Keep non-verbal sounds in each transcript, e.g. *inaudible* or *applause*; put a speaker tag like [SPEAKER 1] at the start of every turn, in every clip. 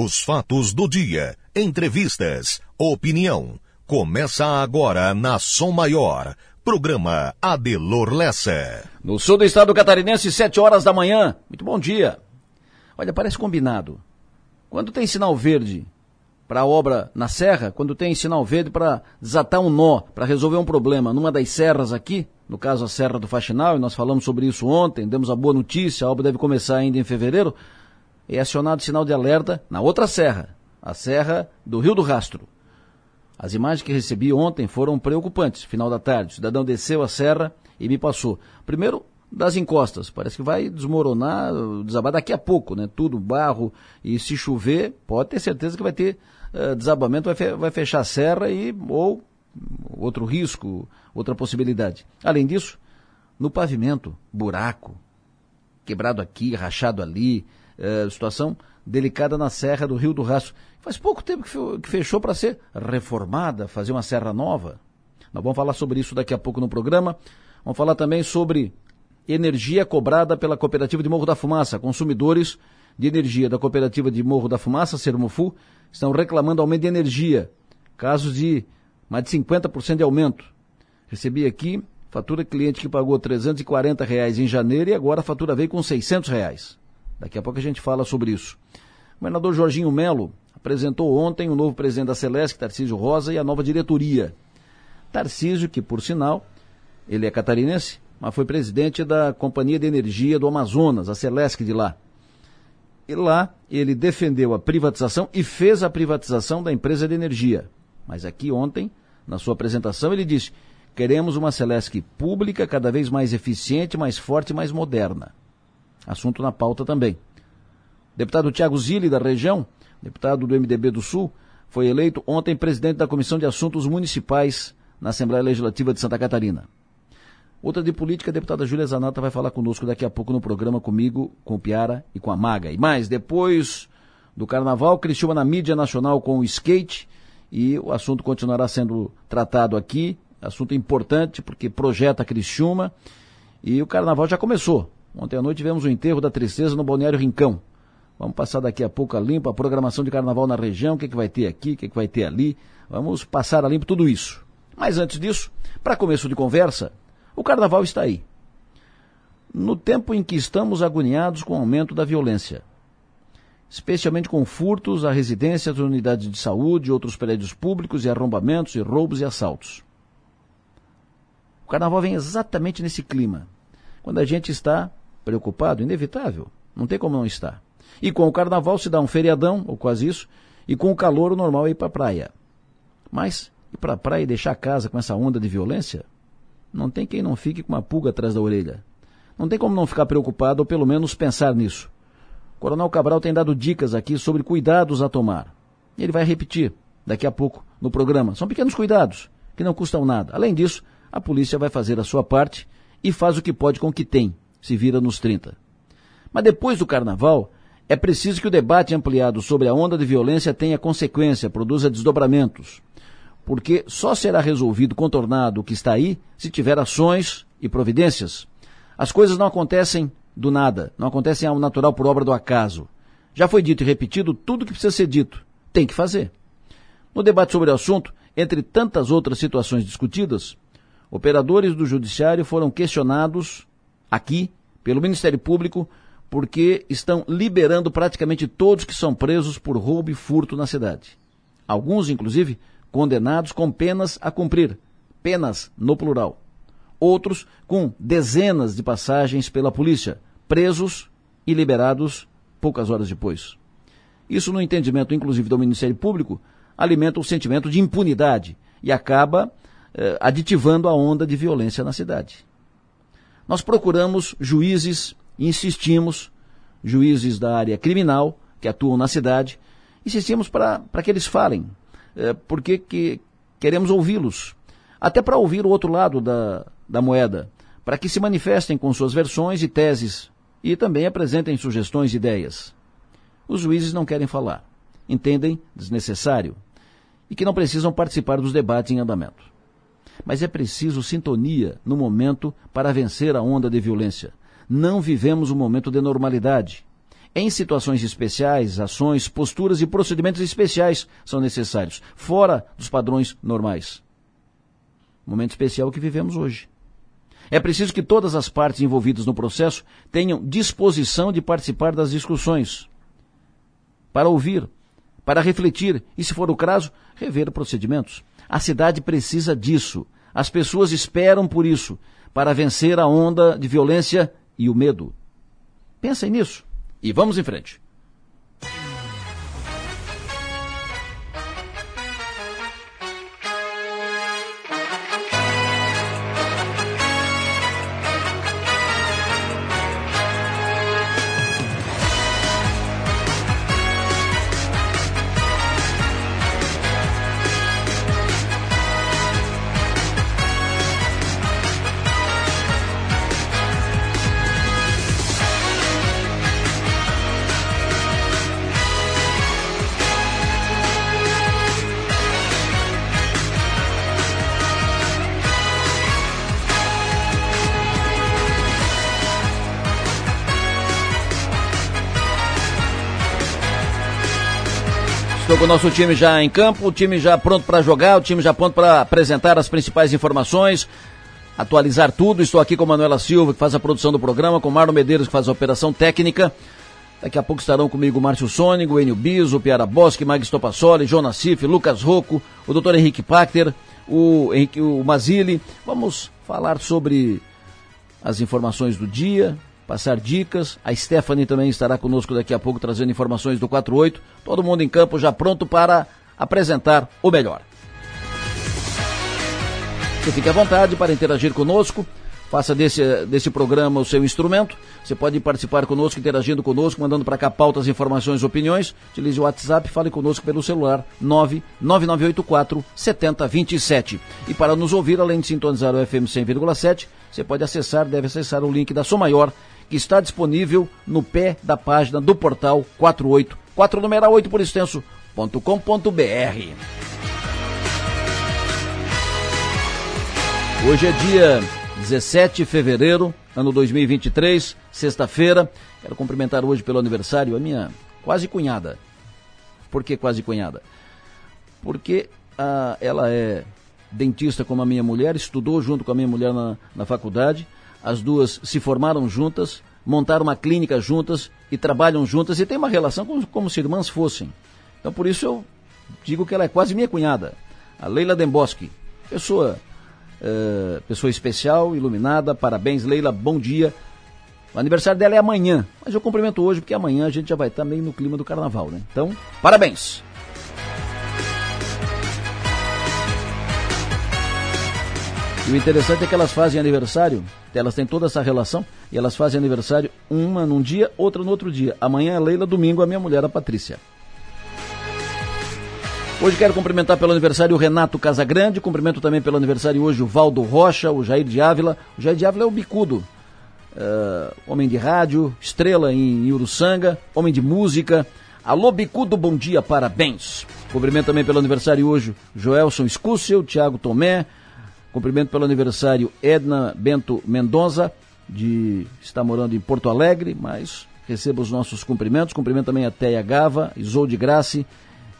[SPEAKER 1] Os fatos do dia, entrevistas, opinião. Começa agora na Som Maior. Programa Adelor Lessa.
[SPEAKER 2] No sul do estado catarinense, 7 horas da manhã. Muito bom dia. Olha, parece combinado. Quando tem sinal verde para obra na serra, quando tem sinal verde para desatar um nó, para resolver um problema numa das serras aqui, no caso a Serra do Faxinal, e nós falamos sobre isso ontem, demos a boa notícia, a obra deve começar ainda em fevereiro, é acionado sinal de alerta na outra serra, a Serra do Rio do Rastro. As imagens que recebi ontem foram preocupantes. Final da tarde, o cidadão desceu a serra e me passou. Primeiro, das encostas. Parece que vai desmoronar, desabar daqui a pouco, né? Tudo barro e se chover, pode ter certeza que vai ter uh, desabamento, vai, fe vai fechar a serra e ou outro risco, outra possibilidade. Além disso, no pavimento, buraco, quebrado aqui, rachado ali, uh, situação delicada na Serra do Rio do Rastro. Faz pouco tempo que fechou para ser reformada, fazer uma serra nova. Nós vamos falar sobre isso daqui a pouco no programa. Vamos falar também sobre energia cobrada pela Cooperativa de Morro da Fumaça. Consumidores de energia da Cooperativa de Morro da Fumaça, Sermofu, estão reclamando aumento de energia. Casos de mais de 50% de aumento. Recebi aqui fatura cliente que pagou 340 reais em janeiro e agora a fatura veio com 600 reais. Daqui a pouco a gente fala sobre isso. O governador Jorginho Melo apresentou ontem o novo presidente da Celeste, Tarcísio Rosa, e a nova diretoria. Tarcísio, que por sinal, ele é catarinense, mas foi presidente da Companhia de Energia do Amazonas, a Celesc de lá. E lá ele defendeu a privatização e fez a privatização da empresa de energia. Mas aqui ontem, na sua apresentação, ele disse: queremos uma Celesc pública cada vez mais eficiente, mais forte mais moderna. Assunto na pauta também. Deputado Tiago Zilli, da região, deputado do MDB do Sul, foi eleito ontem presidente da Comissão de Assuntos Municipais na Assembleia Legislativa de Santa Catarina. Outra de política, a deputada Júlia Zanata vai falar conosco daqui a pouco no programa comigo, com o Piara e com a Maga. E mais, depois do Carnaval, Cristiúma na mídia nacional com o skate e o assunto continuará sendo tratado aqui, assunto importante porque projeta Cristiúma e o Carnaval já começou. Ontem à noite tivemos o enterro da tristeza no Balneário Rincão. Vamos passar daqui a pouco a limpo a programação de Carnaval na região, o que, é que vai ter aqui, o que, é que vai ter ali. Vamos passar a limpo tudo isso. Mas antes disso, para começo de conversa, o carnaval está aí. No tempo em que estamos agoniados com o aumento da violência, especialmente com furtos a residências, unidades de saúde, outros prédios públicos e arrombamentos e roubos e assaltos. O carnaval vem exatamente nesse clima, quando a gente está preocupado, inevitável, não tem como não estar. E com o carnaval se dá um feriadão, ou quase isso, e com o calor o normal é ir para a praia. Mas ir para a praia e deixar a casa com essa onda de violência? Não tem quem não fique com uma pulga atrás da orelha. Não tem como não ficar preocupado ou pelo menos pensar nisso. O Coronel Cabral tem dado dicas aqui sobre cuidados a tomar. Ele vai repetir daqui a pouco no programa. São pequenos cuidados que não custam nada. Além disso, a polícia vai fazer a sua parte e faz o que pode com o que tem. Se vira nos 30. Mas depois do carnaval, é preciso que o debate ampliado sobre a onda de violência tenha consequência, produza desdobramentos porque só será resolvido, contornado o que está aí, se tiver ações e providências. As coisas não acontecem do nada, não acontecem ao natural por obra do acaso. Já foi dito e repetido tudo que precisa ser dito. Tem que fazer. No debate sobre o assunto, entre tantas outras situações discutidas, operadores do Judiciário foram questionados aqui pelo Ministério Público porque estão liberando praticamente todos que são presos por roubo e furto na cidade. Alguns, inclusive, condenados com penas a cumprir, penas no plural. Outros com dezenas de passagens pela polícia, presos e liberados poucas horas depois. Isso, no entendimento inclusive do Ministério Público, alimenta o sentimento de impunidade e acaba aditivando a onda de violência na cidade. Nós procuramos juízes, insistimos, juízes da área criminal que atuam na cidade, insistimos para que eles falem, é, porque que queremos ouvi-los. Até para ouvir o outro lado da, da moeda, para que se manifestem com suas versões e teses e também apresentem sugestões e ideias. Os juízes não querem falar, entendem desnecessário e que não precisam participar dos debates em andamento. Mas é preciso sintonia no momento para vencer a onda de violência. Não vivemos um momento de normalidade. Em situações especiais, ações, posturas e procedimentos especiais são necessários, fora dos padrões normais. Momento especial que vivemos hoje. É preciso que todas as partes envolvidas no processo tenham disposição de participar das discussões, para ouvir, para refletir e, se for o caso, rever procedimentos. A cidade precisa disso. As pessoas esperam por isso, para vencer a onda de violência e o medo. Pensem nisso e vamos em frente. Nosso time já em campo, o time já pronto para jogar, o time já pronto para apresentar as principais informações, atualizar tudo. Estou aqui com Manuela Silva, que faz a produção do programa, com Marlon Medeiros, que faz a operação técnica. Daqui a pouco estarão comigo Márcio Sônigo, Enio Biso, Piara Bosque, Mag Stopassoli, Jonas Cif, Lucas Rocco, o doutor Henrique Pachter, o, Henrique, o Mazili. Vamos falar sobre as informações do dia, passar dicas. A Stephanie também estará conosco daqui a pouco trazendo informações do 48. Todo mundo em campo já pronto para apresentar o melhor. Você fique à vontade para interagir conosco. Faça desse, desse programa o seu instrumento. Você pode participar conosco, interagindo conosco, mandando para cá pautas, informações, opiniões. Utilize o WhatsApp, fale conosco pelo celular 99984 7027. E para nos ouvir, além de sintonizar o FM 100,7, você pode acessar, deve acessar o link da Som Maior que está disponível no pé da página do portal 48, 4 numeral 8 por extenso.com.br. Hoje é dia 17 de fevereiro, ano 2023, sexta-feira. Quero cumprimentar hoje pelo aniversário a minha quase cunhada. Por que quase cunhada? Porque ah, ela é dentista como a minha mulher, estudou junto com a minha mulher na, na faculdade as duas se formaram juntas, montaram uma clínica juntas e trabalham juntas e têm uma relação como, como se irmãs fossem. Então por isso eu digo que ela é quase minha cunhada, a Leila Demboski. Pessoa, uh, pessoa especial, iluminada, parabéns Leila, bom dia. O aniversário dela é amanhã, mas eu cumprimento hoje porque amanhã a gente já vai estar meio no clima do carnaval, né? Então, parabéns! E o interessante é que elas fazem aniversário, elas têm toda essa relação, e elas fazem aniversário uma num dia, outra no outro dia. Amanhã é Leila, domingo a minha mulher, a Patrícia. Hoje quero cumprimentar pelo aniversário o Renato Casagrande, cumprimento também pelo aniversário hoje o Valdo Rocha, o Jair de Ávila. O Jair de Ávila é o bicudo, uh, homem de rádio, estrela em Uruçanga, homem de música. Alô Bicudo, bom dia, parabéns. Cumprimento também pelo aniversário hoje Joelson Escúcio, Thiago Tomé, Cumprimento pelo aniversário Edna Bento Mendonça, de está morando em Porto Alegre, mas receba os nossos cumprimentos. Cumprimento também a Teia Gava, Isolde Grassi,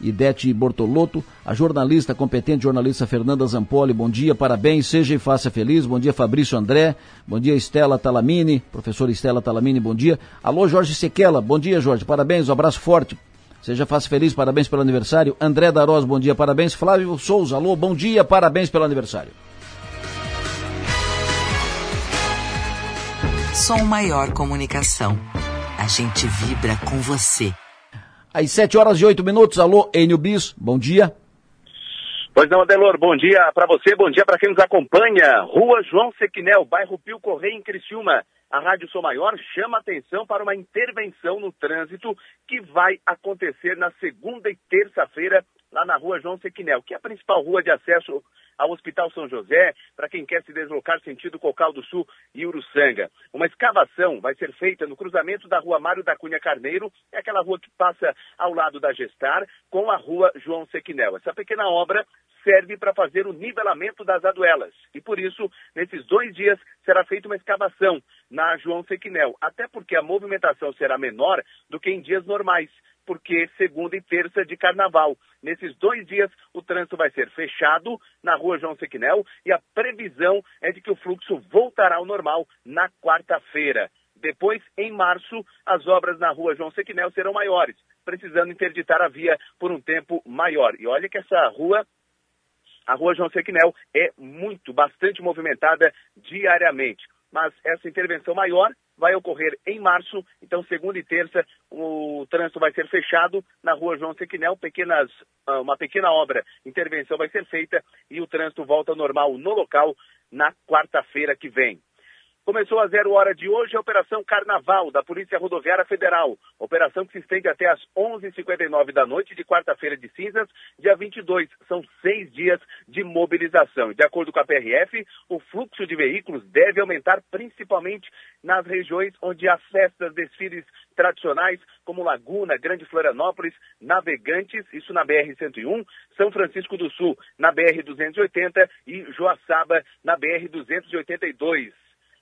[SPEAKER 2] Idete Bortolotto, a jornalista, competente jornalista Fernanda Zampoli, bom dia, parabéns, seja e faça feliz, bom dia Fabrício André, bom dia Estela Talamini, professora Estela Talamini, bom dia. Alô Jorge Sequela, bom dia Jorge, parabéns, um abraço forte, seja faça feliz, parabéns pelo aniversário. André Daroz, bom dia, parabéns. Flávio Souza, alô, bom dia, parabéns pelo aniversário.
[SPEAKER 3] Som Maior Comunicação. A gente vibra com você.
[SPEAKER 2] Às 7 horas e 8 minutos, alô, Enio Bis, bom dia.
[SPEAKER 4] Pois não, Adelor, bom dia para você, bom dia para quem nos acompanha. Rua João Sequinel, bairro Pio Correia, em Criciúma. A Rádio Som Maior chama atenção para uma intervenção no trânsito que vai acontecer na segunda e terça-feira lá na Rua João Sequinel, que é a principal rua de acesso ao Hospital São José, para quem quer se deslocar sentido Cocal do Sul e Uruçanga. Uma escavação vai ser feita no cruzamento da Rua Mário da Cunha Carneiro, é aquela rua que passa ao lado da Gestar, com a Rua João Sequinel. Essa pequena obra serve para fazer o nivelamento das aduelas. E por isso, nesses dois dias, será feita uma escavação na João Sequinel, até porque a movimentação será menor do que em dias normais, porque segunda e terça de carnaval. Nesses dois dias, o trânsito vai ser fechado na rua João Sequinel e a previsão é de que o fluxo voltará ao normal na quarta-feira. Depois, em março, as obras na rua João Sequinel serão maiores, precisando interditar a via por um tempo maior. E olha que essa rua a rua João Sequinel é muito, bastante movimentada diariamente. Mas essa intervenção maior vai ocorrer em março, então segunda e terça o trânsito vai ser fechado na rua João Sequinel, pequenas, ah, uma pequena obra, intervenção vai ser feita e o trânsito volta ao normal no local na quarta-feira que vem. Começou a zero hora de hoje a Operação Carnaval da Polícia Rodoviária Federal. Operação que se estende até às 11h59 da noite de quarta-feira de cinzas, dia 22. São seis dias de mobilização. De acordo com a PRF, o fluxo de veículos deve aumentar principalmente nas regiões onde há festas, desfiles tradicionais, como Laguna, Grande Florianópolis, Navegantes, isso na BR-101, São Francisco do Sul, na BR-280 e Joaçaba, na BR-282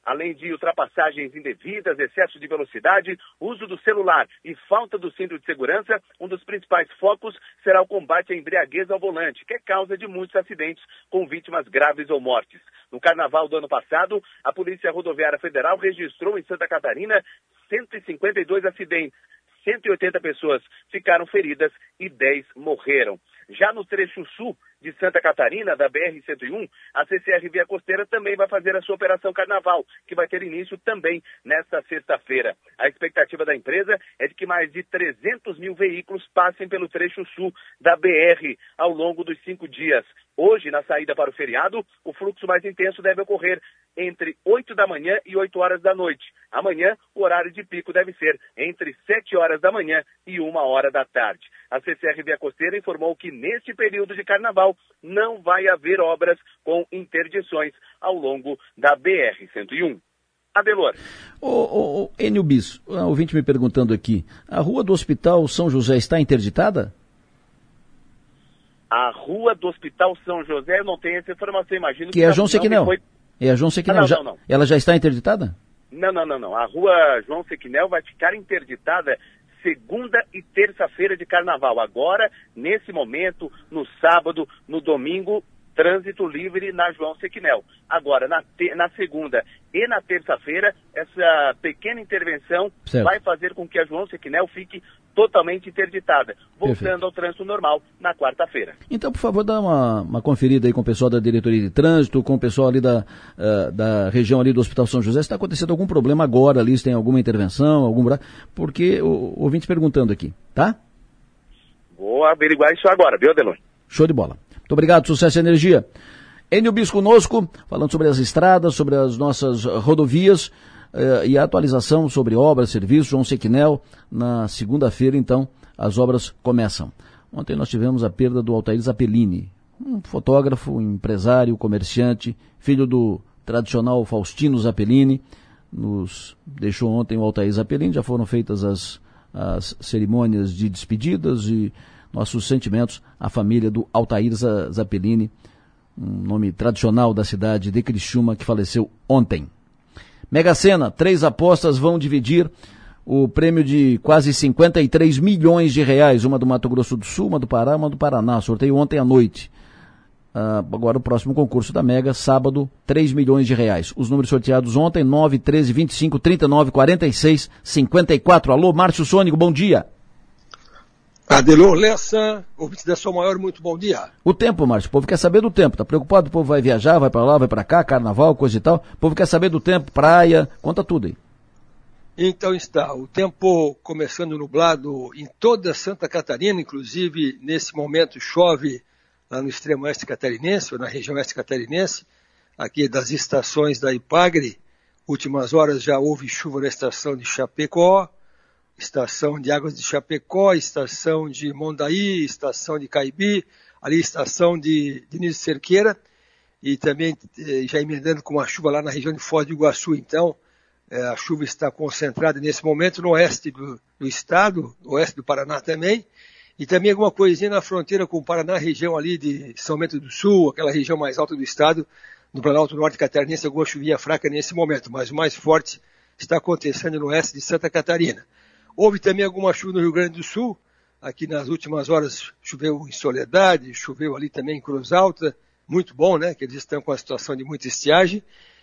[SPEAKER 4] além de ultrapassagens indevidas, excesso de velocidade, uso do celular e falta do cinto de segurança, um dos principais focos será o combate à embriaguez ao volante, que é causa de muitos acidentes com vítimas graves ou mortes. No carnaval do ano passado, a Polícia Rodoviária Federal registrou em Santa Catarina 152 acidentes. 180 pessoas ficaram feridas e 10 morreram. Já no trecho sul de Santa Catarina, da BR-101, a CCR Via Costeira também vai fazer a sua operação Carnaval, que vai ter início também nesta sexta-feira. A expectativa da empresa é de que mais de 300 mil veículos passem pelo trecho sul da BR ao longo dos cinco dias. Hoje, na saída para o feriado, o fluxo mais intenso deve ocorrer entre 8 da manhã e 8 horas da noite. Amanhã, o horário de pico deve ser entre 7 horas da manhã e 1 hora da tarde. A CCR Via Costeira informou que neste período de carnaval não vai haver obras com interdições ao longo da BR-101. Adelor.
[SPEAKER 2] Ô, ô, ô, Enio Bis, o ouvinte me perguntando aqui, a rua do Hospital São José está interditada?
[SPEAKER 4] A rua do Hospital São José, eu não tenho essa informação, imagino
[SPEAKER 2] que, que é a João Sequinel. Foi... É a João Sequinel. Ah, não, já, não, não. Ela já está interditada?
[SPEAKER 4] Não, não, não, não. A rua João Sequinel vai ficar interditada segunda e terça-feira de carnaval. Agora, nesse momento, no sábado, no domingo, trânsito livre na João Sequinel. Agora, na, te, na segunda e na terça-feira, essa pequena intervenção certo. vai fazer com que a João Sequinel fique totalmente interditada, voltando Perfeito. ao trânsito normal na quarta-feira.
[SPEAKER 2] Então, por favor, dá uma, uma conferida aí com o pessoal da Diretoria de Trânsito, com o pessoal ali da, uh, da região ali do Hospital São José, se está acontecendo algum problema agora ali, se tem alguma intervenção, algum porque o, o ouvinte perguntando aqui, tá?
[SPEAKER 4] Vou averiguar isso agora, viu, Adelon?
[SPEAKER 2] Show de bola. Muito obrigado, sucesso e energia. Enio Bis conosco, falando sobre as estradas, sobre as nossas rodovias eh, e a atualização sobre obras, serviços, João Sequinel. Na segunda-feira, então, as obras começam. Ontem nós tivemos a perda do Altair Zappellini, um fotógrafo, empresário, comerciante, filho do tradicional Faustino Zappellini. Nos deixou ontem o Altair Zappellini, já foram feitas as, as cerimônias de despedidas e nossos sentimentos à família do Altair Zappellini, um nome tradicional da cidade de Criciúma, que faleceu ontem. Mega Sena, três apostas vão dividir o prêmio de quase 53 milhões de reais, uma do Mato Grosso do Sul, uma do Pará, uma do Paraná. Sorteio ontem à noite. Uh, agora o próximo concurso da Mega, sábado, 3 milhões de reais. Os números sorteados ontem, 9, 13, 25, 39, 46, 54. Alô, Márcio Sônico, bom dia.
[SPEAKER 5] Adelô Lessa, ouvinte da Sua Maior, muito bom dia.
[SPEAKER 2] O tempo, Márcio, o povo quer saber do tempo, tá preocupado? O povo vai viajar, vai para lá, vai para cá, carnaval, coisa e tal. O povo quer saber do tempo, praia, conta tudo aí.
[SPEAKER 5] Então está, o tempo começando nublado em toda Santa Catarina, inclusive nesse momento chove lá no extremo oeste catarinense, ou na região oeste catarinense, aqui das estações da Ipagre. Últimas horas já houve chuva na estação de Chapecó, estação de Águas de Chapecó, estação de Mondaí, estação de Caibi, ali estação de Diniz Cerqueira, e também eh, já emendando com a chuva lá na região de Foz do Iguaçu, então, eh, a chuva está concentrada nesse momento no oeste do, do estado, oeste do Paraná também, e também alguma coisinha na fronteira com o Paraná, região ali de São Bento do Sul, aquela região mais alta do estado, no Planalto Norte Catarinense, alguma chuvinha fraca nesse momento, mas o mais forte está acontecendo no oeste de Santa Catarina. Houve também alguma chuva no Rio Grande do Sul, aqui nas últimas horas choveu em Soledade, choveu ali também em Cruz Alta, muito bom, né, que eles estão com a situação de muita estiagem,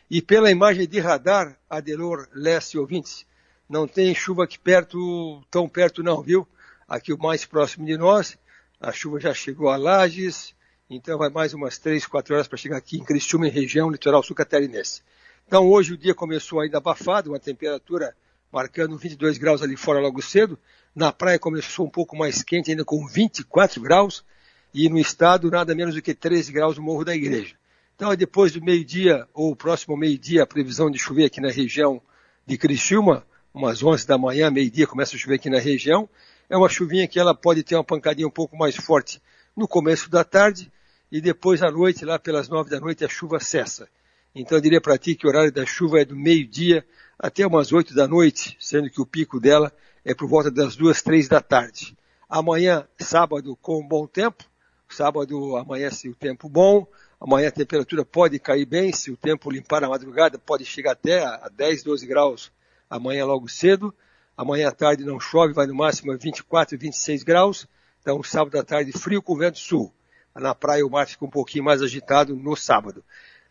[SPEAKER 5] e pela imagem de radar, Adelor, Leste ouvintes, não tem chuva aqui perto, tão perto não, viu? Aqui o mais próximo de nós, a chuva já chegou a Lages, então vai mais umas três, quatro horas para chegar aqui em Criciúma, em região litoral sul catarinense. Então hoje o dia começou ainda abafado, uma temperatura marcando 22 graus ali fora logo cedo. Na praia começou um pouco mais quente, ainda com 24 graus. E no estado nada menos do que 13 graus no Morro da Igreja. Então depois do meio-dia, ou próximo meio-dia, a previsão de chover aqui na região de Criciúma, umas 11 da manhã, meio-dia, começa a chover aqui na região. É uma chuvinha que ela pode ter uma pancadinha um pouco mais forte no começo da tarde e depois à noite, lá pelas 9 da noite, a chuva cessa. Então eu diria para ti que o horário da chuva é do meio-dia até umas 8 da noite, sendo que o pico dela é por volta das 2, 3 da tarde. Amanhã, sábado, com bom tempo. Sábado amanhece o tempo bom. Amanhã a temperatura pode cair bem, se o tempo limpar a madrugada, pode chegar até a 10, 12 graus amanhã logo cedo. Amanhã à tarde não chove, vai no máximo a 24, 26 graus. Então, sábado à tarde, frio com vento sul. Na praia o mar fica um pouquinho mais agitado no sábado.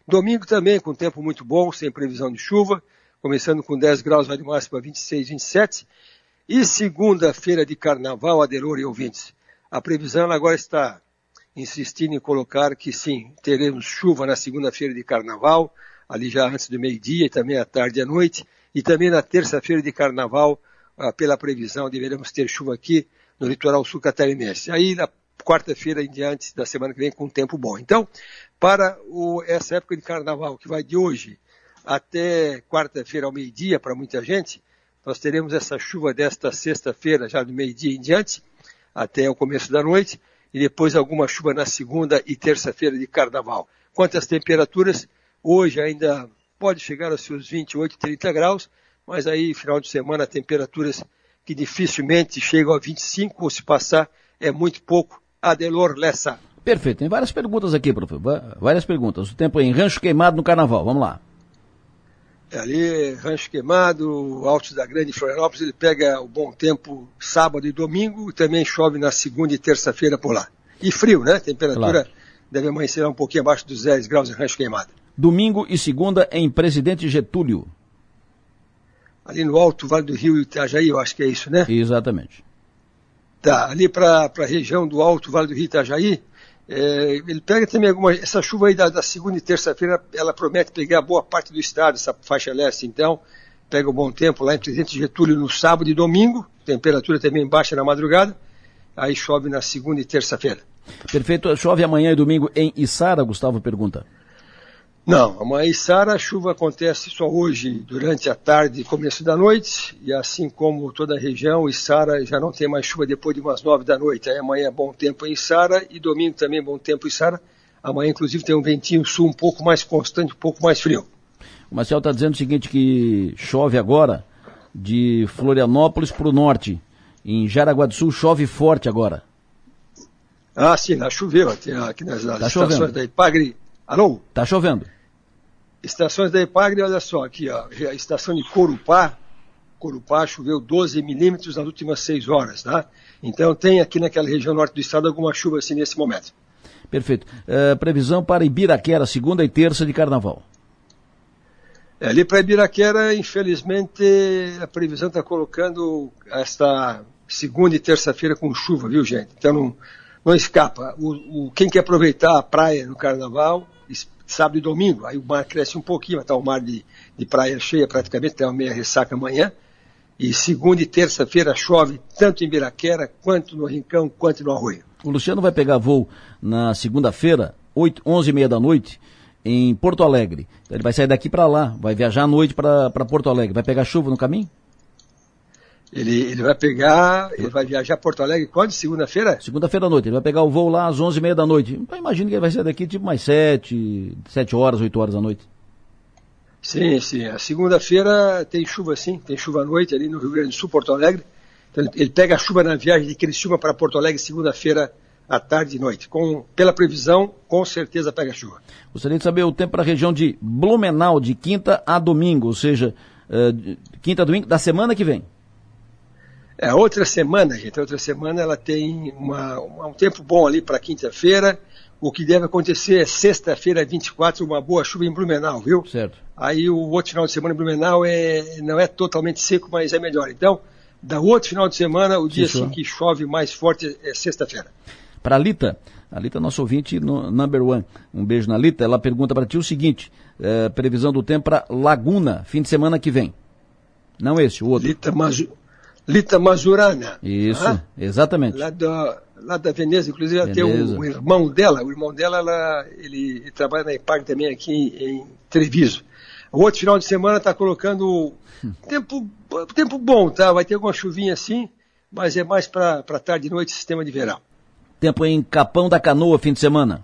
[SPEAKER 5] Domingo também com tempo muito bom, sem previsão de chuva, começando com 10 graus, vai de máxima 26, 27. E segunda-feira de carnaval, Adelor e ouvintes. A previsão agora está insistindo em colocar que sim, teremos chuva na segunda-feira de carnaval, ali já antes do meio-dia e também à tarde e à noite. E também na terça-feira de carnaval, ah, pela previsão, deveremos ter chuva aqui no litoral sul catarinense. Aí na quarta-feira em diante da semana que vem com tempo bom. Então, para o, essa época de carnaval, que vai de hoje até quarta-feira ao meio-dia para muita gente, nós teremos essa chuva desta sexta-feira, já do meio-dia em diante, até o começo da noite, e depois alguma chuva na segunda e terça-feira de carnaval. Quanto às temperaturas, hoje ainda pode chegar aos seus 28, 30 graus, mas aí, final de semana, temperaturas que dificilmente chegam a 25, ou se passar, é muito pouco. Adelor Lessa.
[SPEAKER 2] Perfeito. Tem várias perguntas aqui, professor. Várias perguntas. O tempo em Rancho Queimado no Carnaval. Vamos lá.
[SPEAKER 5] É ali, Rancho Queimado, Altos da Grande Florianópolis, ele pega o bom tempo sábado e domingo e também chove na segunda e terça-feira por lá. E frio, né? Temperatura claro. deve amanhecer um pouquinho abaixo dos 10 graus em Rancho Queimado.
[SPEAKER 2] Domingo e segunda em Presidente Getúlio.
[SPEAKER 5] Ali no Alto Vale do Rio Itajaí, eu acho que é isso, né?
[SPEAKER 2] Exatamente.
[SPEAKER 5] Tá, ali para a região do Alto Vale do Rio Itajaí, é, ele pega também alguma. Essa chuva aí da, da segunda e terça-feira, ela promete pegar boa parte do estado, essa faixa leste, então. Pega o bom tempo lá em Presidente Getúlio no sábado e domingo, temperatura também baixa na madrugada. Aí chove na segunda e terça-feira.
[SPEAKER 2] Perfeito. Chove amanhã e domingo em Içara, Gustavo pergunta.
[SPEAKER 5] Não, a Içara a chuva acontece só hoje, durante a tarde e começo da noite, e assim como toda a região, Içara já não tem mais chuva depois de umas nove da noite. Aí amanhã é bom tempo em Içara e domingo também é bom tempo em Içara. Amanhã, inclusive, tem um ventinho sul um pouco mais constante, um pouco mais frio.
[SPEAKER 2] O Marcel está dizendo o seguinte, que chove agora de Florianópolis para o norte. Em Jaraguá do Sul chove forte agora.
[SPEAKER 5] Ah, sim, lá choveu, aqui, aqui nas, nas tá estações chovendo. da Ipagre. Alô?
[SPEAKER 2] Tá chovendo.
[SPEAKER 5] Estações da Ipagre, olha só, aqui, ó, a estação de Corupá, Corupá choveu 12 milímetros nas últimas 6 horas, tá? Então tem aqui naquela região norte do estado alguma chuva assim nesse momento.
[SPEAKER 2] Perfeito. Uh, previsão para Ibiraquera, segunda e terça de carnaval.
[SPEAKER 5] É, ali para Ibiraquera, infelizmente, a previsão está colocando esta segunda e terça-feira com chuva, viu, gente? Então não, não escapa. O, o, quem quer aproveitar a praia no carnaval, sábado e domingo. Aí o mar cresce um pouquinho, estar o mar de, de praia cheia praticamente, tem uma meia ressaca amanhã. E segunda e terça-feira chove tanto em Biraquera, quanto no Rincão, quanto no Arroio.
[SPEAKER 2] O Luciano vai pegar voo na segunda-feira, 11 e meia da noite, em Porto Alegre. Então ele vai sair daqui para lá, vai viajar à noite para Porto Alegre. Vai pegar chuva no caminho?
[SPEAKER 5] Ele, ele vai pegar, ele vai viajar a Porto Alegre quando? Segunda-feira?
[SPEAKER 2] Segunda-feira à noite. Ele vai pegar o voo lá às 11h30 da noite. Então, imagino que ele vai sair daqui tipo mais 7, 7 horas, 8 horas da noite.
[SPEAKER 5] Sim, sim. A segunda-feira tem chuva sim, tem chuva à noite ali no Rio Grande do Sul, Porto Alegre. Então, ele pega a chuva na viagem de Criciúma para Porto Alegre segunda-feira à tarde e noite. Com, pela previsão, com certeza pega chuva.
[SPEAKER 2] Gostaria de saber o tempo para a região de Blumenau, de quinta a domingo, ou seja, uh, quinta, domingo, da semana que vem.
[SPEAKER 5] É, outra semana, gente, outra semana ela tem uma, uma, um tempo bom ali para quinta-feira. O que deve acontecer é sexta-feira, 24, uma boa chuva em Blumenau, viu?
[SPEAKER 2] Certo.
[SPEAKER 5] Aí o outro final de semana em Blumenau é, não é totalmente seco, mas é melhor. Então, da outro final de semana, o dia assim, que chove mais forte é sexta-feira.
[SPEAKER 2] Para a Lita, a Lita é nosso ouvinte no number one. Um beijo na Lita. Ela pergunta para ti o seguinte: é, previsão do tempo para Laguna, fim de semana que vem. Não esse, o outro.
[SPEAKER 5] Lita, Mazu, Lita Mazurana.
[SPEAKER 2] Isso, ah? exatamente.
[SPEAKER 5] Lá da, lá da Veneza, inclusive ela tem o, o, irmão dela, o irmão dela, ela, ele, ele, trabalha na IPAG também aqui em, em Treviso. O outro final de semana está colocando *laughs* tempo, tempo bom, tá? Vai ter alguma chuvinha assim, mas é mais para tarde e noite, sistema de verão.
[SPEAKER 2] Tempo em Capão da Canoa, fim de semana.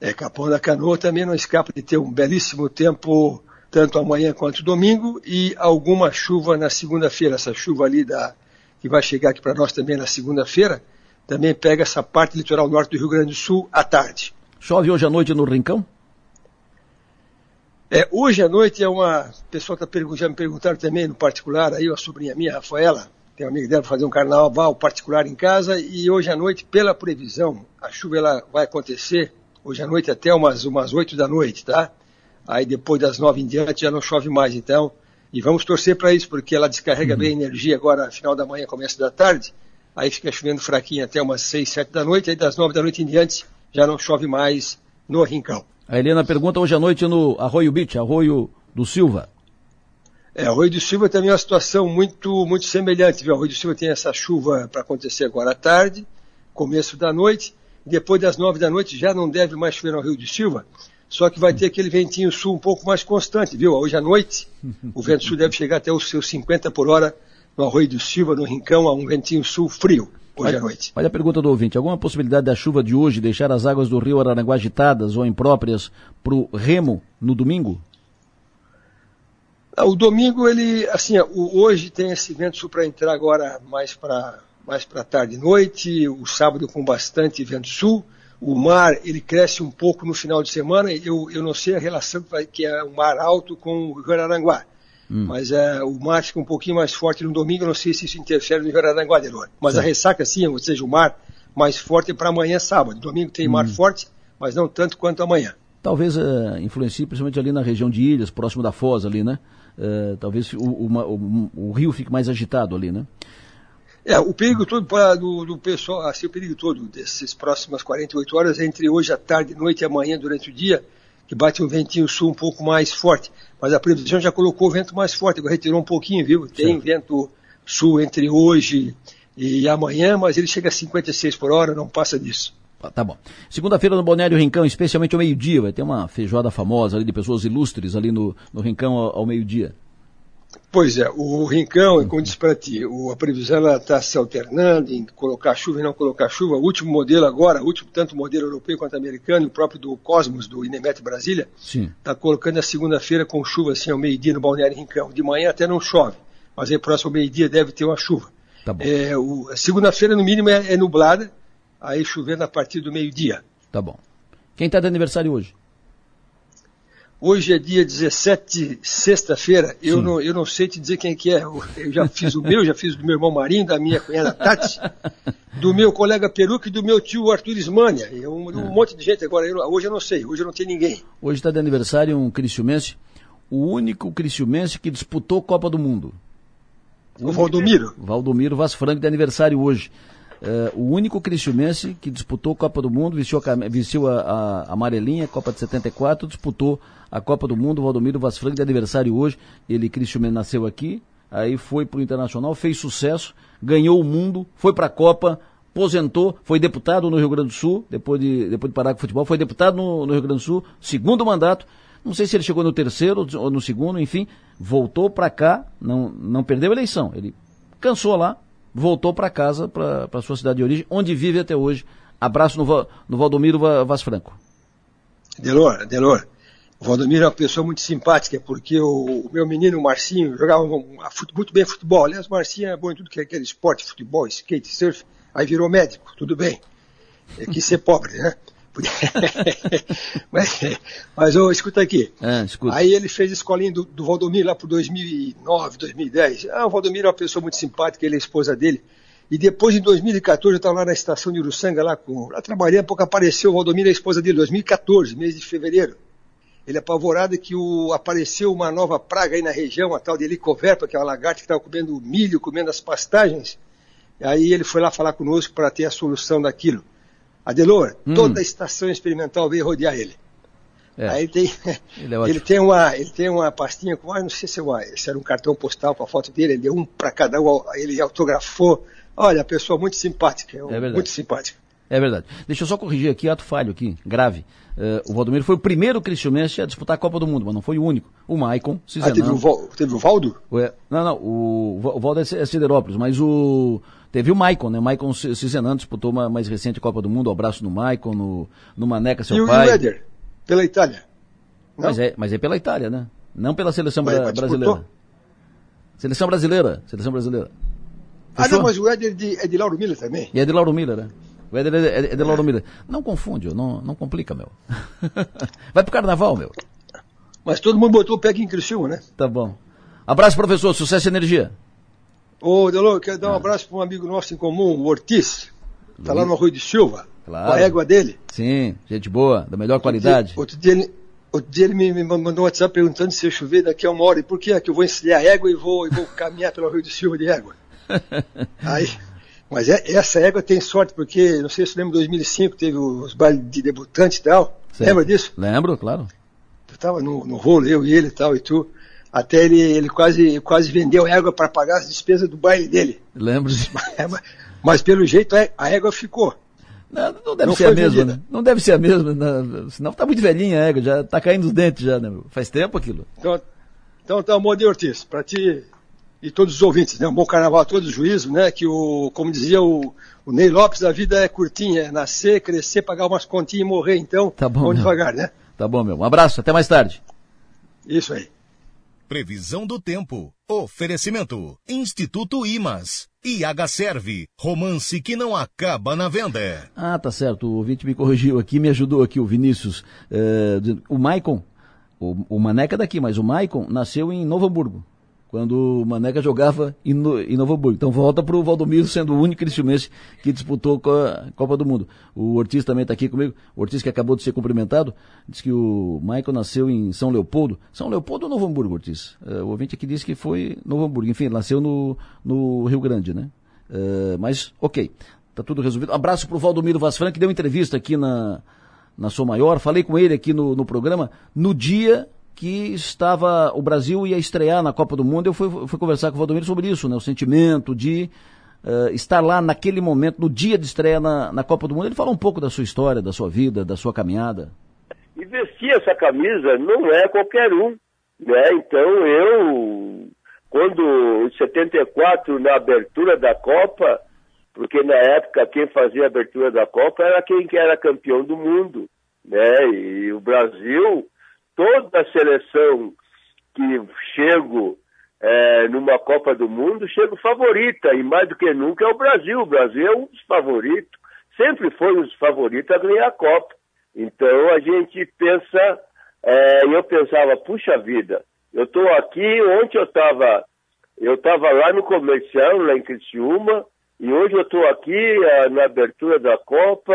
[SPEAKER 5] É, Capão da Canoa também não escapa de ter um belíssimo tempo, tanto amanhã quanto domingo, e alguma chuva na segunda-feira. Essa chuva ali da, que vai chegar aqui para nós também na segunda-feira, também pega essa parte litoral norte do Rio Grande do Sul à tarde.
[SPEAKER 2] Chove hoje à noite no Rincão?
[SPEAKER 5] É, hoje à noite é uma. O pessoal tá, já me perguntaram também, no particular, aí a sobrinha minha, Rafaela, tem um amigo dela para fazer um carnaval particular em casa, e hoje à noite, pela previsão, a chuva ela vai acontecer hoje à noite até umas, umas 8 da noite, tá? Aí depois das 9 em diante já não chove mais, então. E vamos torcer para isso, porque ela descarrega uhum. bem a energia agora, final da manhã, começo da tarde aí fica chovendo fraquinho até umas 6, 7 da noite, aí das 9 da noite em diante já não chove mais no Rincão.
[SPEAKER 2] A Helena pergunta hoje à noite no Arroio Beach, Arroio do Silva.
[SPEAKER 5] É, Arroio do Silva também é uma situação muito, muito semelhante, viu? Arroio do Silva tem essa chuva para acontecer agora à tarde, começo da noite, depois das 9 da noite já não deve mais chover no Arroio do Silva, só que vai ter aquele ventinho sul um pouco mais constante, viu? Hoje à noite, o vento sul deve chegar até os seus 50 por hora no Arroio do Silva, no Rincão, a um ventinho sul frio hoje à noite.
[SPEAKER 2] Olha a pergunta do ouvinte. Alguma possibilidade da chuva de hoje deixar as águas do rio Araranguá agitadas ou impróprias para o remo no domingo?
[SPEAKER 5] Ah, o domingo, ele, assim, o, hoje tem esse vento sul para entrar agora mais para mais para tarde e noite, o sábado com bastante vento sul. O mar, ele cresce um pouco no final de semana. Eu, eu não sei a relação que é o mar alto com o Rio Araranguá. Hum. Mas é, o mar fica um pouquinho mais forte no domingo, não sei se isso interfere no Araranguá, Mas certo. a ressaca sim, ou seja, o mar mais forte é para amanhã sábado. Domingo tem hum. mar forte, mas não tanto quanto amanhã.
[SPEAKER 2] Talvez uh, influencie principalmente ali na região de Ilhas, próximo da Foz ali, né? Uh, talvez o, o, o, o, rio fique mais agitado ali, né?
[SPEAKER 5] É, o perigo todo para do, do, pessoal, assim, o perigo todo dessas próximas 48 horas, entre hoje à tarde, noite e amanhã, durante o dia, que bate um ventinho sul um pouco mais forte. Mas a previsão já colocou o vento mais forte, agora retirou um pouquinho, viu? Tem Sim. vento sul entre hoje e amanhã, mas ele chega a 56 por hora, não passa disso.
[SPEAKER 2] Ah, tá bom. Segunda-feira no Balneário Rincão, especialmente ao meio-dia, vai ter uma feijoada famosa ali de pessoas ilustres ali no, no Rincão ao, ao meio-dia.
[SPEAKER 5] Pois é, o Rincão, como disse para ti, a previsão está se alternando em colocar chuva e não colocar chuva. O último modelo agora, o último tanto modelo europeu quanto americano, o próprio do Cosmos, do Inemet Brasília, está colocando a segunda-feira com chuva assim ao meio-dia no Balneário Rincão. De manhã até não chove, mas aí próximo ao meio-dia deve ter uma chuva. Tá é, segunda-feira, no mínimo, é, é nublada, aí chovendo a partir do meio-dia.
[SPEAKER 2] Tá bom. Quem está de aniversário hoje?
[SPEAKER 5] Hoje é dia 17, sexta-feira. Eu não, eu não sei te dizer quem que é. Eu já fiz o meu, já fiz do meu irmão Marinho, da minha cunhada Tati, do meu colega Peruca e do meu tio Arthur Ismânia. Um, um é. monte de gente agora. Eu, hoje eu não sei, hoje eu não tenho ninguém.
[SPEAKER 2] Hoje está de aniversário um Criciumense, o único Criciumense que disputou Copa do Mundo.
[SPEAKER 5] O Valdomiro.
[SPEAKER 2] Valdomiro Vaz Franco de aniversário hoje. Uh, o único cristiumense que disputou Copa do Mundo, vestiu a, vestiu a, a, amarelinha, Copa de 74, disputou a Copa do Mundo, Valdomiro Vaz Franco de aniversário hoje, ele cristiumense nasceu aqui, aí foi para o Internacional, fez sucesso, ganhou o mundo, foi para a Copa, aposentou, foi deputado no Rio Grande do Sul, depois de, depois de parar com o futebol, foi deputado no, no Rio Grande do Sul, segundo mandato, não sei se ele chegou no terceiro ou no segundo, enfim, voltou para cá, não, não perdeu a eleição, ele cansou lá, voltou para casa, para sua cidade de origem, onde vive até hoje. Abraço no, no Valdomiro Vaz Franco.
[SPEAKER 5] Delor, Delor. O Valdomiro é uma pessoa muito simpática, porque o, o meu menino, Marcinho, jogava um, muito bem futebol. Aliás, o Marcinho é bom em tudo que é aquele esporte, futebol, skate, surf. Aí virou médico, tudo bem. É, quis ser pobre, né? *laughs* mas, mas oh, escuta aqui.
[SPEAKER 2] É, escuta.
[SPEAKER 5] Aí ele fez a escolinha do, do Valdomiro lá por 2009, 2010. Ah, o Valdomiro é uma pessoa muito simpática, ele é a esposa dele. E depois, em 2014, eu estava lá na estação de Uruçanga, lá, com, lá trabalhando, pouco apareceu o Valdomiro e a esposa dele, 2014, mês de fevereiro. Ele é apavorado que o, apareceu uma nova praga aí na região, a tal de helicoverpa, que é uma lagarta que estava comendo milho, comendo as pastagens. E aí ele foi lá falar conosco para ter a solução daquilo. Adelor, hum. toda a estação experimental veio rodear ele. É. Aí tem, *laughs* ele, é ele, tem uma, ele tem uma pastinha com, ah, não sei se, é se era um cartão postal com a foto dele, ele deu um para cada um, ele autografou. Olha, pessoa muito simpática, é muito simpática.
[SPEAKER 2] É verdade. Deixa eu só corrigir aqui, ato falho aqui, grave. Uh, o Valdomiro foi o primeiro cristianense a disputar a Copa do Mundo, mas não foi o único. O Maicon,
[SPEAKER 5] Ah, teve o, Val, teve o Valdo?
[SPEAKER 2] Ué, não, não, o, o Valdo é, é Siderópolis, mas o Teve o Maicon, né? O Maicon Cizenando disputou uma mais recente Copa do Mundo, abraço no Maicon, no, no Maneca, seu
[SPEAKER 5] e
[SPEAKER 2] pai.
[SPEAKER 5] E o Éder, pela Itália.
[SPEAKER 2] Mas é, mas é pela Itália, né? Não pela seleção mas, bra brasileira. Seleção brasileira, seleção brasileira.
[SPEAKER 5] Fechou? Ah, não, mas o Éder é de, é de Lauro Miller também.
[SPEAKER 2] E é de Lauro Miller, né? O Éder é de, é de Lauro Miller. Não confunde, não, não complica, meu. *laughs* Vai pro carnaval, meu.
[SPEAKER 5] Mas todo mundo botou o pé aqui em Criciúma, né?
[SPEAKER 2] Tá bom. Abraço, professor. Sucesso e energia.
[SPEAKER 5] Ô, Delô, quero dar um ah. abraço para um amigo nosso em comum, o Ortiz. Está lá no Arroio de Silva. Claro. Com a égua dele.
[SPEAKER 2] Sim, gente boa, da melhor qualidade.
[SPEAKER 5] Outro dia, outro dia, ele, outro dia ele me, me, mandou um WhatsApp perguntando se eu chover daqui a uma hora. E por que é que eu vou encilhar a égua e vou, e vou *laughs* caminhar pelo Arroio de Silva de égua? Aí, mas é, essa égua tem sorte, porque, não sei se você lembra, em 2005 teve os bailes de debutante e tal. Certo. Lembra disso?
[SPEAKER 2] Lembro, claro.
[SPEAKER 5] Tu tava no, no rolo, eu e ele e tal, e tu. Até ele, ele quase, quase vendeu égua para pagar as despesas do baile dele.
[SPEAKER 2] Lembro. *laughs*
[SPEAKER 5] Mas, mas pelo jeito a égua ficou.
[SPEAKER 2] Não, não deve não ser a mesma, né? Não deve ser a mesma, né? senão tá muito velhinha a égua, já tá caindo os dentes já, né? Faz tempo aquilo.
[SPEAKER 5] Então, então tá, amor de Ortiz, para ti e todos os ouvintes, né? Um bom carnaval a todos, juízo, né? Que o, como dizia o, o Ney Lopes, a vida é curtinha, é nascer, crescer, pagar umas continhas e morrer, então,
[SPEAKER 2] tá bom,
[SPEAKER 5] vamos devagar, né?
[SPEAKER 2] Tá bom, meu. Um abraço, até mais tarde.
[SPEAKER 5] Isso aí.
[SPEAKER 1] Previsão do tempo. Oferecimento. Instituto Imas. IH Serve. Romance que não acaba na venda.
[SPEAKER 2] Ah, tá certo. O ouvinte me corrigiu aqui, me ajudou aqui, o Vinícius. É, o Maicon, o, o Maneca daqui, mas o Maicon nasceu em Novo Hamburgo quando o Maneca jogava em, no, em Novo Hamburgo. Então volta para o Valdomiro sendo o único cristiumense que disputou a Copa do Mundo. O Ortiz também está aqui comigo. O Ortiz que acabou de ser cumprimentado, diz que o Michael nasceu em São Leopoldo. São Leopoldo ou Novo Hamburgo, Ortiz? Uh, o ouvinte aqui disse que foi Novo Hamburgo. Enfim, nasceu no, no Rio Grande, né? Uh, mas, ok. Tá tudo resolvido. Abraço para o Valdomiro Vasfran, que deu entrevista aqui na, na Sou Maior. Falei com ele aqui no, no programa no dia que estava o Brasil ia estrear na Copa do Mundo. Eu fui, fui conversar com o Valdomiro sobre isso, né? O sentimento de uh, estar lá naquele momento, no dia de estreia na, na Copa do Mundo. Ele fala um pouco da sua história, da sua vida, da sua caminhada.
[SPEAKER 6] E vestir essa camisa não é qualquer um, né? Então eu, quando em 74 na abertura da Copa, porque na época quem fazia a abertura da Copa era quem que era campeão do mundo, né? E o Brasil toda a seleção que chego é, numa Copa do Mundo, chego favorita, e mais do que nunca é o Brasil. O Brasil é um dos favoritos, sempre foi um dos favoritos a ganhar a Copa. Então a gente pensa, é, eu pensava, puxa vida, eu estou aqui, ontem eu estava eu estava lá no comercial, lá em Criciúma, e hoje eu estou aqui é, na abertura da Copa,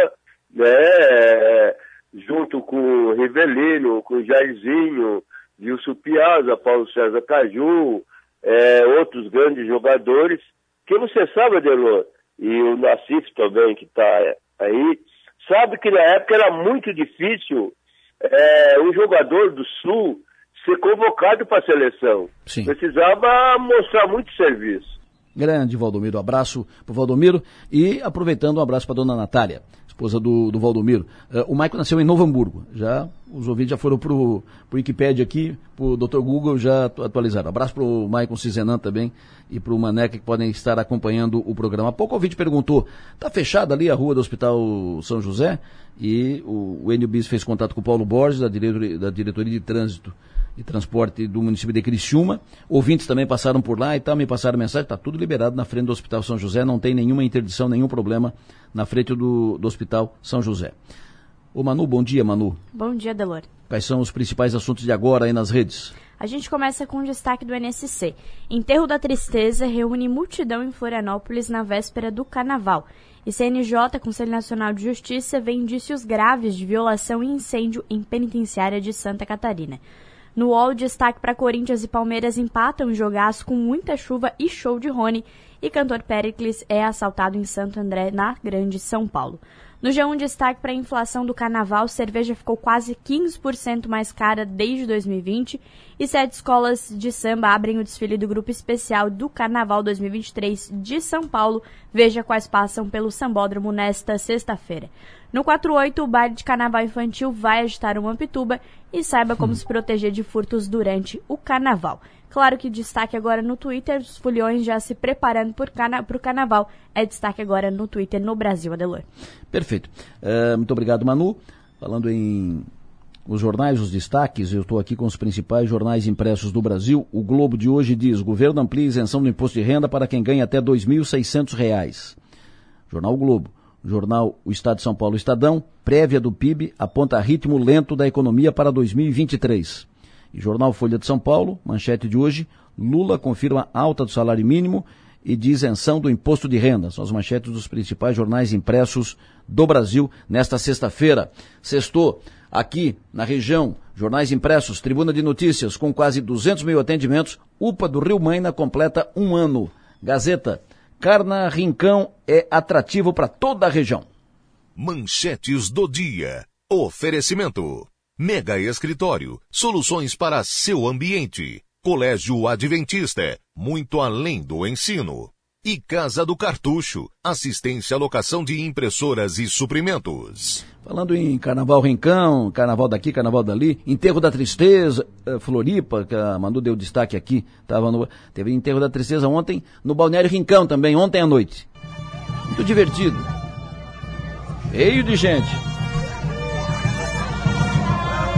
[SPEAKER 6] né? Junto com o Rivelino, com o Jairzinho, Wilson Piazza, Paulo César Caju, é, outros grandes jogadores, que você sabe, Adelor, e o Nassif também, que está aí, sabe que na época era muito difícil é, um jogador do Sul ser convocado para a seleção.
[SPEAKER 2] Sim.
[SPEAKER 6] Precisava mostrar muito serviço.
[SPEAKER 2] Grande Valdomiro, abraço para o Valdomiro e aproveitando um abraço para dona Natália esposa do, do Valdomiro. Uh, o Michael nasceu em Novo Hamburgo. Já, os ouvintes já foram para o Wikipedia aqui, para o Dr. Google já atualizaram. Abraço para o Michael Cizenan também e para o Maneca que podem estar acompanhando o programa. Há pouco o ouvinte perguntou, está fechada ali a rua do Hospital São José? E o, o Enio Bis fez contato com o Paulo Borges, da diretoria, da diretoria de Trânsito e Transporte do município de Criciúma. Ouvintes também passaram por lá e tal, me passaram mensagem, está tudo liberado na frente do Hospital São José, não tem nenhuma interdição, nenhum problema na frente do, do Hospital São José. Ô Manu, bom dia, Manu.
[SPEAKER 7] Bom dia, Delor.
[SPEAKER 2] Quais são os principais assuntos de agora aí nas redes?
[SPEAKER 7] A gente começa com o destaque do NSC. Enterro da Tristeza reúne multidão em Florianópolis na véspera do Carnaval. E CNJ, Conselho Nacional de Justiça, vê indícios graves de violação e incêndio em penitenciária de Santa Catarina. No UOL, destaque para Corinthians e Palmeiras empatam em jogaço com muita chuva e show de Rony. E cantor Pericles é assaltado em Santo André, na Grande São Paulo. No G1, destaque para a inflação do carnaval, cerveja ficou quase 15% mais cara desde 2020 e sete escolas de samba abrem o desfile do grupo especial do Carnaval 2023 de São Paulo. Veja quais passam pelo sambódromo nesta sexta-feira. No 48, o baile de carnaval infantil vai agitar uma pituba e saiba como se proteger de furtos durante o carnaval. Claro que destaque agora no Twitter, os foliões já se preparando para o carnaval. É destaque agora no Twitter no Brasil, Adelor.
[SPEAKER 2] Perfeito. Uh, muito obrigado, Manu. Falando em os jornais, os destaques, eu estou aqui com os principais jornais impressos do Brasil. O Globo de hoje diz: governo amplia isenção do imposto de renda para quem ganha até R$ 2.600. Jornal o Globo. Jornal O Estado de São Paulo Estadão, prévia do PIB, aponta ritmo lento da economia para 2023. E Jornal Folha de São Paulo, manchete de hoje, Lula confirma alta do salário mínimo e de isenção do imposto de renda. São as manchetes dos principais jornais impressos do Brasil nesta sexta-feira. Sextou, aqui na região, jornais impressos, Tribuna de Notícias, com quase 200 mil atendimentos, UPA do Rio Maina completa um ano. Gazeta, Carna Rincão é atrativo para toda a região.
[SPEAKER 1] Manchetes do dia. Oferecimento. Mega Escritório, soluções para seu ambiente. Colégio Adventista, muito além do ensino. E Casa do Cartucho, assistência à locação de impressoras e suprimentos.
[SPEAKER 2] Falando em Carnaval Rincão, Carnaval daqui, Carnaval dali, Enterro da Tristeza, eh, Floripa, que a Manu deu destaque aqui, tava no, teve Enterro da Tristeza ontem, no Balneário Rincão também, ontem à noite. Muito divertido. Cheio de gente.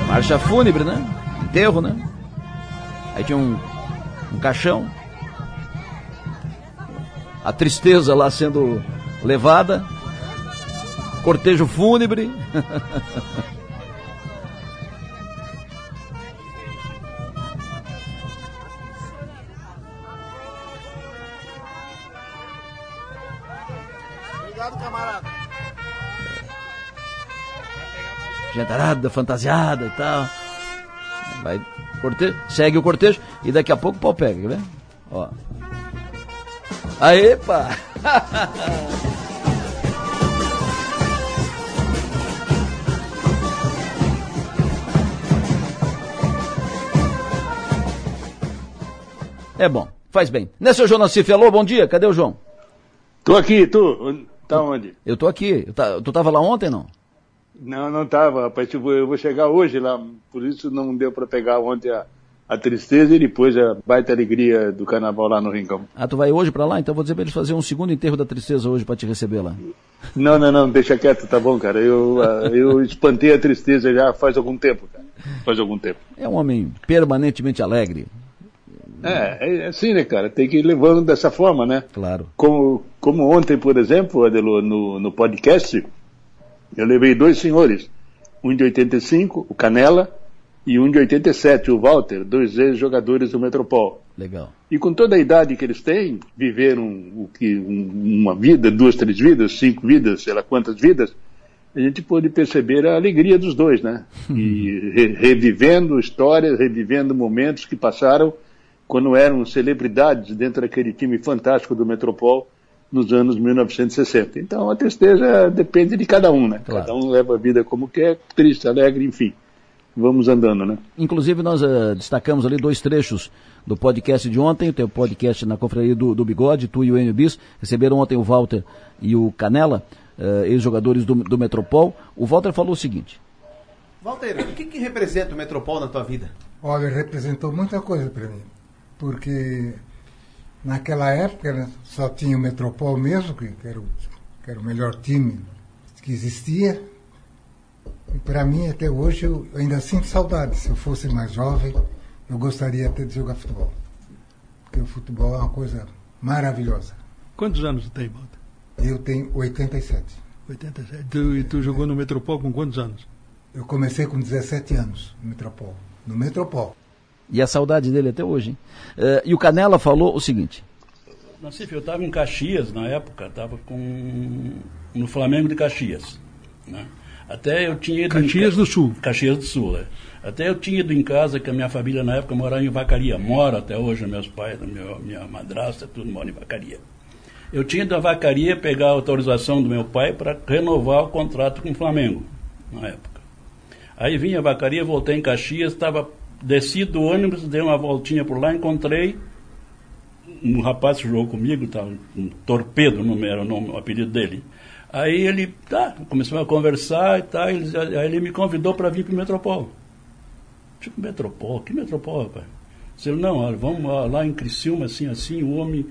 [SPEAKER 2] Marcha fúnebre, né? Enterro, né? Aí tinha um, um caixão. A tristeza lá sendo levada. Cortejo fúnebre.
[SPEAKER 8] Obrigado, camarada.
[SPEAKER 2] gentarada, fantasiada e tal. Vai, cortejo, segue o cortejo e daqui a pouco o pau pega, quer ver? Ó. Aê, pá! É bom, faz bem. Né, seu João Nassif? Alô, bom dia, cadê o João?
[SPEAKER 9] Tô aqui, tu? Tá onde?
[SPEAKER 2] Eu tô aqui. Tu tava lá ontem, não?
[SPEAKER 9] Não, não estava, rapaz. Tipo, eu vou chegar hoje lá, por isso não deu para pegar ontem a, a tristeza e depois a baita alegria do carnaval lá no Rincão.
[SPEAKER 2] Ah, tu vai hoje para lá? Então vou dizer para eles fazer um segundo enterro da tristeza hoje para te receber lá.
[SPEAKER 9] Não, não, não, deixa quieto, tá bom, cara. Eu, ah, eu espantei a tristeza já faz algum tempo, cara. Faz algum tempo.
[SPEAKER 2] É um homem permanentemente alegre.
[SPEAKER 9] É, é assim, né, cara? Tem que ir levando dessa forma, né?
[SPEAKER 2] Claro.
[SPEAKER 9] Como, como ontem, por exemplo, Adelo, no, no podcast, eu levei dois senhores, um de 85, o Canela, e um de 87, o Walter, dois ex-jogadores do Metropol.
[SPEAKER 2] Legal.
[SPEAKER 9] E com toda a idade que eles têm, viveram o que, um, uma vida, duas, três vidas, cinco vidas, sei lá quantas vidas, a gente pôde perceber a alegria dos dois, né? E re revivendo histórias, revivendo momentos que passaram quando eram celebridades dentro daquele time fantástico do Metropol nos anos 1960. Então a tristeza depende de cada um, né? Claro. Cada um leva a vida como quer, triste, alegre, enfim. Vamos andando, né?
[SPEAKER 2] Inclusive nós uh, destacamos ali dois trechos do podcast de ontem, o teu podcast na confraria do, do Bigode, tu e o Enio Bis, receberam ontem o Walter e o Canela, uh, ex-jogadores do, do Metropol. O Walter falou o seguinte.
[SPEAKER 8] Walter, o que, que representa o Metropol na tua vida?
[SPEAKER 10] Olha, representou muita coisa para mim, porque Naquela época né, só tinha o Metropol mesmo, que, que, era o, que era o melhor time que existia. Para mim, até hoje, eu ainda sinto saudade. Se eu fosse mais jovem, eu gostaria até de jogar futebol. Porque o futebol é uma coisa maravilhosa.
[SPEAKER 8] Quantos anos você tem, Walter?
[SPEAKER 10] Eu tenho 87.
[SPEAKER 11] 87. Tu, e tu jogou no Metropol com quantos anos?
[SPEAKER 10] Eu comecei com 17 anos no Metropol. No Metropol.
[SPEAKER 2] E a saudade dele até hoje, hein? Uh, e o Canela falou o seguinte.
[SPEAKER 12] Nassif, eu estava em Caxias na época, estava com no Flamengo de Caxias. Né? Até eu tinha ido
[SPEAKER 11] Caxias
[SPEAKER 12] em...
[SPEAKER 11] do Sul.
[SPEAKER 12] Caxias do Sul, é. Até eu tinha ido em casa, que a minha família na época morava em Vacaria. Mora até hoje, meus pais, minha, minha madrasta, tudo mora em Vacaria. Eu tinha ido a Vacaria pegar a autorização do meu pai para renovar o contrato com o Flamengo, na época. Aí vim a Vacaria, voltei em Caxias, estava desci do ônibus, dei uma voltinha por lá, encontrei um rapaz que jogou comigo, tá, um torpedo, não era o, nome, o apelido dele. Aí ele, tá, começou a conversar e tá, ele, aí ele me convidou para vir para o Metropol. Tipo, Metropol? Que Metropol, rapaz? Ele, não, olha, vamos lá em Criciúma, assim, assim, o homem,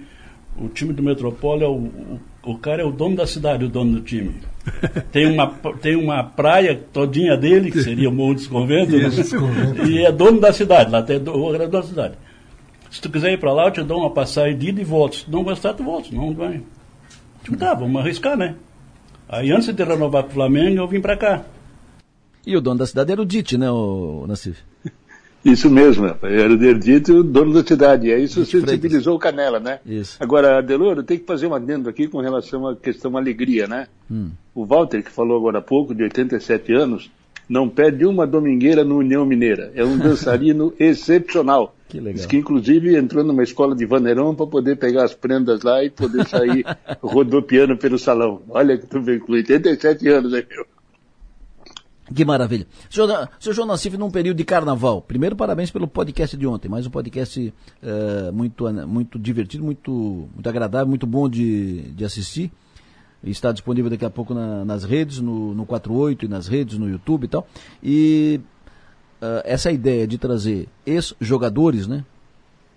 [SPEAKER 12] o time do Metropol é o, o, o cara é o dono da cidade, o dono do time. *laughs* Tem uma, tem uma praia todinha dele, que seria o Morro dos Conventos, né? *laughs* e é dono da cidade, lá tem o dono da cidade. Se tu quiser ir para lá, eu te dou uma passagem de ida e volta. Se tu não gostar, tu volta. Não vai. Tipo, tá, vamos arriscar, né? Aí antes de renovar com o Flamengo, eu vim para cá.
[SPEAKER 2] E o dono da cidade era o Dite, né, o Nassif? *laughs*
[SPEAKER 9] Isso mesmo, era o Dite o dono da cidade. Aí isso sensibilizou o Canela, né?
[SPEAKER 2] Isso.
[SPEAKER 9] Agora, Deloro, tem que fazer um adendo aqui com relação à questão alegria, né?
[SPEAKER 2] Hum.
[SPEAKER 9] O Walter, que falou agora há pouco, de 87 anos, não perde uma domingueira no União Mineira. É um *laughs* dançarino excepcional.
[SPEAKER 2] Que legal.
[SPEAKER 9] Diz que inclusive entrou numa escola de Vaneirão para poder pegar as prendas lá e poder sair *laughs* rodopiando pelo salão. Olha que tu vem com 87 anos aí, meu.
[SPEAKER 2] Que maravilha. Senhor, senhor João Nassif, num período de carnaval, primeiro parabéns pelo podcast de ontem, mais um podcast uh, muito, muito divertido, muito, muito agradável, muito bom de, de assistir. Está disponível daqui a pouco na, nas redes, no, no 48 e nas redes, no YouTube e tal. E uh, essa ideia de trazer ex-jogadores, né?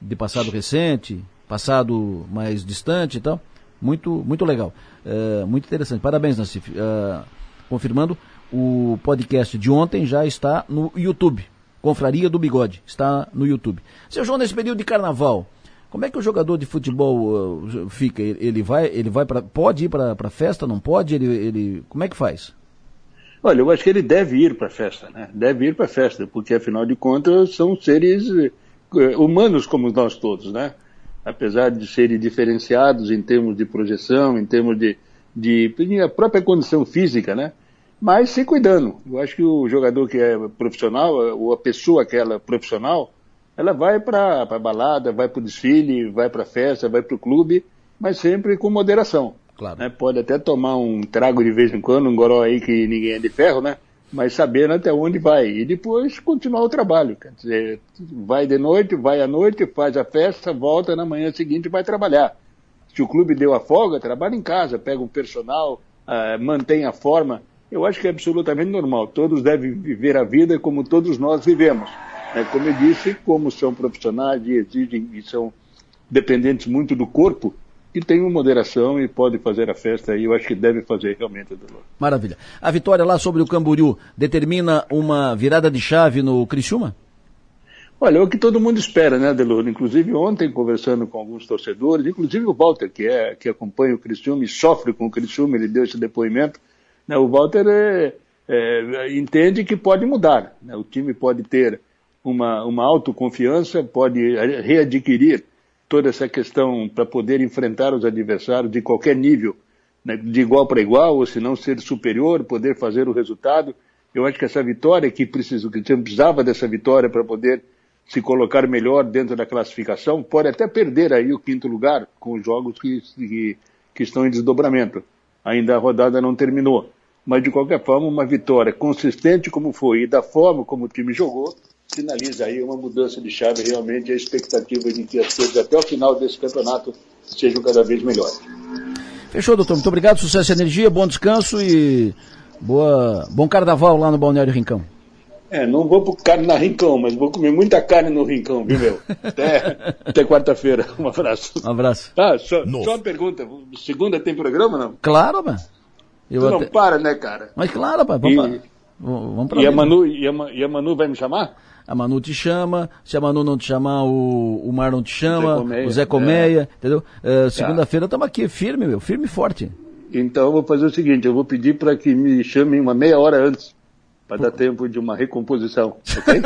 [SPEAKER 2] De passado recente, passado mais distante e tal, muito, muito legal. Uh, muito interessante. Parabéns, Nassif. Uh, confirmando, o podcast de ontem já está no YouTube. Confraria do Bigode, está no YouTube. Seu João, nesse período de carnaval, como é que o jogador de futebol uh, fica? Ele vai, ele vai para, pode ir para a festa? Não pode? Ele, ele, como é que faz?
[SPEAKER 9] Olha, eu acho que ele deve ir para a festa, né? Deve ir para a festa, porque afinal de contas são seres uh, humanos como nós todos, né? Apesar de serem diferenciados em termos de projeção, em termos de, de, de a própria condição física, né? Mas se cuidando. Eu acho que o jogador que é profissional, ou a pessoa que é profissional, ela vai para a balada, vai para o desfile, vai para a festa, vai para o clube, mas sempre com moderação.
[SPEAKER 2] Claro.
[SPEAKER 9] Né? Pode até tomar um trago de vez em quando, um goró aí que ninguém é de ferro, né? Mas sabendo até onde vai. E depois continuar o trabalho. Quer dizer, vai de noite, vai à noite, faz a festa, volta na manhã seguinte e vai trabalhar. Se o clube deu a folga, trabalha em casa, pega um personal, uh, mantém a forma. Eu acho que é absolutamente normal. Todos devem viver a vida como todos nós vivemos. É, como eu disse, como são profissionais e exigem e são dependentes muito do corpo, que tenham moderação e podem fazer a festa aí, eu acho que deve fazer realmente, Delor.
[SPEAKER 2] Maravilha. A vitória lá sobre o Camboriú determina uma virada de chave no Criciúma?
[SPEAKER 9] Olha, é o que todo mundo espera, né, Delor? Inclusive ontem, conversando com alguns torcedores, inclusive o Walter, que, é, que acompanha o Criciúma e sofre com o Criciúma, ele deu esse depoimento. Né, o Walter é, é, entende que pode mudar. Né, o time pode ter uma, uma autoconfiança, pode readquirir toda essa questão para poder enfrentar os adversários de qualquer nível, né, de igual para igual, ou se não ser superior, poder fazer o resultado. Eu acho que essa vitória que precisa, que precisava dessa vitória para poder se colocar melhor dentro da classificação, pode até perder aí o quinto lugar com os jogos que, que, que estão em desdobramento. Ainda a rodada não terminou. Mas, de qualquer forma, uma vitória consistente como foi e da forma como o time jogou, sinaliza aí uma mudança de chave realmente a expectativa de que as coisas até o final desse campeonato sejam cada vez melhores.
[SPEAKER 2] Fechou, doutor. Muito obrigado, sucesso e energia, bom descanso e boa, bom carnaval lá no Balneário Rincão.
[SPEAKER 9] É, não vou pro carne na Rincão, mas vou comer muita carne no Rincão, viu, meu? *laughs* Até, até quarta-feira. Um abraço.
[SPEAKER 2] Um abraço.
[SPEAKER 9] Ah, só, só uma pergunta. Segunda tem programa, não?
[SPEAKER 2] Claro, mano.
[SPEAKER 9] Eu tu até... não para, né, cara?
[SPEAKER 2] Mas claro, pai. Vamos, e,
[SPEAKER 9] vamos pra e, a Manu, e, a, e a Manu vai me chamar?
[SPEAKER 2] A Manu te chama, se a Manu não te chamar, o, o Mar não te chama, o Zé Colmeia, é. entendeu? Uh, Segunda-feira estamos aqui, firme, meu, firme e forte.
[SPEAKER 9] Então eu vou fazer o seguinte, eu vou pedir para que me chamem uma meia hora antes, para dar tempo de uma recomposição, *laughs* ok?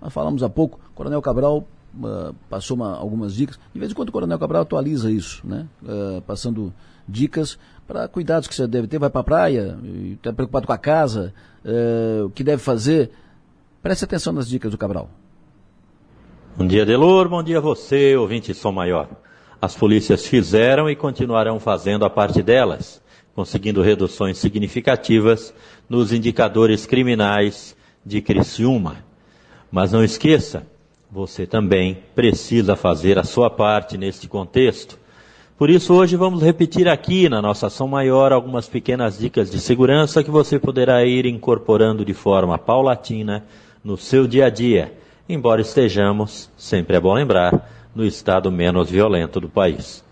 [SPEAKER 2] Nós falamos há pouco, Coronel Cabral uh, passou uma, algumas dicas. De vez em quando o Coronel Cabral atualiza isso, né? Uh, passando dicas para cuidados que você deve ter. Vai para a praia, está preocupado com a casa, uh, o que deve fazer. Preste atenção nas dicas do Cabral.
[SPEAKER 13] Bom dia, Delor. Bom dia a você, ouvinte Som Maior. As polícias fizeram e continuarão fazendo a parte delas, conseguindo reduções significativas nos indicadores criminais de Criciúma. Mas não esqueça, você também precisa fazer a sua parte neste contexto. Por isso, hoje vamos repetir aqui na nossa ação maior algumas pequenas dicas de segurança que você poderá ir incorporando de forma paulatina no seu dia a dia, embora estejamos, sempre é bom lembrar, no estado menos violento do país.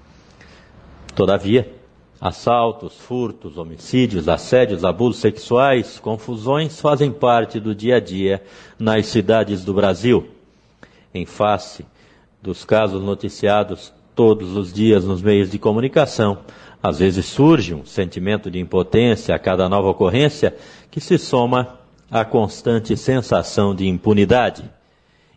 [SPEAKER 13] Todavia, Assaltos, furtos, homicídios, assédios, abusos sexuais, confusões fazem parte do dia a dia nas cidades do Brasil. Em face dos casos noticiados todos os dias nos meios de comunicação, às vezes surge um sentimento de impotência a cada nova ocorrência que se soma à constante sensação de impunidade,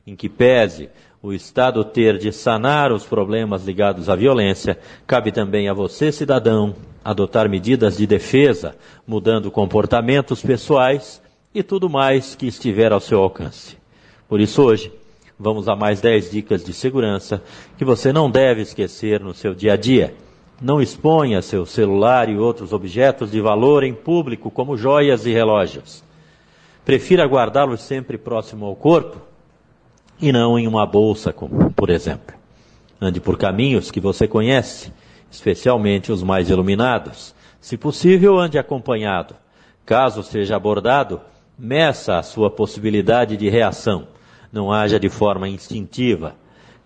[SPEAKER 13] em que pese o Estado ter de sanar os problemas ligados à violência, cabe também a você, cidadão, adotar medidas de defesa, mudando comportamentos pessoais e tudo mais que estiver ao seu alcance. Por isso, hoje, vamos a mais 10 dicas de segurança que você não deve esquecer no seu dia a dia. Não exponha seu celular e outros objetos de valor em público, como joias e relógios. Prefira guardá-los sempre próximo ao corpo e não em uma bolsa, como, por exemplo. Ande por caminhos que você conhece, especialmente os mais iluminados. Se possível, ande acompanhado. Caso seja abordado, meça a sua possibilidade de reação. Não haja de forma instintiva.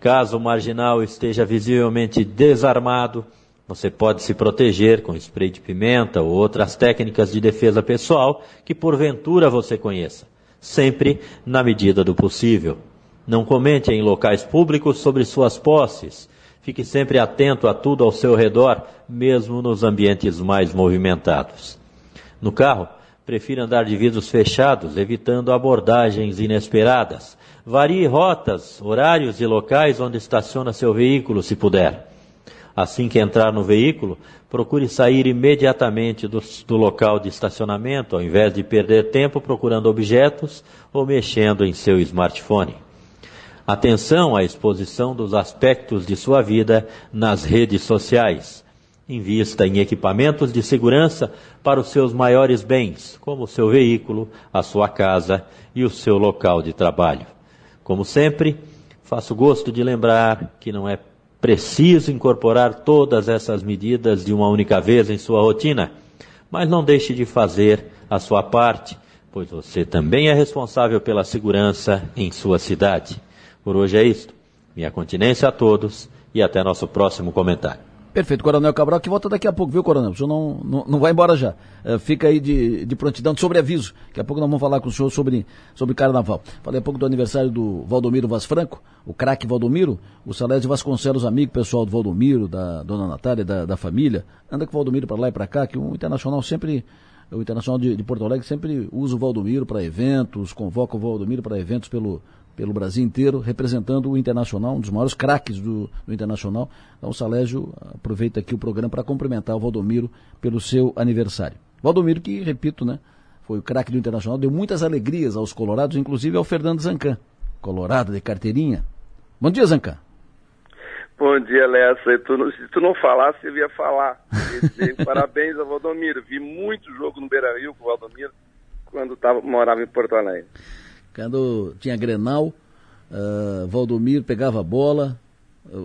[SPEAKER 13] Caso o marginal esteja visivelmente desarmado, você pode se proteger com spray de pimenta ou outras técnicas de defesa pessoal que porventura você conheça, sempre na medida do possível. Não comente em locais públicos sobre suas posses. Fique sempre atento a tudo ao seu redor, mesmo nos ambientes mais movimentados. No carro, prefira andar de vidros fechados, evitando abordagens inesperadas. Varie rotas, horários e locais onde estaciona seu veículo, se puder. Assim que entrar no veículo, procure sair imediatamente do, do, local de estacionamento, ao invés de perder tempo procurando objetos ou mexendo em seu smartphone. Atenção à exposição dos aspectos de sua vida nas redes sociais. Invista em equipamentos de segurança para os seus maiores bens, como o seu veículo, a sua casa e o seu local de trabalho. Como sempre, faço gosto de lembrar que não é preciso incorporar todas essas medidas de uma única vez em sua rotina, mas não deixe de fazer a sua parte, pois você também é responsável pela segurança em sua cidade. Por hoje é isto. Minha continência a todos e até nosso próximo comentário.
[SPEAKER 2] Perfeito, Coronel Cabral, que volta daqui a pouco, viu, Coronel? O senhor não, não, não vai embora já. Uh, fica aí de, de prontidão, de sobreaviso. Daqui a pouco nós vamos falar com o senhor sobre, sobre carnaval. Falei há pouco do aniversário do Valdomiro Vaz Franco, o craque Valdomiro, o Salésio Vasconcelos, amigo pessoal do Valdomiro, da dona Natália, da, da família. Anda com o Valdomiro para lá e para cá, que o Internacional sempre o Internacional de, de, Porto Alegre sempre usa o Valdomiro para eventos, convoca o Valdomiro para eventos pelo, pelo Brasil inteiro, representando o Internacional, um dos maiores craques do, do Internacional. Então, o Salésio aproveita aqui o programa para cumprimentar o Valdomiro pelo seu aniversário. Valdomiro, que, repito, né, foi o craque do Internacional, deu muitas alegrias aos colorados, inclusive ao Fernando Zancan, colorado de carteirinha. Bom dia, Zancan.
[SPEAKER 14] Bom dia, Lessa. Tu, se tu não falasse, eu ia falar. *laughs* Parabéns ao Valdomiro. Vi muito jogo no Beira-Rio com o Valdomiro quando tava, morava em Porto Alegre.
[SPEAKER 2] Quando tinha Grenal, uh, Valdomiro pegava a bola,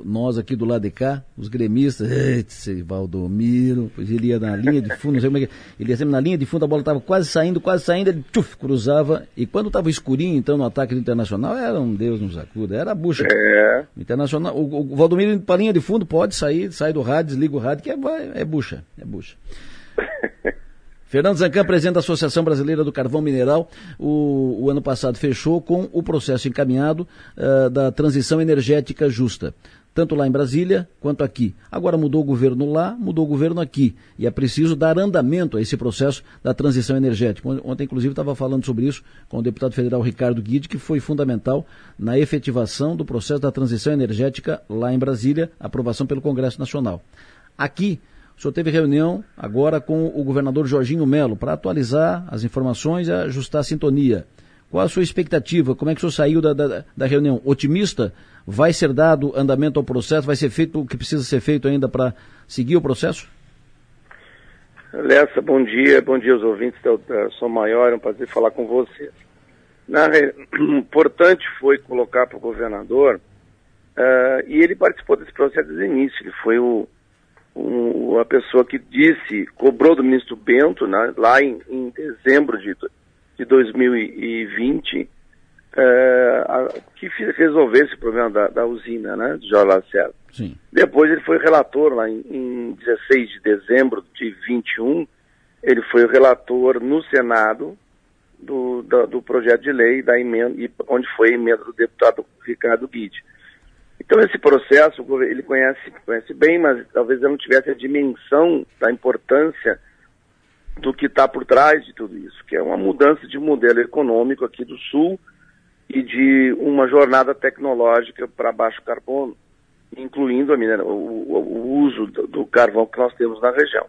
[SPEAKER 2] nós aqui do lado de cá, os gremistas, esse Valdomiro, ele ia na linha de fundo, não sei como é que ele ia sempre na linha de fundo, a bola estava quase saindo, quase saindo, ele tchuf, cruzava, e quando estava escurinho, então, no ataque do Internacional, era um Deus nos acuda, era a bucha.
[SPEAKER 14] É.
[SPEAKER 2] O Internacional, o, o Valdomiro para a linha de fundo pode sair, sai do rádio, desliga o rádio, que é, é bucha, é bucha. Fernando Zancan, presidente da Associação Brasileira do Carvão Mineral, o, o ano passado fechou com o processo encaminhado uh, da transição energética justa. tanto lá em Brasília quanto aqui. Agora mudou o governo lá, mudou o governo aqui. E é preciso dar andamento a esse processo da transição energética. Ontem, inclusive, estava falando sobre isso com o deputado federal Ricardo Guide, que foi fundamental na efetivação do processo da transição energética lá em Brasília, aprovação pelo Congresso Nacional. Aqui, o senhor teve reunião agora com o governador Jorginho Melo para atualizar as informações e ajustar a sintonia. Qual a sua expectativa? Como é que o senhor saiu da, da, da reunião? Otimista? Vai ser dado andamento ao processo? Vai ser feito o que precisa ser feito ainda para seguir o processo?
[SPEAKER 14] Lessa, bom dia. Bom dia aos ouvintes da, da Som Maior. É um prazer falar com você. Na, *clears throat* importante foi colocar para o governador, uh, e ele participou desse processo desde o início. Ele foi o, o, a pessoa que disse, cobrou do ministro Bento, né, lá em, em dezembro de de 2020 é, a, que resolvesse o problema da, da usina, né, de Jorge Lacerda.
[SPEAKER 2] Sim.
[SPEAKER 14] Depois ele foi relator lá em, em 16 de dezembro de 21, ele foi o relator no Senado do, do, do projeto de lei da emenda, onde foi a emenda do deputado Ricardo Guide. Então esse processo ele conhece, conhece bem, mas talvez ele não tivesse a dimensão da importância do que está por trás de tudo isso, que é uma mudança de modelo econômico aqui do Sul e de uma jornada tecnológica para baixo carbono, incluindo minera, o, o, o, uso do, do, carvão que nós temos na região.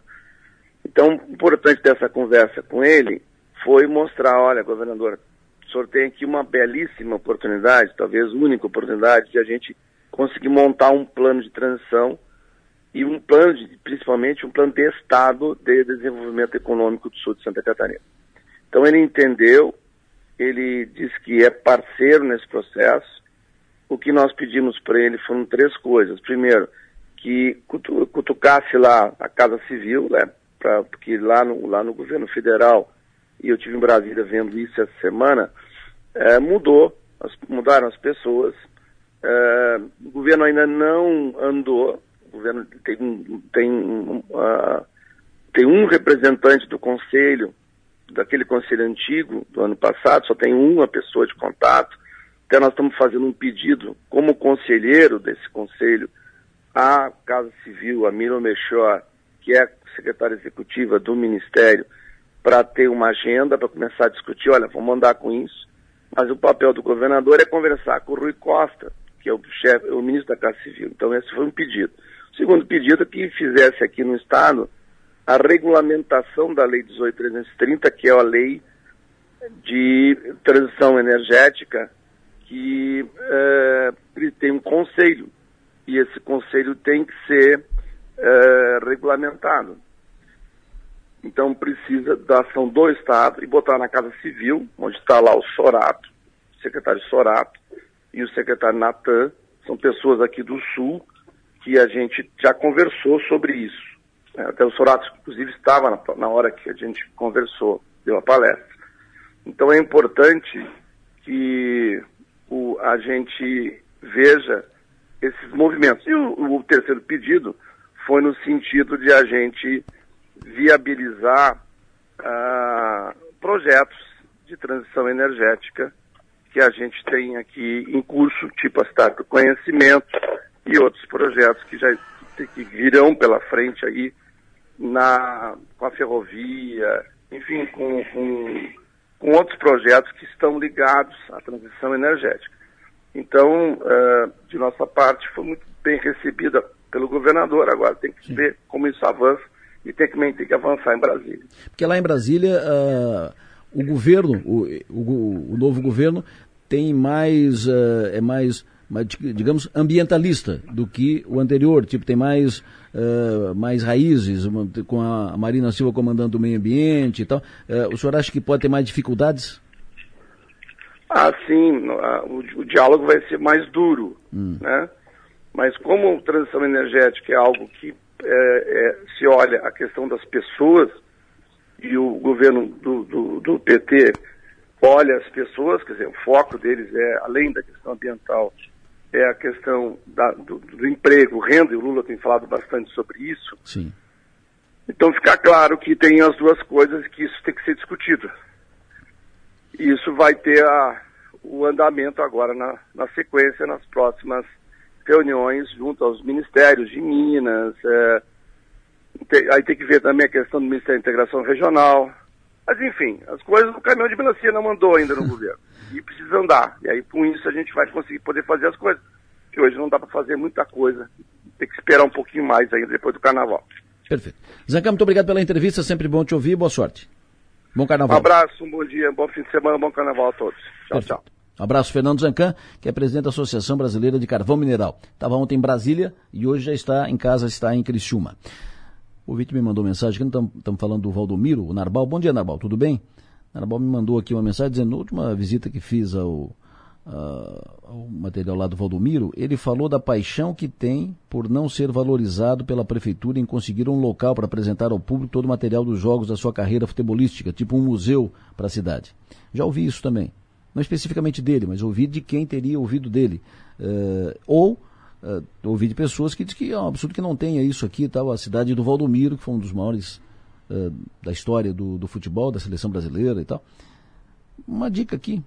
[SPEAKER 14] Então, importante dessa conversa com ele foi mostrar, olha, governador, o senhor tem aqui uma belíssima oportunidade, talvez única oportunidade, de a gente conseguir montar um plano de transição e um plano, de, principalmente um plano de Estado de desenvolvimento econômico do sul de Santa Catarina. Então ele entendeu, ele disse que é parceiro nesse processo. O que nós pedimos para ele foram três coisas. Primeiro, que cutucasse lá a Casa Civil, né, pra, porque lá no, lá no governo federal, e eu tive em Brasília vendo isso essa semana, é, mudou, as, mudaram as pessoas, é, o governo ainda não andou, o governo tem, tem, uh, tem um representante do conselho, daquele conselho antigo do ano passado, só tem uma pessoa de contato. Então nós estamos fazendo um pedido como conselheiro desse conselho à Casa Civil, a Miro Mechor, que é secretária executiva do Ministério, para ter uma agenda, para começar a discutir, olha, vamos andar com isso. Mas o papel do governador é conversar com o Rui Costa, que é o chefe, o ministro da Casa Civil. Então esse foi um pedido. O segundo pedido é que fizesse aqui no Estado a regulamentação da Lei 18.330, que é a lei de transição energética, que é, tem um conselho, e esse conselho tem que ser é, regulamentado. Então precisa da ação do Estado e botar na Casa Civil, onde está lá o Sorato, o secretário Sorato e o secretário Natan, são pessoas aqui do Sul que a gente já conversou sobre isso. É, até o Sorato, inclusive, estava na, hora que a gente conversou, deu a palestra. Então é importante que o, a gente veja esses movimentos. E o, o, terceiro pedido foi no sentido de a gente viabilizar ah, projetos de transição energética que a gente tem aqui em curso, tipo a cidade do conhecimento, e outros projetos que já que virão pela frente aí na, com a ferrovia, enfim, com, com, com outros projetos que estão ligados à transição energética. Então, uh, de nossa parte, foi muito bem recebida pelo governador. Agora tem que Sim. ver como isso avança e tem que, tem que avançar em Brasília.
[SPEAKER 2] Porque lá em Brasília, uh, o governo, o, o, o, novo governo, tem mais, uh, é mais digamos, ambientalista do que o anterior, tipo, tem mais, uh, mais raízes, uma, com a Marina Silva comandando o meio ambiente e tal. Uh, o senhor acha que pode ter mais dificuldades?
[SPEAKER 14] Ah, sim, o, o diálogo vai ser mais duro, hum. né? Mas como transição energética é algo que é, é, se olha a questão das pessoas e o governo do, do, do PT olha as pessoas, quer dizer, o foco deles é, além da questão ambiental, é a questão da, do, do, emprego, renda, e o Lula tem falado bastante sobre isso.
[SPEAKER 2] Sim.
[SPEAKER 14] Então fica claro que tem as duas coisas que isso tem que ser discutido. Isso vai ter a, o andamento agora na, na sequência, nas próximas reuniões junto aos ministérios de Minas, é, aí tem que ver também a questão do Ministério da Integração Regional. Mas enfim, as coisas o caminhão de melancia não mandou ainda no *laughs* governo. E precisa andar. E aí com isso a gente vai conseguir poder fazer as coisas. Que hoje não dá para fazer muita coisa. Tem que esperar um pouquinho mais ainda depois do carnaval.
[SPEAKER 2] Perfeito. Zanca, muito obrigado pela entrevista, sempre bom te ouvir, boa sorte. Bom carnaval.
[SPEAKER 14] Um abraço, um bom dia, um bom fim de semana, um bom carnaval a todos. Tchau, Perfeito. tchau.
[SPEAKER 2] Um abraço, Fernando Zancan, que é presidente da Associação Brasileira de Carvão Mineral. Estava ontem em Brasília e hoje já está em casa, está em Criciúma. O Vitor me mandou mensagem, que estamos falando do Valdomiro, o Narbal. Bom dia, Narbal, tudo bem? Narbal me mandou aqui uma mensagem dizendo, na última visita que fiz ao, ao material lá do Valdomiro, ele falou da paixão que tem por não ser valorizado pela prefeitura em conseguir um local para apresentar ao público todo o material dos jogos da sua carreira futebolística, tipo um museu para a cidade. Já ouvi isso também. Não especificamente dele, mas ouvi de quem teria ouvido dele. Uh, ou uh, ouvi de pessoas que dizem que é um absurdo que não tenha isso aqui, tal, a cidade do Valdomiro, que foi um dos maiores uh, da história do, do futebol, da seleção brasileira e tal. Uma dica aqui,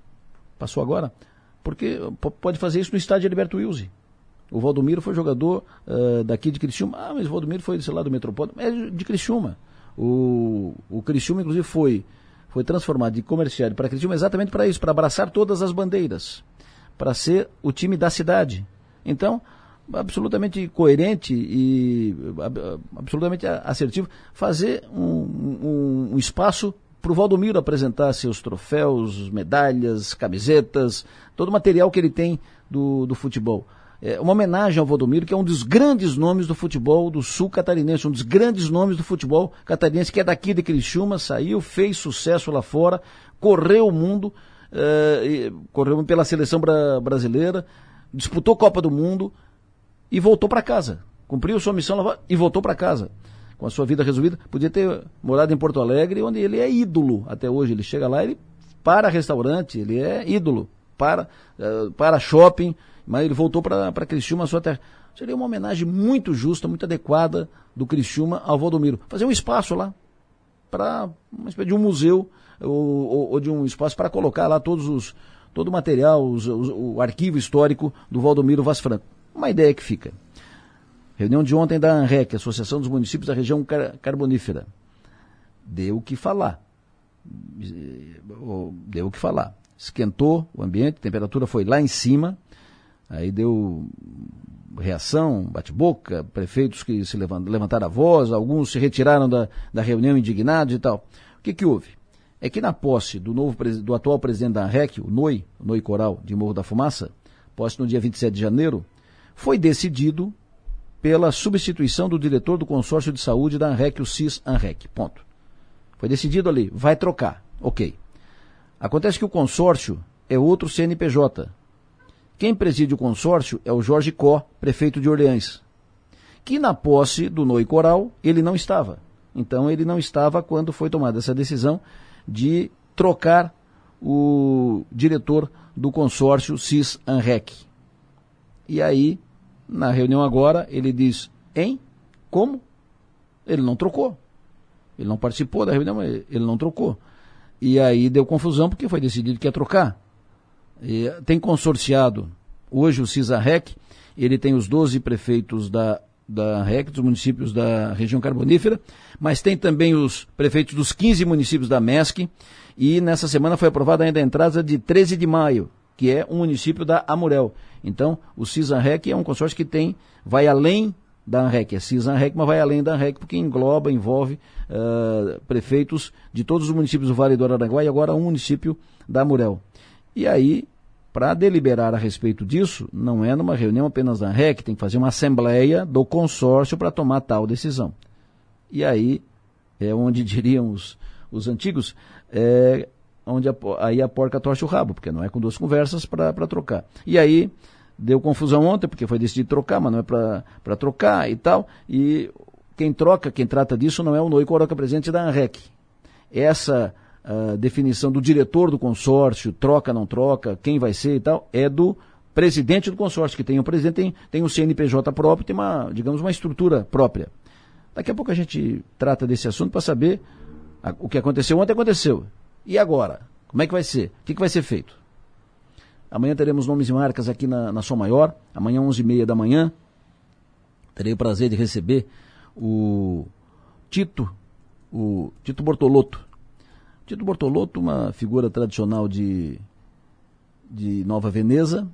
[SPEAKER 2] passou agora, porque pode fazer isso no estádio Alberto Wilson. O Valdomiro foi jogador uh, daqui de Criciúma. Ah, mas o Valdomiro foi, sei lá, do Metropolitano. É de Criciúma. O, o Criciúma, inclusive, foi, foi transformado de comerciário para Criciúma exatamente para isso, para abraçar todas as bandeiras. Para ser o time da cidade. Então, absolutamente coerente e absolutamente assertivo fazer um, um, um espaço para o Valdomiro apresentar seus troféus, medalhas, camisetas, todo o material que ele tem do, do futebol. É uma homenagem ao Valdomiro, que é um dos grandes nomes do futebol do sul catarinense, um dos grandes nomes do futebol catarinense, que é daqui de Criciúma, saiu, fez sucesso lá fora, correu o mundo, é, correu pela seleção bra brasileira, disputou Copa do Mundo e voltou para casa. Cumpriu sua missão e voltou para casa com a sua vida resolvida, podia ter morado em Porto Alegre, onde ele é ídolo até hoje. Ele chega lá, ele para restaurante, ele é ídolo, para, uh, para shopping, mas ele voltou para Criciúma, sua terra. Seria uma homenagem muito justa, muito adequada do Criciúma ao Valdomiro. Fazer um espaço lá, para uma espécie de um museu, ou, ou, ou de um espaço para colocar lá todos os, todo o material, os, os, o arquivo histórico do Valdomiro Vaz Franco. Uma ideia que fica. Reunião de ontem da ANREC, Associação dos Municípios da Região Car Carbonífera. Deu o que falar. Deu o que falar. Esquentou o ambiente, a temperatura foi lá em cima, aí deu reação, bate-boca, prefeitos que se levantaram a voz, alguns se retiraram da, da reunião indignados e tal. O que, que houve? É que na posse do, novo, do atual presidente da ANREC, o NOI, o NOI Coral de Morro da Fumaça, posse no dia 27 de janeiro, foi decidido pela substituição do diretor do consórcio de saúde da ANREC, o CIS ANREC. Ponto. Foi decidido ali, vai trocar. Ok. Acontece que o consórcio é outro CNPJ. Quem preside o consórcio é o Jorge Có, prefeito de Orleans. Que na posse do Noi Coral, ele não estava. Então ele não estava quando foi tomada essa decisão de trocar o diretor do consórcio CIS ANREC. E aí na reunião agora, ele diz: Hein? Como? Ele não trocou. Ele não participou da reunião, ele não trocou. E aí deu confusão porque foi decidido que ia trocar. E tem consorciado hoje o CISAREC, ele tem os 12 prefeitos da, da REC, dos municípios da região carbonífera, mas tem também os prefeitos dos 15 municípios da MESC, e nessa semana foi aprovada ainda a entrada de 13 de maio, que é um município da Amurel. Então, o CISANREC é um consórcio que tem, vai além da ANREC, é CISANREC, mas vai além da ANREC, porque engloba, envolve uh, prefeitos de todos os municípios do Vale do Araranguá e agora um município da Amurel. E aí, para deliberar a respeito disso, não é numa reunião apenas da ANREC, tem que fazer uma assembleia do consórcio para tomar tal decisão. E aí é onde *laughs* diriam os, os antigos, é, onde a, aí a porca torce o rabo, porque não é com duas conversas para trocar. E aí deu confusão ontem, porque foi decidido trocar, mas não é para trocar e tal. E quem troca, quem trata disso não é o Noi Coroca, presidente da ANREC. Essa uh, definição do diretor do consórcio, troca, não troca, quem vai ser e tal, é do presidente do consórcio, que tem o presidente, tem, tem um CNPJ próprio, tem uma, digamos, uma estrutura própria. Daqui a pouco a gente trata desse assunto para saber a, o que aconteceu ontem aconteceu. E agora? Como é que vai ser? O que, que vai ser feito? Amanhã teremos nomes e marcas aqui na, na Som Maior. Amanhã, 11h30 da manhã. Terei o prazer de receber o Tito, o Tito Bortolotto. Tito Bortolotto, uma figura tradicional de, de Nova Veneza,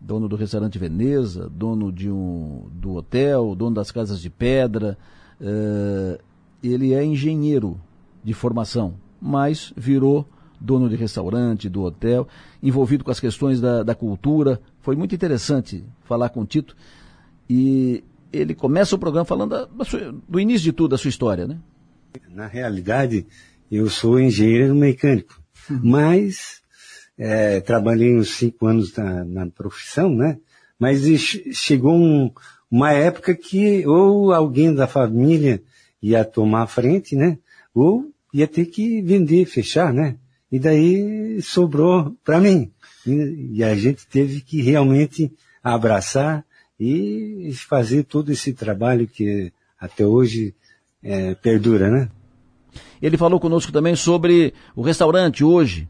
[SPEAKER 2] dono do restaurante Veneza, dono de um, do hotel, dono das casas de pedra. Uh, ele é engenheiro de formação, mas virou dono de restaurante, do hotel, envolvido com as questões da, da cultura. Foi muito interessante falar com o Tito. E ele começa o programa falando da, do início de tudo, da sua história, né?
[SPEAKER 15] Na realidade, eu sou engenheiro mecânico, uhum. mas é, trabalhei uns cinco anos na, na profissão, né? Mas chegou um, uma época que ou alguém da família ia tomar a frente, né? Ou ia ter que vender, fechar, né? E daí sobrou para mim. E, e a gente teve que realmente abraçar e fazer todo esse trabalho que até hoje é, perdura, né?
[SPEAKER 2] Ele falou conosco também sobre o restaurante hoje.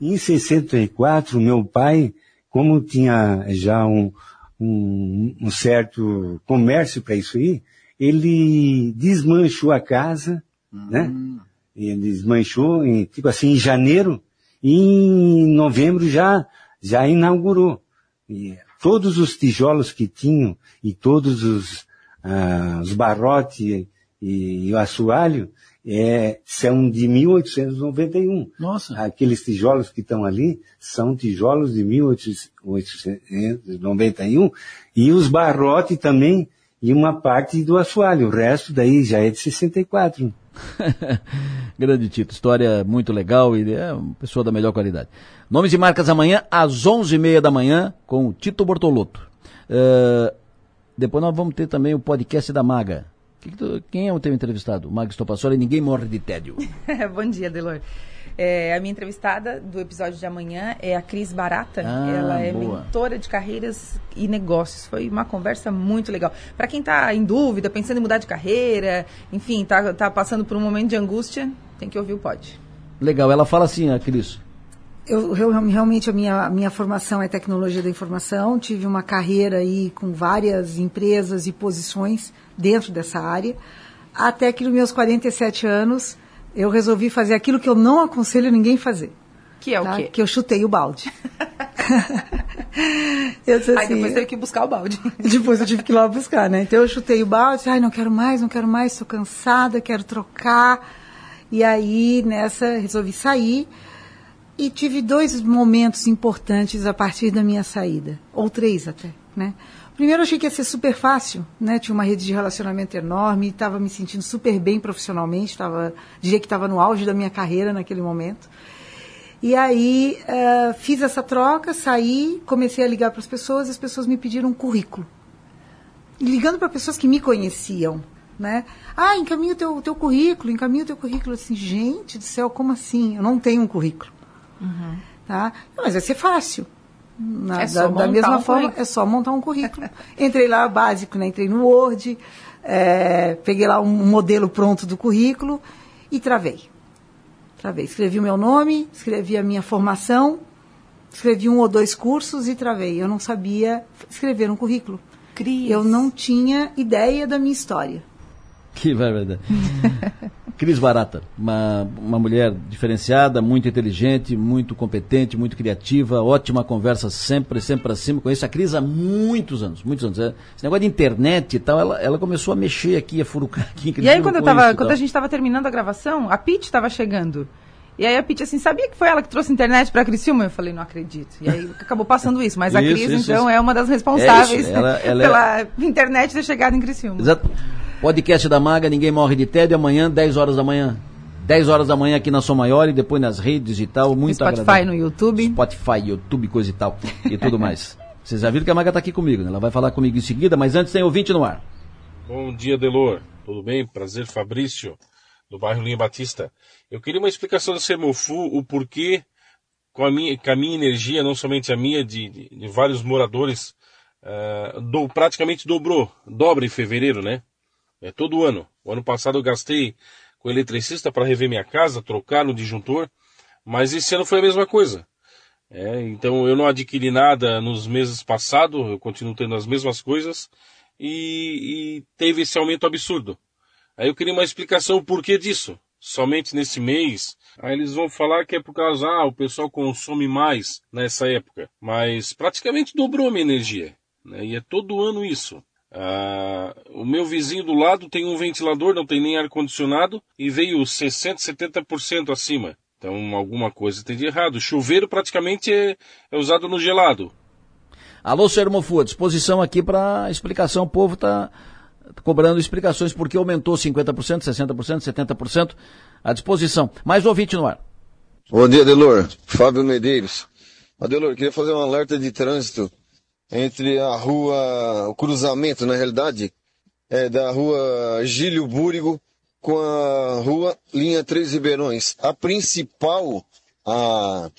[SPEAKER 15] Em 64, meu pai, como tinha já um, um, um certo comércio para isso aí, ele desmanchou a casa, né? hum. né? Ele desmanchou em, tipo assim, em janeiro, e em novembro já, já inaugurou. E todos os tijolos que tinham e todos os, ah, os barrotes e, e, o assoalho é, são de 1891.
[SPEAKER 2] Nossa.
[SPEAKER 15] Aqueles tijolos que estão ali são tijolos de 1891 e os barrotes também e uma parte do assoalho. O resto daí já é de 64. *laughs*
[SPEAKER 2] Grande Tito, história muito legal e é uma pessoa da melhor qualidade. Nomes e marcas amanhã às 11h30 da manhã com o Tito Bortolotto. Uh, depois nós vamos ter também o podcast da Maga. Que que tu, quem é o teu entrevistado? Maga Estopassoli, ninguém morre de tédio. *laughs*
[SPEAKER 16] Bom dia, Delor. É, a minha entrevistada do episódio de amanhã é a Cris Barata. Ah, ela é boa. mentora de carreiras e negócios. Foi uma conversa muito legal. Para quem está em dúvida, pensando em mudar de carreira, enfim, está tá passando por um momento de angústia, tem que ouvir o pod.
[SPEAKER 2] Legal. Ela fala assim, a Cris.
[SPEAKER 17] Eu, eu, realmente a minha, a minha formação é tecnologia da informação. Tive uma carreira aí com várias empresas e posições dentro dessa área. Até que nos meus 47 anos eu resolvi fazer aquilo que eu não aconselho ninguém fazer.
[SPEAKER 16] Que é
[SPEAKER 17] tá?
[SPEAKER 16] o quê?
[SPEAKER 17] Que eu chutei o balde. *laughs*
[SPEAKER 16] eu disse assim, Aí depois teve que buscar o balde. *laughs*
[SPEAKER 17] depois eu tive que ir lá buscar, né? Então eu chutei o balde, ai, não quero mais, não quero mais, estou cansada, quero trocar. E aí, nessa, resolvi sair. E tive dois momentos importantes a partir da minha saída. Ou três até, né? Primeiro, achei que ia ser super fácil, né? Tinha uma rede de relacionamento enorme, estava me sentindo super bem profissionalmente, tava, diria que estava no auge da minha carreira naquele momento. E aí uh, fiz essa troca, saí, comecei a ligar para as pessoas, as pessoas me pediram um currículo. E ligando para pessoas que me conheciam, né? Ah, encaminha o teu, teu currículo, encaminha o teu currículo. Assim, gente do céu, como assim? Eu não tenho um currículo. Uhum. Tá? Mas vai ser fácil. Na, é da, da, mesma um forma, currículo. é só montar um currículo. *laughs* Entrei lá, básico, né? Entrei no Word, é, peguei lá um modelo pronto do currículo e travei. Travei. Escrevi o meu nome, escrevi a minha formação, escrevi um ou dois cursos e travei. Eu não sabia escrever um currículo.
[SPEAKER 16] Cris.
[SPEAKER 17] Eu não tinha ideia da minha história.
[SPEAKER 2] Que verdade. *laughs* Cris Barata, uma, uma mulher diferenciada, muito inteligente, muito competente, muito criativa, ótima conversa sempre, sempre para cima. Conheço a Cris há muitos anos, muitos anos. É, esse negócio de internet e tal, ela, ela começou a mexer aqui, a furucar aqui.
[SPEAKER 16] E aí, quando, eu tava, quando a gente estava terminando a gravação, a Pete estava chegando. E aí a Pete assim, sabia que foi ela que trouxe internet para a Criciúma? Eu falei, não acredito. E aí acabou passando isso. Mas a isso, Cris, isso, então, isso. é uma das responsáveis é ela, ela pela é... internet ter chegado em Criciúma.
[SPEAKER 2] Exato. Podcast da Maga, ninguém morre de tédio. Amanhã, 10 horas da manhã. 10 horas da manhã aqui na Som Maior e depois nas redes e tal. Muito
[SPEAKER 16] Spotify
[SPEAKER 2] agradável.
[SPEAKER 16] no YouTube.
[SPEAKER 2] Spotify, YouTube, coisa e tal. E tudo *laughs* mais. Vocês já viram que a Maga está aqui comigo, né? Ela vai falar comigo em seguida, mas antes tem ouvinte no ar.
[SPEAKER 18] Bom dia, Delor. Tudo bem? Prazer, Fabrício, do bairro Linha Batista. Eu queria uma explicação do Semofu, o porquê, com a minha, com a minha energia, não somente a minha, de, de, de vários moradores, uh, do, praticamente dobrou, dobra em fevereiro, né? É todo ano. O ano passado eu gastei com o eletricista para rever minha casa, trocar no disjuntor, mas esse ano foi a mesma coisa. É, então eu não adquiri nada nos meses passados, eu continuo tendo as mesmas coisas e, e teve esse aumento absurdo. Aí eu queria uma explicação o porquê disso. Somente nesse mês, aí eles vão falar que é por causa, ah, o pessoal consome mais nessa época. Mas praticamente dobrou minha energia. Né? E é todo ano isso. Ah, o meu vizinho do lado tem um ventilador, não tem nem ar-condicionado e veio 60%, 70% acima. Então alguma coisa tem de errado. O chuveiro praticamente é, é usado no gelado.
[SPEAKER 2] Alô. Mofu, à disposição aqui para explicação. O povo está cobrando explicações porque aumentou 50%, 60%, 70%. À disposição. Mais ouvinte no ar.
[SPEAKER 19] Bom dia, Delor. Fábio Medeiros. Adelor, queria fazer um alerta de trânsito entre a rua, o cruzamento, na realidade, é da rua Gílio Búrigo com a rua Linha Três Ribeirões. A principal, a,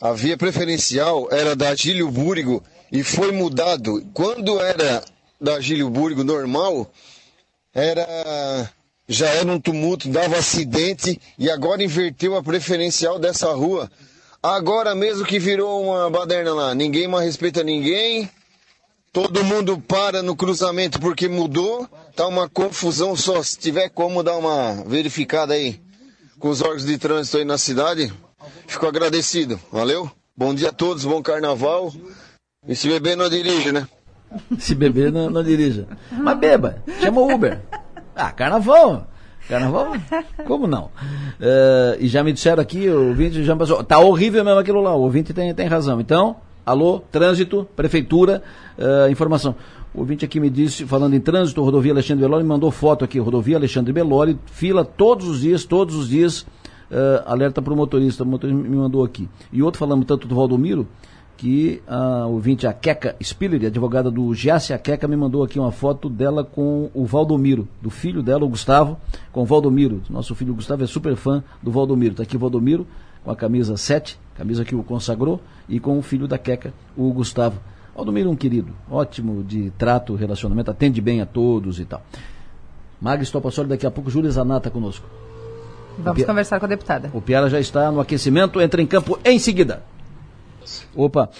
[SPEAKER 19] a via preferencial era da Gílio Búrigo e foi mudado. Quando era da Gílio Búrigo normal, era já era um tumulto, dava acidente e agora inverteu a preferencial dessa rua Agora mesmo que virou uma baderna lá, ninguém mais respeita ninguém, todo mundo para no cruzamento porque mudou, tá uma confusão só. Se tiver como dar uma verificada aí com os órgãos de trânsito aí na cidade, fico agradecido. Valeu? Bom dia a todos, bom carnaval. E se beber, não dirige, né?
[SPEAKER 2] Se beber, não, não dirija. Mas beba, chama o Uber. Ah, carnaval. Carnaval? Como não? Uh, e já me disseram aqui, o ouvinte já passou. Tá horrível mesmo aquilo lá, o ouvinte tem, tem razão. Então, alô, trânsito, prefeitura, uh, informação. O ouvinte aqui me disse, falando em trânsito, rodovia Alexandre Belori, me mandou foto aqui, rodovia Alexandre Belori, fila todos os dias, todos os dias, uh, alerta para o motorista, o motorista me mandou aqui. E outro falando tanto do Valdomiro, que a ouvinte, a Queca Spiller, advogada do Giasse, a Queca me mandou aqui uma foto dela com o Valdomiro, do filho dela, o Gustavo, com o Valdomiro. Nosso filho Gustavo é super fã do Valdomiro. Está aqui o Valdomiro com a camisa 7, camisa que o consagrou, e com o filho da Queca, o Gustavo. Valdomiro é um querido, ótimo de trato, relacionamento, atende bem a todos e tal. Magris Topassoli, daqui a pouco Júlia Zanata conosco.
[SPEAKER 16] Vamos conversar com a deputada.
[SPEAKER 2] O Piara já está no aquecimento, entra em campo em seguida. Opa!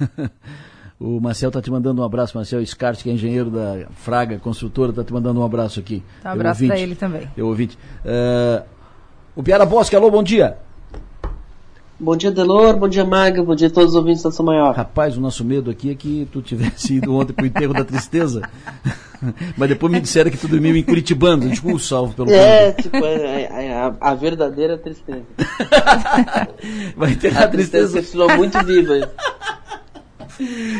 [SPEAKER 2] *laughs* o Marcel está te mandando um abraço, Marcel Scart, que é engenheiro da Fraga, construtora, está te mandando um abraço aqui.
[SPEAKER 16] Tá, um abraço para ele também.
[SPEAKER 2] Eu ouvinte. Uh, o Piara Bosque, alô, bom dia.
[SPEAKER 20] Bom dia, Delor, bom dia, Maga, bom dia a todos os ouvintes da São Maior.
[SPEAKER 2] Rapaz, o nosso medo aqui é que tu tivesse ido ontem pro enterro da tristeza, *laughs* mas depois me disseram que tu dormiu em Curitibano, tipo, salvo pelo
[SPEAKER 20] É, tipo, é, é, é a, a, verdadeira tristeza. *laughs*
[SPEAKER 2] Vai ter a, a tristeza.
[SPEAKER 20] tristeza muito viva.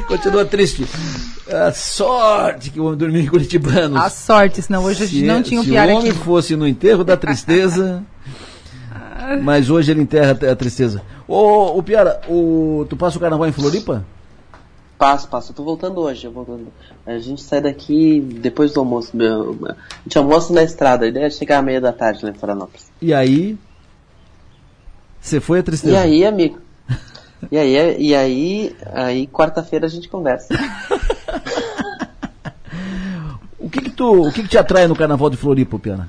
[SPEAKER 2] Continua triste. A sorte que o homem dormiu em Curitibano.
[SPEAKER 16] A sorte, senão hoje se, não tinha um piar aqui.
[SPEAKER 2] Se o homem fosse no enterro da tristeza... *laughs* Mas hoje ele enterra a tristeza. Ô, ô Piara, o, tu passa o carnaval em Floripa?
[SPEAKER 20] Passo, passo. Eu tô voltando hoje. Voltando. A gente sai daqui depois do almoço. Meu, a gente almoça na estrada. A ideia é chegar à meia da tarde lá em Florianópolis.
[SPEAKER 2] E aí? Você foi a tristeza?
[SPEAKER 20] E aí, amigo? E aí, e aí, aí quarta-feira a gente conversa. *laughs*
[SPEAKER 2] o que que tu, o que que te atrai no carnaval de Floripa, Piana?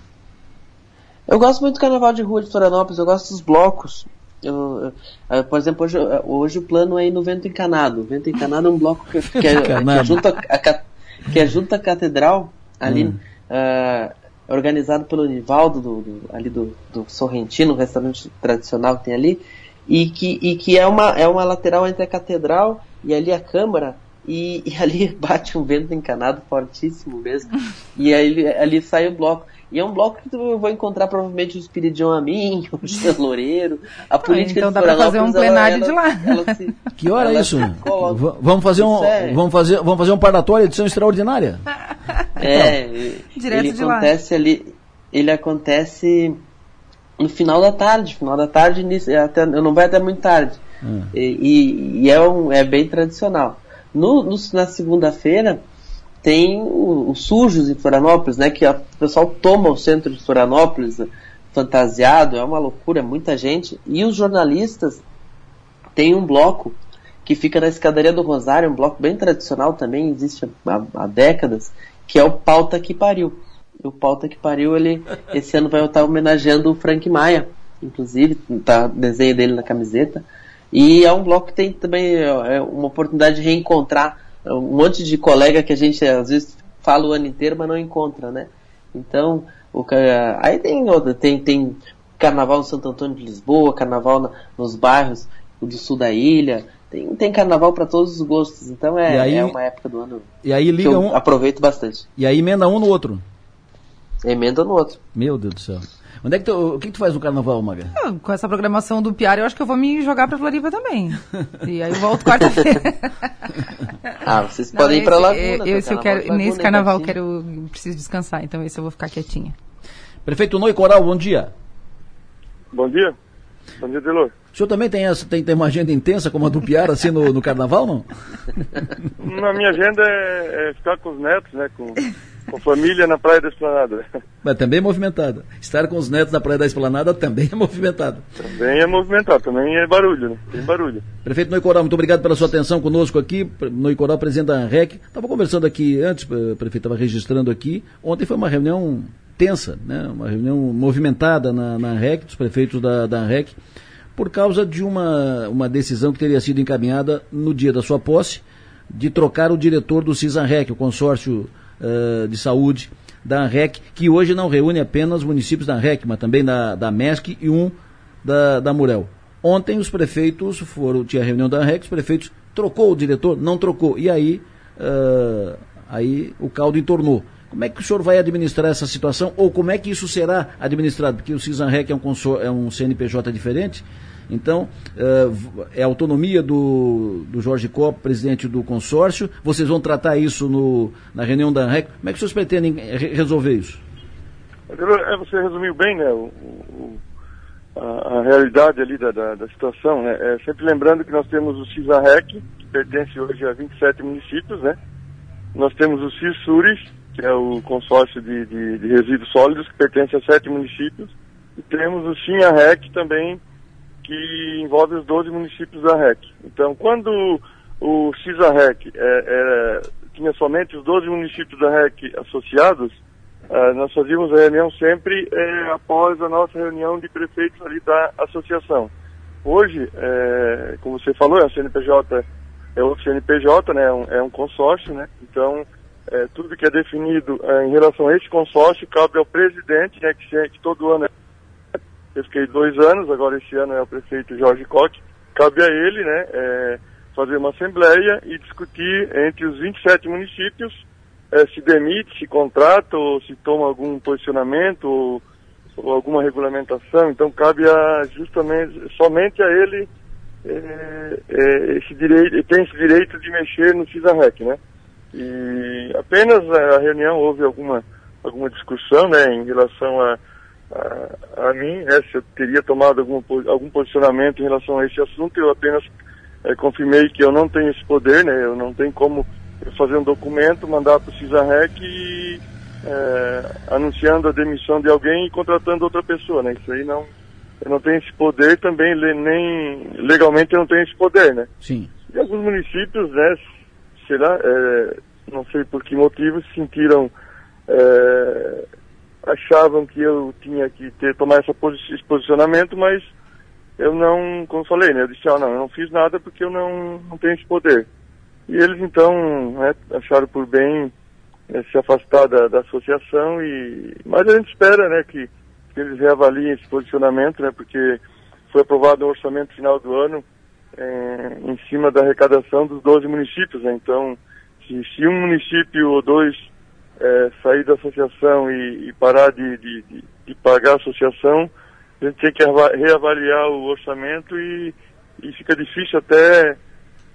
[SPEAKER 20] Eu gosto muito do carnaval de rua de Florianópolis, eu gosto dos blocos. Eu, eu, por exemplo, hoje, hoje, o plano é ir no Vento Encanado. O Vento Encanado é um bloco que, que, é, que, é, junto a, a, que é junto à catedral, ali, hum. uh, organizado pelo Nivaldo, do, do, ali do, do Sorrentino, um restaurante tradicional que tem ali, e que, e que é, uma, é uma lateral entre a catedral e ali a Câmara, e, e ali *laughs* bate um vento encanado fortíssimo mesmo, *laughs* e aí ali sai o bloco. E é um bloco que eu vou encontrar provavelmente o Espiridion Amin, *laughs* o Jean Loureiro, a política
[SPEAKER 16] ah, Então dá pra fazer um plenário ela, de lá.
[SPEAKER 2] Ela, se, *laughs* que hora é isso? Vamos fazer um, vamos fazer, vamos fazer um parlatório, edição extraordinária? *laughs*
[SPEAKER 20] É, então, Direto ele de acontece lá. ali, ele acontece no final da tarde, final da tarde, início, até, eu não vai até muito tarde. Hum. E, e, e, é, um, é bem tradicional. No, no na segunda-feira, tem os sujos em Florianópolis, né? Que o pessoal toma o centro de Florianópolis fantasiado, é uma loucura, é muita gente. E os jornalistas têm um bloco que fica na escadaria do Rosário, um bloco bem tradicional também, existe há, há décadas, que é o Pauta que Pariu. E o Pauta que Pariu, ele *laughs* esse ano vai estar homenageando o Frank Maia, inclusive, tá desenho dele na camiseta. E é um bloco que tem também é, uma oportunidade de reencontrar um monte de colega que a gente às vezes fala o ano inteiro, mas não encontra, né? Então, o, aí tem tem, tem carnaval no Santo Antônio de Lisboa, carnaval na, nos bairros do sul da ilha, tem, tem carnaval para todos os gostos, então é, aí, é uma época do ano
[SPEAKER 2] e aí liga
[SPEAKER 20] que eu
[SPEAKER 2] um,
[SPEAKER 20] aproveito bastante.
[SPEAKER 2] E aí emenda um no outro.
[SPEAKER 20] Emenda no outro.
[SPEAKER 2] Meu Deus do céu. Onde é que tu, o que, que tu faz no carnaval, Maga?
[SPEAKER 16] Ah, com essa programação do Piara, eu acho que eu vou me jogar pra Floripa também. e aí eu volto quarta-feira. *laughs*
[SPEAKER 20] ah, vocês Não, podem esse, ir pra Laguna.
[SPEAKER 16] Eu, eu quero, nesse carnaval eu quero, preciso descansar, então esse eu vou ficar quietinha.
[SPEAKER 2] Prefeito Noi Coral, bom dia.
[SPEAKER 21] Bom dia. Bom dia, Delor.
[SPEAKER 2] O senhor também tem, essa, tem, tem uma agenda intensa como a do Piara, assim, no, no carnaval, não? *laughs*
[SPEAKER 21] Na minha agenda é, é ficar com os netos, né, com com família na Praia da Esplanada.
[SPEAKER 2] Mas também é movimentada. Estar com os netos na Praia da Esplanada também é movimentado.
[SPEAKER 21] Também é movimentado, também é barulho, né? Tem barulho.
[SPEAKER 2] Prefeito Noicoral, muito obrigado pela sua atenção conosco aqui. Noicoral, presidente da ANREC. Estava conversando aqui antes, o prefeito estava registrando aqui. Ontem foi uma reunião tensa, né? uma reunião movimentada na, na ANREC, dos prefeitos da, da ANREC, por causa de uma, uma decisão que teria sido encaminhada no dia da sua posse, de trocar o diretor do CISANREC, o consórcio uh, de saúde da ANREC, que hoje não reúne apenas municípios da ANREC, mas também da, da MESC e um da, da Murel. Ontem os prefeitos foram, tinha reunião da ANREC, os prefeitos trocou o diretor, não trocou, e aí, uh, aí o caldo entornou. Como é que o senhor vai administrar essa situação, ou como é que isso será administrado? Porque o CISANREC é um, é um CNPJ diferente, então, é, é autonomia do, do Jorge Copp, presidente do consórcio. Vocês vão tratar isso no, na reunião da ANREC. Como é que vocês pretendem resolver isso?
[SPEAKER 21] É, você resumiu bem, né, o, o, a, a, realidade ali da, da, da, situação, né? É, sempre lembrando que nós temos o CISAREC, que pertence hoje a 27 municípios, né? Nós temos o CISURIS, que é o consórcio de, de, de resíduos sólidos, que pertence a sete municípios. E temos o SINHAREC também, que envolve os 12 municípios da REC. Então, quando o CISA-REC é, é, tinha somente os 12 municípios da REC associados, é, nós fazíamos a reunião sempre é, após a nossa reunião de prefeitos ali da associação. Hoje, é, como você falou, a CNPJ é outro CNPJ, né, é um, é um consórcio, né, então tudo que é definido em relação a esse consórcio cabe ao presidente, né, que, que todo ano é eu fiquei dois anos, agora esse ano é o prefeito Jorge Coque. Cabe a ele, né, é, fazer uma assembleia e discutir entre os 27 municípios é, se demite, se contrata ou se toma algum posicionamento ou, ou alguma regulamentação. Então cabe a, justamente somente a ele é, é, esse direito, tem esse direito de mexer no CISAREC, né? E apenas a reunião houve alguma alguma discussão, né, em relação a a, a mim, né, se eu teria tomado algum, algum posicionamento em relação a esse assunto, eu apenas é, confirmei que eu não tenho esse poder, né, eu não tenho como fazer um documento, mandar para o CISAREC e é, anunciando a demissão de alguém e contratando outra pessoa, né, isso aí não, eu não tenho esse poder também, nem legalmente eu não tenho esse poder, né.
[SPEAKER 2] Sim.
[SPEAKER 21] E alguns municípios, né, será, é, não sei por que motivo, se sentiram é, achavam que eu tinha que ter tomar essa posi esse posicionamento, mas eu não, como falei, né, eu disse, ah, não, eu não fiz nada porque eu não, não tenho esse poder. E eles então né, acharam por bem né, se afastar da, da, associação e mas a gente espera né que, que, eles reavaliem esse posicionamento né porque foi aprovado um orçamento final do ano é, em cima da arrecadação dos 12 municípios né? então se, se um município ou dois é, sair da associação e, e parar de, de, de, pagar a associação, a gente tem que reavaliar o orçamento e, e fica difícil até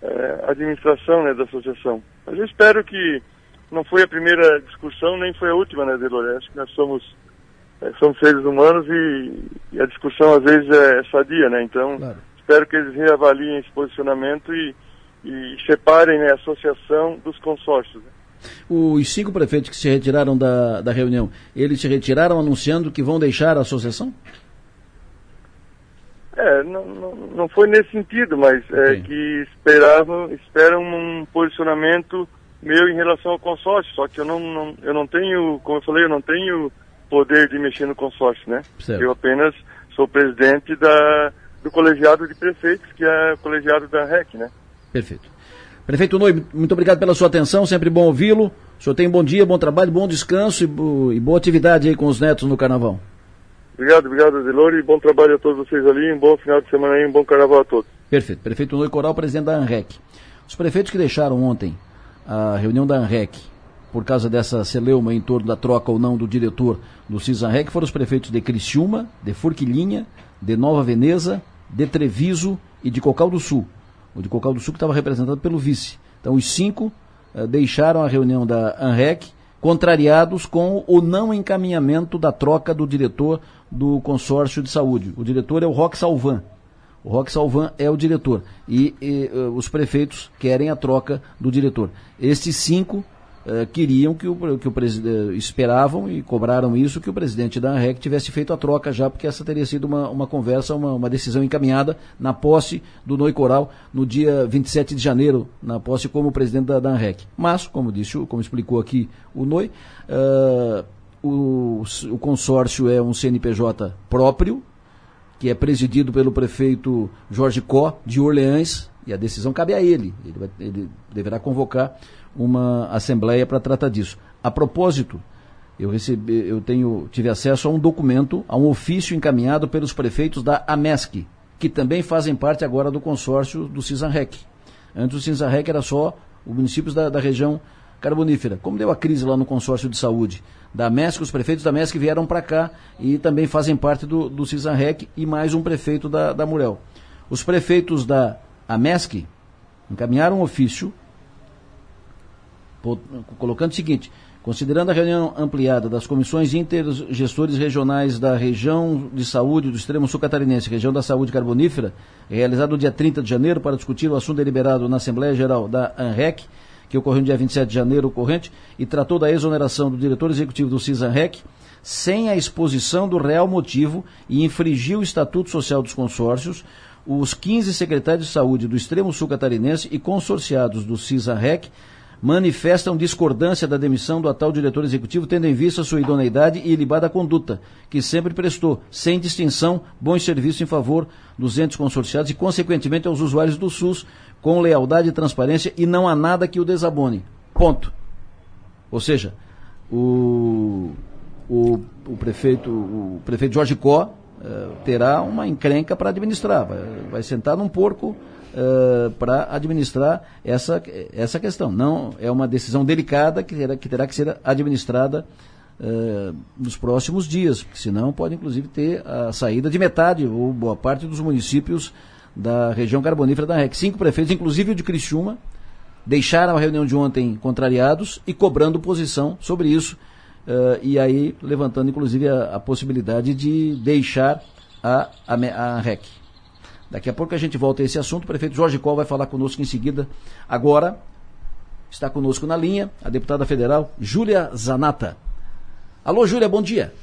[SPEAKER 21] é, a administração né, da associação. Mas eu espero que não foi a primeira discussão, nem foi a última, né, Delore? Acho que nós somos, é, somos seres humanos e, e, a discussão às vezes é, sadia, né? Então, claro. espero que eles reavaliem esse posicionamento e, e separem né, a associação dos consórcios. Né?
[SPEAKER 2] Os cinco prefeitos que se retiraram da, da reunião, eles se retiraram anunciando que vão deixar a associação?
[SPEAKER 21] É, não, não, não foi nesse sentido, mas é okay. é que esperavam, esperam um posicionamento meu em relação ao consórcio, só que eu não, não, eu não tenho, como eu falei, eu não tenho poder de mexer no consórcio, né? Certo. Eu apenas sou presidente da, do colegiado de prefeitos, que é o colegiado da REC, né?
[SPEAKER 2] Perfeito. Prefeito Noi, muito obrigado pela sua atenção, sempre bom ouvi-lo. O senhor tem bom dia, bom trabalho, bom descanso e, e boa atividade aí com os netos no carnaval.
[SPEAKER 21] Obrigado, obrigado, Delore, bom trabalho a todos vocês ali, um bom final de semana aí, um bom carnaval a todos.
[SPEAKER 2] Perfeito. Prefeito Noi Coral, presidente da ANREC. Os prefeitos que deixaram ontem a reunião da ANREC por causa dessa celeuma em torno da troca ou não do diretor do CISANREC foram os prefeitos de Criciúma, de Forquilinha, de Nova Veneza, de Treviso e de Cocal do Sul. O de Cocal do Sul estava representado pelo vice. Então os cinco uh, deixaram a reunião da ANREC contrariados com o não encaminhamento da troca do diretor do consórcio de saúde. O diretor é o Roque Salvan. O Roque Salvan é o diretor. E, e uh, os prefeitos querem a troca do diretor. Estes cinco uh, queriam que o, que o presidente esperavam e cobraram isso que o presidente da ANREC tivesse feito a troca já, porque essa teria sido uma, uma conversa, uma, uma decisão encaminhada na posse do Noi Coral no dia 27 de janeiro, na posse como presidente da, da ANREC. Mas, como disse, como explicou aqui o Noi, uh, o, o consórcio é um CNPJ próprio, que é presidido pelo prefeito Jorge Có, de Orleans, e a decisão cabe a ele. Ele, vai, ele deverá convocar uma assembleia para tratar disso. A propósito, eu recebi, eu tenho, tive acesso a um documento, a um ofício encaminhado pelos prefeitos da AMESC, que também fazem parte agora do consórcio do CISANREC. Antes o CISANREC era só os municípios da, da região carbonífera. Como deu a crise lá no consórcio de saúde da MESC, os prefeitos da MESC vieram para cá e também fazem parte do, do CISANREC e mais um prefeito da, da Murel. Os prefeitos da AMESC encaminharam um ofício colocando o seguinte: considerando a reunião ampliada das comissões intergestores regionais da região de saúde do extremo sul catarinense, região da saúde carbonífera, realizado no dia 30 de janeiro para discutir o assunto deliberado na Assembleia Geral da ANREC, que ocorreu no dia 27 de janeiro corrente, e tratou da exoneração do diretor executivo do CISANREC, sem a exposição do real motivo e infringiu o Estatuto Social dos Consórcios, os 15 secretários de saúde do extremo sul catarinense e consorciados do CISAREC manifestam discordância da demissão do atual diretor executivo, tendo em vista sua idoneidade e ilibada conduta, que sempre prestou, sem distinção, bons serviços em favor dos entes consorciados e, consequentemente, aos usuários do SUS, com lealdade e transparência, e não há nada que o desabone. Ponto. Ou seja, o, o, o prefeito, o prefeito Jorge Có uh, terá uma encrenca para administrar, vai, vai sentar num porco uh, para administrar essa, essa questão. Não é uma decisão delicada que terá que, terá que ser administrada uh, nos próximos dias, porque senão pode inclusive ter a saída de metade ou boa parte dos municípios da região carbonífera da REC. Cinco prefeitos, inclusive o de Criciúma, deixaram a reunião de ontem contrariados e cobrando posição sobre isso. Uh, e aí levantando inclusive a, a possibilidade de deixar a, a, a REC. Daqui a pouco a gente volta a esse assunto. O prefeito Jorge Col vai falar conosco em seguida. Agora, está conosco na linha a deputada federal Júlia Zanata. Alô, Júlia, bom dia.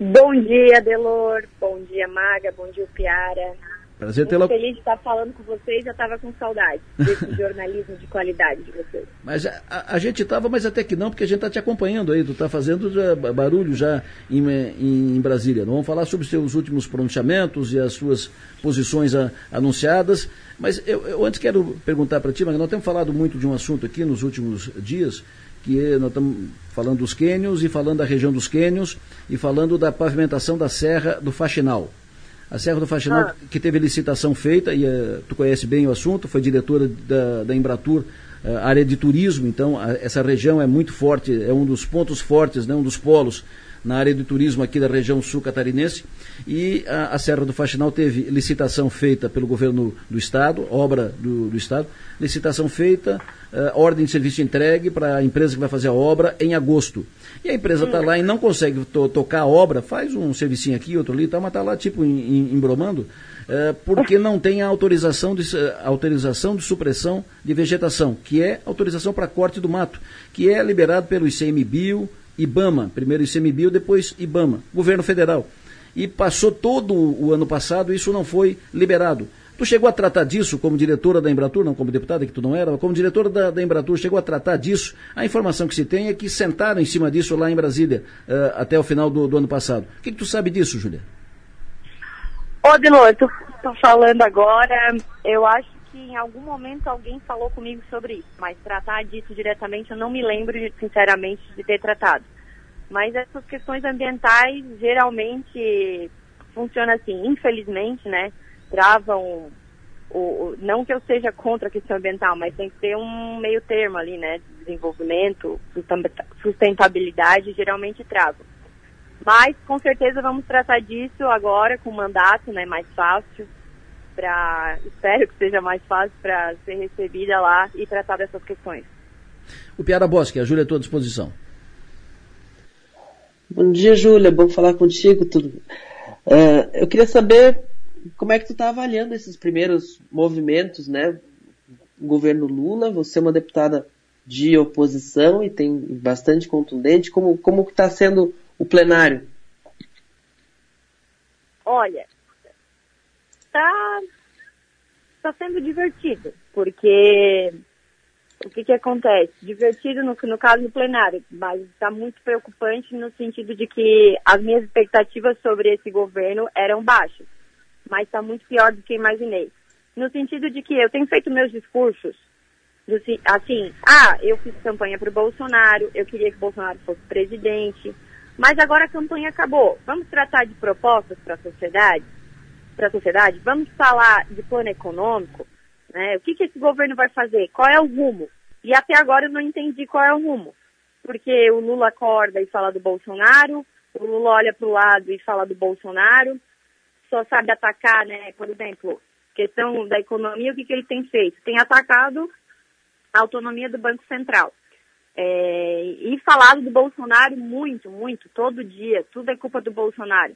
[SPEAKER 22] Bom dia, Delor. Bom dia, Maga. Bom dia, Piara.
[SPEAKER 2] Prazer tê-la.
[SPEAKER 22] feliz de estar falando com vocês, já estava com saudade desse *laughs* jornalismo de qualidade de vocês.
[SPEAKER 2] Mas a, a, gente estava, mas até que não, porque a gente está te acompanhando aí, tu está fazendo já, barulho já em, em, em, Brasília. Vamos falar sobre os seus últimos pronunciamentos e as suas posições a, anunciadas. Mas eu, eu, antes quero perguntar para ti, mas nós temos falado muito de um assunto aqui nos últimos dias, que é, nós estamos falando dos quênios e falando da região dos quênios e falando da pavimentação da Serra do Faxinal. A Serra do Faxinal, ah. que teve licitação feita, e uh, tu conhece bem o assunto, foi diretora da, da Embratur, uh, área de turismo, então a, essa região é muito forte, é um dos pontos fortes, né, um dos polos na área de turismo aqui da região sul catarinense. E a, a Serra do Faxinal teve licitação feita pelo governo do Estado, obra do, do Estado, licitação feita, uh, ordem de serviço entregue para a empresa que vai fazer a obra em agosto. E a empresa está lá e não consegue to tocar a obra, faz um servicinho aqui, outro ali, tá, mas está lá tipo embromando, é, porque não tem a autorização de, autorização de supressão de vegetação, que é autorização para corte do mato, que é liberado pelo ICMBio, IBAMA, primeiro ICMBio, depois IBAMA, governo federal. E passou todo o ano passado, isso não foi liberado. Tu chegou a tratar disso como diretora da Embratur, não como deputada, que tu não era, como diretora da, da Embratur, chegou a tratar disso? A informação que se tem é que sentaram em cima disso lá em Brasília uh, até o final do, do, ano passado. O que, que, tu sabe disso, Júlia?
[SPEAKER 22] Ô, Delor, tô, tô falando agora. Eu acho que em algum momento alguém falou comigo sobre isso, mas tratar disso diretamente eu não me lembro, sinceramente, de ter tratado. Mas essas questões ambientais geralmente funcionam assim, infelizmente, né? Travam o, não que eu seja contra a questão ambiental, mas tem que ter um meio termo ali, né? Desenvolvimento, sustentabilidade, geralmente travam. Mas com certeza vamos tratar disso agora com o mandato, né, mais fácil. Pra, espero que seja mais fácil para ser recebida lá e tratar dessas questões.
[SPEAKER 2] O Piara Bosque, a Júlia à tua disposição.
[SPEAKER 20] Bom dia, Júlia. Bom falar contigo. Tudo. Uh, eu queria saber como é que tu está avaliando esses primeiros movimentos, né? O governo Lula, você é uma deputada de oposição e tem bastante contundente. Como como está sendo o plenário?
[SPEAKER 22] Olha, está tá sendo divertido, porque o que, que acontece? Divertido no, no caso do plenário, mas está muito preocupante no sentido de que as minhas expectativas sobre esse governo eram baixas, mas está muito pior do que imaginei. No sentido de que eu tenho feito meus discursos assim, ah, eu fiz campanha para o Bolsonaro, eu queria que o Bolsonaro fosse presidente, mas agora a campanha acabou. Vamos tratar de propostas para a sociedade? Para a sociedade? Vamos falar de plano econômico? Né? O que, que esse governo vai fazer? Qual é o rumo? E até agora eu não entendi qual é o rumo. Porque o Lula acorda e fala do Bolsonaro, o Lula olha para o lado e fala do Bolsonaro, só sabe atacar, né? Por exemplo, questão da economia, o que, que ele tem feito? Tem atacado a autonomia do Banco Central. É, e falado do Bolsonaro muito, muito, todo dia, tudo é culpa do Bolsonaro.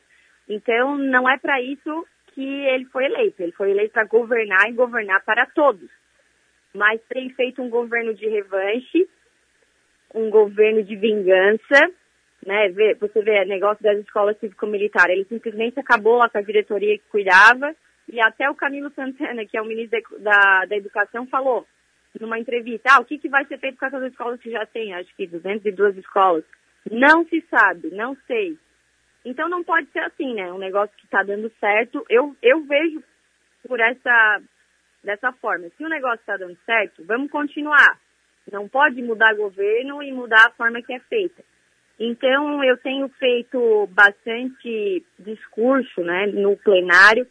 [SPEAKER 22] Então, não é para isso que ele foi eleito. Ele foi eleito para governar e governar para todos. Mas tem feito um governo de revanche, um governo de vingança, né? Você vê o negócio das escolas cívico-militares. Ele simplesmente acabou lá com a diretoria que cuidava e até o Camilo Santana, que é o ministro da, da Educação, falou numa entrevista, ah, o que, que vai ser feito com essas escolas que já tem? Acho que 202 escolas. Não se sabe, não sei. Então não pode ser assim, né? Um negócio que está dando certo, eu, eu vejo por essa dessa forma. Se o negócio está dando certo, vamos continuar. Não pode mudar governo e mudar a forma que é feita. Então eu tenho feito bastante discurso, né, no plenário,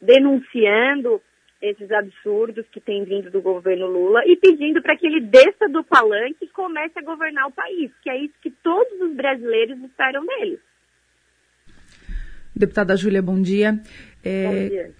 [SPEAKER 22] denunciando esses absurdos que têm vindo do governo Lula e pedindo para que ele desça do palanque e comece a governar o país, que é isso que todos os brasileiros esperam dele.
[SPEAKER 16] Deputada Júlia, bom dia.
[SPEAKER 22] É, bom dia.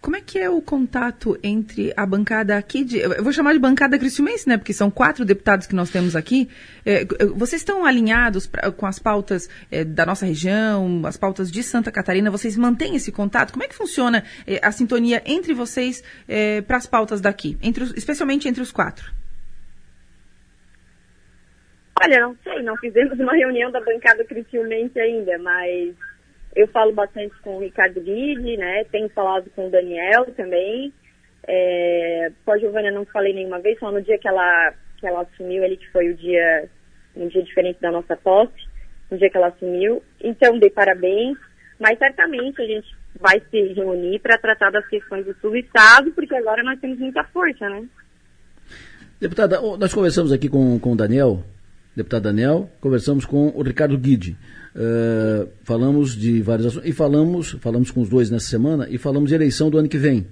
[SPEAKER 16] Como é que é o contato entre a bancada aqui de. Eu vou chamar de bancada cristiumense, né? Porque são quatro deputados que nós temos aqui. É, vocês estão alinhados pra, com as pautas é, da nossa região, as pautas de Santa Catarina? Vocês mantêm esse contato? Como é que funciona é, a sintonia entre vocês é, para as pautas daqui, entre os, especialmente entre os quatro?
[SPEAKER 22] Olha, não sei, não fizemos uma reunião da bancada cristiumense ainda, mas eu falo bastante com o Ricardo Guide, né? Tenho falado com o Daniel também. É, com a Giovana não falei nenhuma vez, só no dia que ela, que ela assumiu, ele que foi o dia, um dia diferente da nossa posse, no dia que ela assumiu. Então, dei parabéns, mas certamente a gente vai se reunir para tratar das questões do Sul-Estado, porque agora nós temos muita força, né?
[SPEAKER 2] Deputada, nós conversamos aqui com, com o Daniel, deputado Daniel, conversamos com o Ricardo Guide. Uh, falamos de vários assuntos e falamos, falamos com os dois nessa semana e falamos de eleição do ano que vem.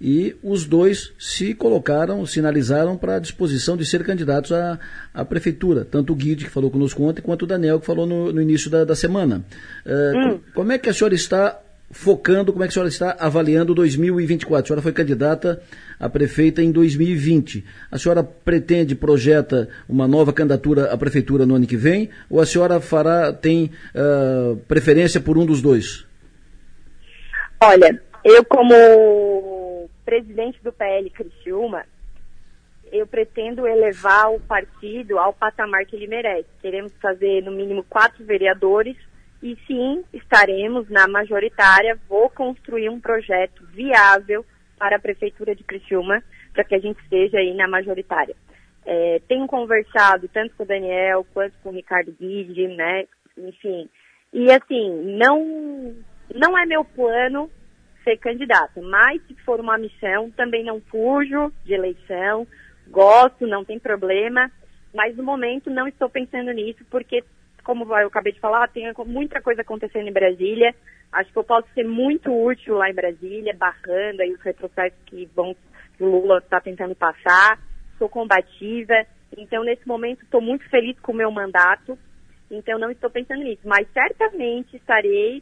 [SPEAKER 2] E os dois se colocaram, sinalizaram para a disposição de ser candidatos à, à prefeitura, tanto o Guide, que falou conosco ontem, quanto o Daniel, que falou no, no início da, da semana. Uh, hum. Como é que a senhora está focando, como é que a senhora está avaliando 2024? A senhora foi candidata a prefeita em 2020. A senhora pretende, projeta uma nova candidatura à prefeitura no ano que vem? Ou a senhora fará, tem uh, preferência por um dos dois?
[SPEAKER 22] Olha, eu como presidente do PL Criciúma, eu pretendo elevar o partido ao patamar que ele merece. Queremos fazer no mínimo quatro vereadores e sim, estaremos na majoritária. Vou construir um projeto viável para a Prefeitura de Criciúma, para que a gente esteja aí na majoritária. É, tenho conversado tanto com o Daniel quanto com o Ricardo Guide, né? Enfim. E assim, não, não é meu plano ser candidata. Mas se for uma missão, também não fujo de eleição, gosto, não tem problema. Mas no momento não estou pensando nisso, porque, como eu acabei de falar, tem muita coisa acontecendo em Brasília. Acho que eu posso ser muito útil lá em Brasília, barrando aí os retrocessos que, vão, o Lula está tentando passar. Sou combativa. Então, nesse momento, estou muito feliz com o meu mandato. Então, não estou pensando nisso. Mas certamente estarei.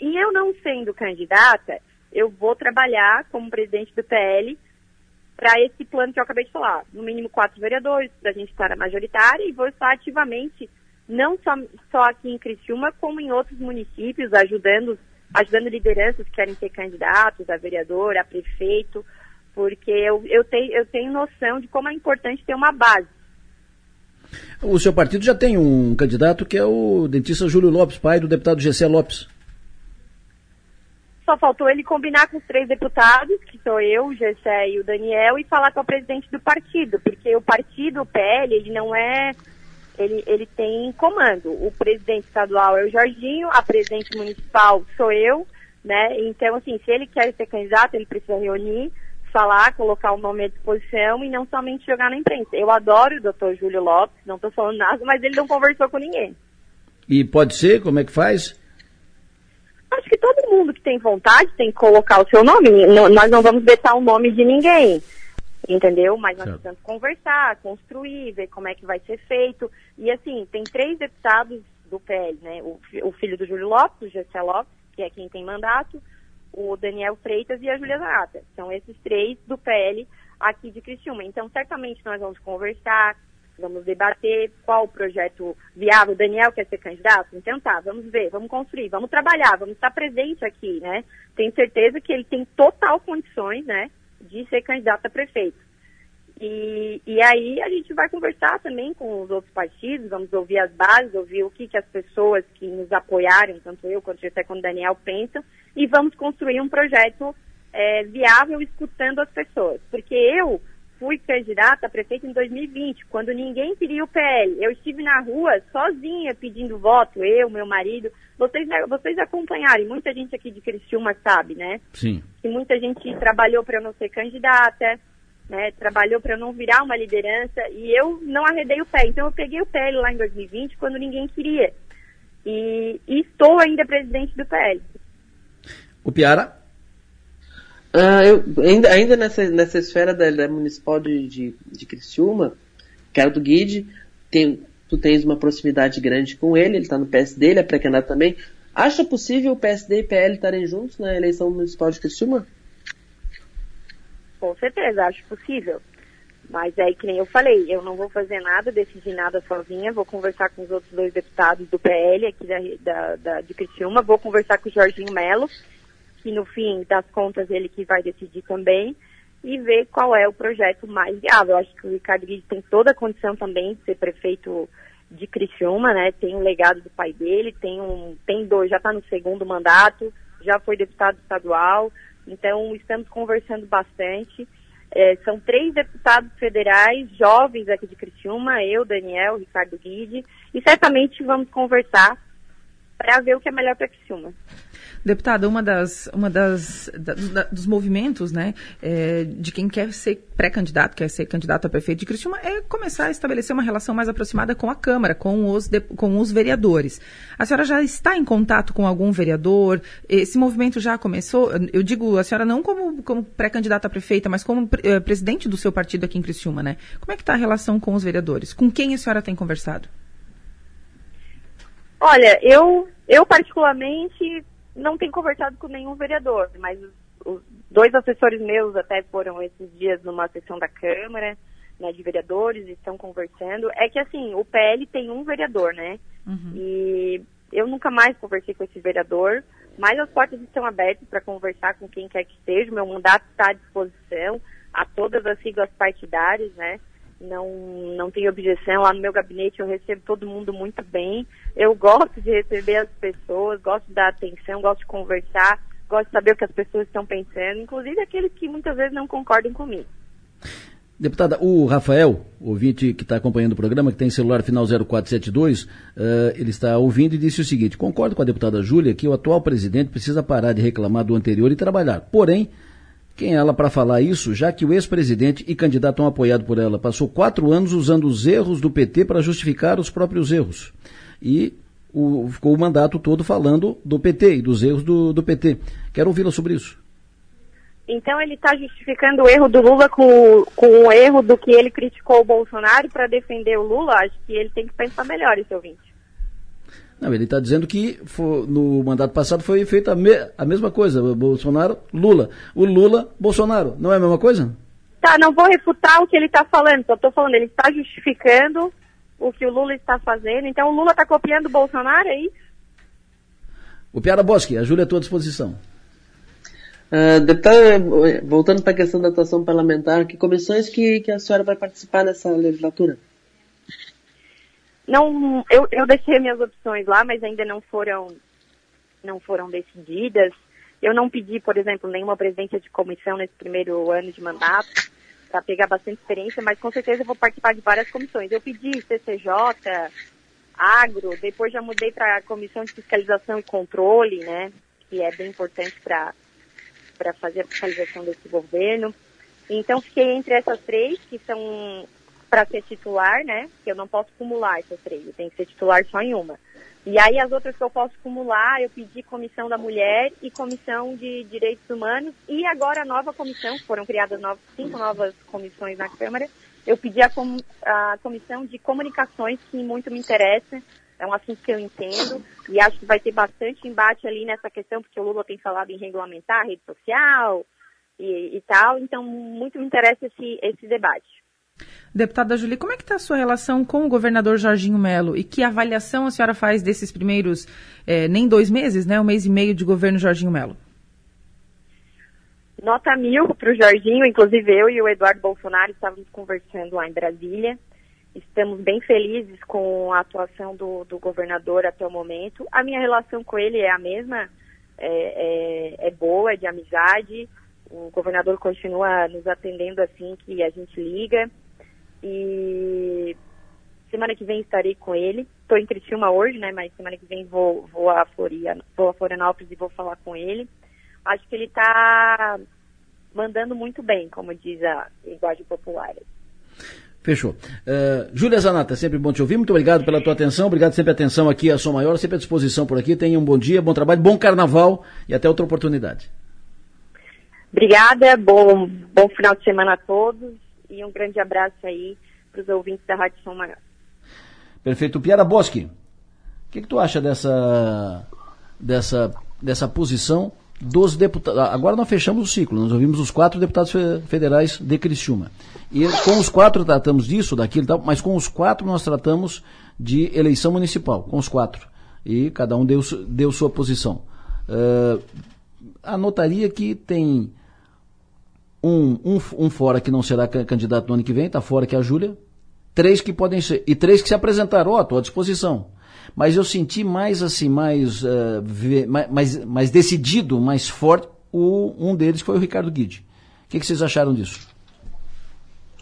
[SPEAKER 22] E eu não sendo candidata, eu vou trabalhar como presidente do PL para esse plano que eu acabei de falar. No mínimo quatro vereadores, para a gente estar na majoritária, e vou estar ativamente, não só, só aqui em Criciúma, como em outros municípios, ajudando, ajudando lideranças que querem ser candidatos a vereador, a prefeito, porque eu, eu, tenho, eu tenho noção de como é importante ter uma base.
[SPEAKER 2] O seu partido já tem um candidato que é o dentista Júlio Lopes, pai do deputado Gessé Lopes.
[SPEAKER 22] Só faltou ele combinar com os três deputados, que sou eu, o Gessé e o Daniel, e falar com o presidente do partido, porque o partido, o PL, ele não é. Ele, ele tem comando. O presidente estadual é o Jorginho, a presidente municipal sou eu, né? Então, assim, se ele quer ser candidato, ele precisa reunir falar, colocar o nome à disposição e não somente jogar na imprensa. Eu adoro o doutor Júlio Lopes, não estou falando nada, mas ele não conversou com ninguém.
[SPEAKER 2] E pode ser? Como é que faz?
[SPEAKER 22] Acho que todo mundo que tem vontade tem que colocar o seu nome. nós não vamos vetar o nome de ninguém. Entendeu? Mas nós precisamos conversar, construir, ver como é que vai ser feito. E assim, tem três deputados do PL, né? O, o filho do Júlio Lopes, o Gessé Lopes, que é quem tem mandato, o Daniel Freitas e a Juliana Nata. São esses três do PL aqui de Criciúma. Então, certamente nós vamos conversar, vamos debater qual o projeto viável. O Daniel quer ser candidato? Então tá, vamos ver, vamos construir, vamos trabalhar, vamos estar presente aqui, né? Tenho certeza que ele tem total condições, né, de ser candidato a prefeito. E, e aí a gente vai conversar também com os outros partidos, vamos ouvir as bases, ouvir o que, que as pessoas que nos apoiaram, tanto eu quanto o quanto o Daniel, pensam, e vamos construir um projeto é, viável escutando as pessoas. Porque eu fui candidata a prefeito em 2020, quando ninguém queria o PL. Eu estive na rua sozinha pedindo voto, eu, meu marido. Vocês, vocês acompanharam, muita gente aqui de Criciúma sabe, né?
[SPEAKER 2] Sim.
[SPEAKER 22] E muita gente trabalhou para eu não ser candidata, né? Trabalhou para eu não virar uma liderança e eu não arredei o pé. Então eu peguei o PL lá em 2020 quando ninguém queria. E, e estou ainda presidente do PL.
[SPEAKER 2] O Piara?
[SPEAKER 20] Uh, eu, ainda, ainda nessa, nessa esfera da, da municipal de, de, de Criciúma, que era do Guide, tem, tu tens uma proximidade grande com ele, ele está no PSD, ele é pré-candidato também. Acha possível o PSD e PL estarem juntos na eleição municipal de Criciúma?
[SPEAKER 22] Com certeza, acho possível. Mas é que nem eu falei, eu não vou fazer nada, decidir nada sozinha, vou conversar com os outros dois deputados do PL aqui da, da, da de Criciúma, vou conversar com o Jorginho Melo, que no fim das contas ele que vai decidir também, e ver qual é o projeto mais viável. Eu acho que o Ricardo Guide tem toda a condição também de ser prefeito de Criciúma, né? Tem um legado do pai dele, tem um, tem dois, já está no segundo mandato, já foi deputado estadual, então estamos conversando bastante. É, são três deputados federais jovens aqui de Criciúma, eu, Daniel, Ricardo Guide, e certamente vamos conversar para ver o que é melhor para Criciúma.
[SPEAKER 16] Deputada, uma das, uma das da, da, dos movimentos, né, é, de quem quer ser pré-candidato, quer ser candidato a prefeito de Criciúma, é começar a estabelecer uma relação mais aproximada com a Câmara, com os, de, com os vereadores. A senhora já está em contato com algum vereador? Esse movimento já começou? Eu digo, a senhora não como, como pré-candidata a prefeita, mas como eh, presidente do seu partido aqui em Criciúma, né? Como é que está a relação com os vereadores? Com quem a senhora tem conversado?
[SPEAKER 22] Olha, eu, eu particularmente não tenho conversado com nenhum vereador, mas os, dois assessores meus até foram esses dias numa sessão da Câmara, né, de vereadores, estão conversando. É que assim, o PL tem um vereador, né? Uhum. E eu nunca mais conversei com esse vereador, mas as portas estão abertas para conversar com quem quer que seja. Meu mandato está à disposição a todas as siglas partidárias, né? Não, não tenho objeção. Lá no meu gabinete eu recebo todo mundo muito bem. Eu gosto de receber as pessoas, gosto de dar atenção, gosto de conversar, gosto de saber o que as pessoas estão pensando, inclusive aqueles que muitas vezes não concordam comigo.
[SPEAKER 2] Deputada, o Rafael, ouvinte que está acompanhando o programa, que tem celular final 0472, uh, eh, ele está ouvindo e disse o seguinte: concordo com a deputada Júlia que o atual presidente precisa parar de reclamar do anterior e trabalhar. Porém, quem é ela para falar isso, já que o ex-presidente e candidato tão apoiado por ela passou quatro anos usando os erros do PT para justificar os próprios erros. E o, ficou o mandato todo falando do PT e dos erros do, do PT. Quero ouvi-la sobre isso.
[SPEAKER 22] Então ele está justificando o erro do Lula com, com o erro do que ele criticou o Bolsonaro para defender o Lula? Acho que ele tem que pensar melhor, esse ouvinte.
[SPEAKER 2] Não, ele está dizendo que for, no mandato passado foi feita a, me, a mesma coisa. Bolsonaro, Lula. O Lula, Bolsonaro. Não é a mesma coisa?
[SPEAKER 22] Tá, não vou refutar o que ele está falando. Só estou falando, ele está justificando o que o Lula está fazendo. Então o Lula está copiando o Bolsonaro, é isso?
[SPEAKER 2] O Piara Bosque, a Júlia é à tua disposição.
[SPEAKER 20] Uh, deputada, voltando para a questão da atuação parlamentar, que comissões que, que a senhora vai participar nessa legislatura?
[SPEAKER 22] Não, eu, eu deixei minhas opções lá, mas ainda não foram, não foram decididas. Eu não pedi, por exemplo, nenhuma presidência de comissão nesse primeiro ano de mandato, para pegar bastante experiência, mas com certeza eu vou participar de várias comissões. Eu pedi CCJ, agro, depois já mudei para a comissão de fiscalização e controle, né, que é bem importante para para fazer a fiscalização desse governo. Então fiquei entre essas três, que são para ser titular, né? Eu não posso acumular essas três, eu tenho que ser titular só em uma. E aí as outras que eu posso acumular, eu pedi comissão da mulher e comissão de direitos humanos e agora a nova comissão, foram criadas novas, cinco novas comissões na Câmara, eu pedi a, com, a comissão de comunicações que muito me interessa, é um assunto que eu entendo e acho que vai ter bastante embate ali nessa questão, porque o Lula tem falado em regulamentar a rede social e, e tal, então muito me interessa esse, esse debate.
[SPEAKER 16] Deputada Julie, como é que está a sua relação com o governador Jorginho Melo e que avaliação a senhora faz desses primeiros, é, nem dois meses, né, um mês e meio de governo Jorginho Melo?
[SPEAKER 22] Nota mil para o Jorginho, inclusive eu e o Eduardo Bolsonaro estávamos conversando lá em Brasília. Estamos bem felizes com a atuação do, do governador até o momento. A minha relação com ele é a mesma, é, é, é boa, é de amizade. O governador continua nos atendendo assim que a gente liga. E semana que vem estarei com ele. Estou em Criciúma hoje, né? Mas semana que vem vou, vou, a, Floria, vou a Florianópolis e vou falar com ele. Acho que ele está mandando muito bem, como diz a linguagem popular.
[SPEAKER 2] Fechou. Uh, Júlia Zanata, sempre bom te ouvir. Muito obrigado pela tua atenção. Obrigado sempre a atenção aqui a Som Maior, sempre à disposição por aqui. Tenha um bom dia, bom trabalho, bom carnaval e até outra oportunidade.
[SPEAKER 22] Obrigada, bom, bom final de semana a todos e um grande abraço aí para os ouvintes da Rádio Som Maior.
[SPEAKER 2] Perfeito. Piara Bosque, o que, que tu acha dessa, dessa, dessa posição dos deputados. Agora nós fechamos o ciclo, nós ouvimos os quatro deputados federais de Criciúma. E com os quatro tratamos disso, daquilo e tal, mas com os quatro nós tratamos de eleição municipal, com os quatro. E cada um deu, deu sua posição. Uh, anotaria que tem um, um, um fora que não será candidato no ano que vem, está fora que é a Júlia. Três que podem ser, e três que se apresentaram, ó, estou à disposição mas eu senti mais assim, mais, uh, mais, mais decidido, mais forte, o, um deles foi o Ricardo Guide. O que, que vocês acharam disso?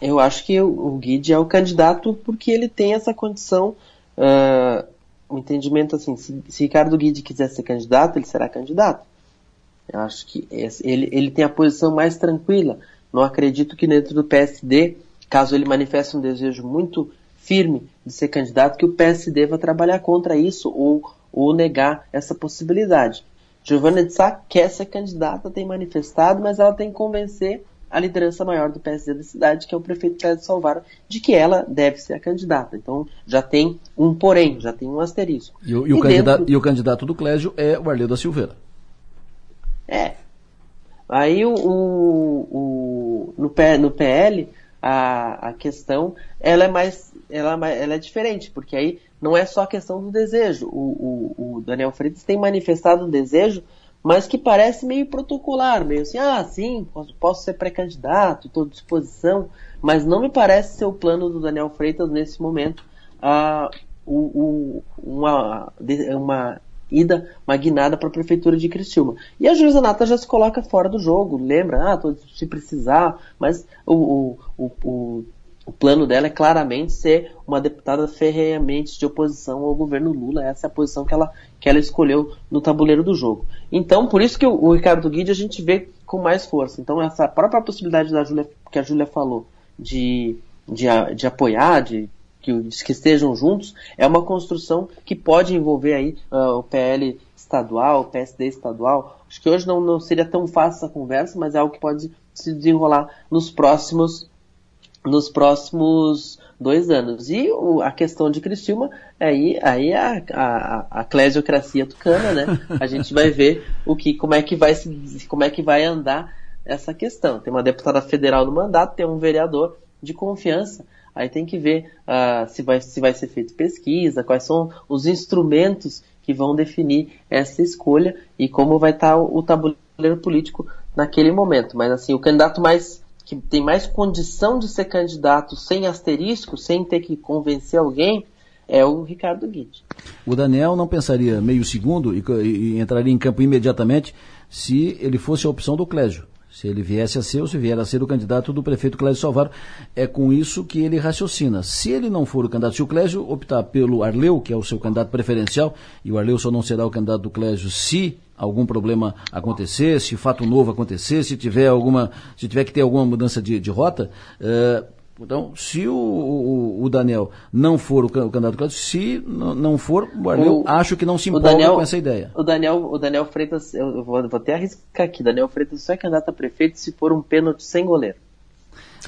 [SPEAKER 20] Eu acho que o, o Guide é o candidato porque ele tem essa condição, uh, o entendimento assim, se, se Ricardo Guide quiser ser candidato, ele será candidato. Eu acho que esse, ele, ele tem a posição mais tranquila. Não acredito que dentro do PSD, caso ele manifeste um desejo muito firme de ser candidato que o PSD vai trabalhar contra isso ou, ou negar essa possibilidade. Giovanna de Sá quer ser candidata, tem manifestado, mas ela tem que convencer a liderança maior do PSD da cidade, que é o prefeito Pedro Salvaro, de que ela deve ser a candidata. Então já tem um porém, já tem um asterisco.
[SPEAKER 2] E o, e o, e candidato, dentro... e o candidato do Clésio é o Arleu da Silveira.
[SPEAKER 20] É. Aí o, o, o no, no PL a, a questão ela é mais ela, é ela é diferente, porque aí não é só a questão do desejo. O, o, o Daniel Freitas tem manifestado um desejo, mas que parece meio protocolar, meio assim, ah, sim, posso, posso ser pré-candidato, estou à disposição, mas não me parece ser o plano do Daniel Freitas nesse momento. Ah, o, o, uma, uma ida uma guinada para a prefeitura de Criciúma. E a juíza Nata já se coloca fora do jogo, lembra? Ah, tô, se precisar, mas o, o, o, o plano dela é claramente ser uma deputada ferreamente de oposição ao governo Lula. Essa é a posição que ela, que ela escolheu no tabuleiro do jogo. Então, por isso que o, o Ricardo Guide a gente vê com mais força. Então, essa própria possibilidade da Julia, que a Júlia falou de, de, de apoiar, de que, que, estejam juntos, é uma construção que pode envolver aí uh, o PL estadual, o PSD estadual. Acho que hoje não, não seria tão fácil essa conversa, mas é algo que pode se desenrolar nos próximos nos próximos dois anos. E o, a questão de Criciúma, aí, aí a, a, a clesiocracia tucana, né? A gente vai ver o que, como é que vai se, como é que vai andar essa questão. Tem uma deputada federal no mandato, tem um vereador de confiança. Aí tem que ver uh, se, vai, se vai ser feita pesquisa, quais são os instrumentos que vão definir essa escolha e como vai estar o, o tabuleiro político naquele momento. Mas assim, o candidato mais que tem mais condição de ser candidato sem asterisco, sem ter que convencer alguém, é o Ricardo Guide.
[SPEAKER 2] O Daniel não pensaria meio segundo e, e, entraria em campo imediatamente se ele fosse a opção do Clésio. Se ele viesse a ser ou se vier a ser o candidato do prefeito Clésio Salvaro. É com isso que ele raciocina. Se ele não for o candidato, se o Clésio optar pelo Arleu, que é o seu candidato preferencial, e o Arleu só não será o candidato do Clésio se algum problema acontecer, se fato novo acontecer, se tiver alguma, se tiver que ter alguma mudança de, de rota, uh, então, se o, o, o, Daniel não for o, candidato Cláudio, se não for, eu acho que não se empolga
[SPEAKER 20] Daniel,
[SPEAKER 2] com essa ideia.
[SPEAKER 20] O Daniel, o Daniel Freitas, eu vou, vou até arriscar aqui, Daniel Freitas só é candidato a prefeito se for um pênalti sem goleiro.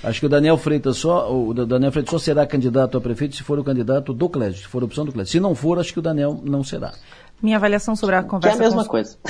[SPEAKER 2] Acho que o Daniel Freitas só, o Daniel Freitas só será candidato a prefeito se for o candidato do Clédio, se for a opção do Clédio. Se não for, acho que o Daniel não será.
[SPEAKER 16] Minha avaliação sobre a conversa.
[SPEAKER 20] Que é a mesma com, coisa. *laughs*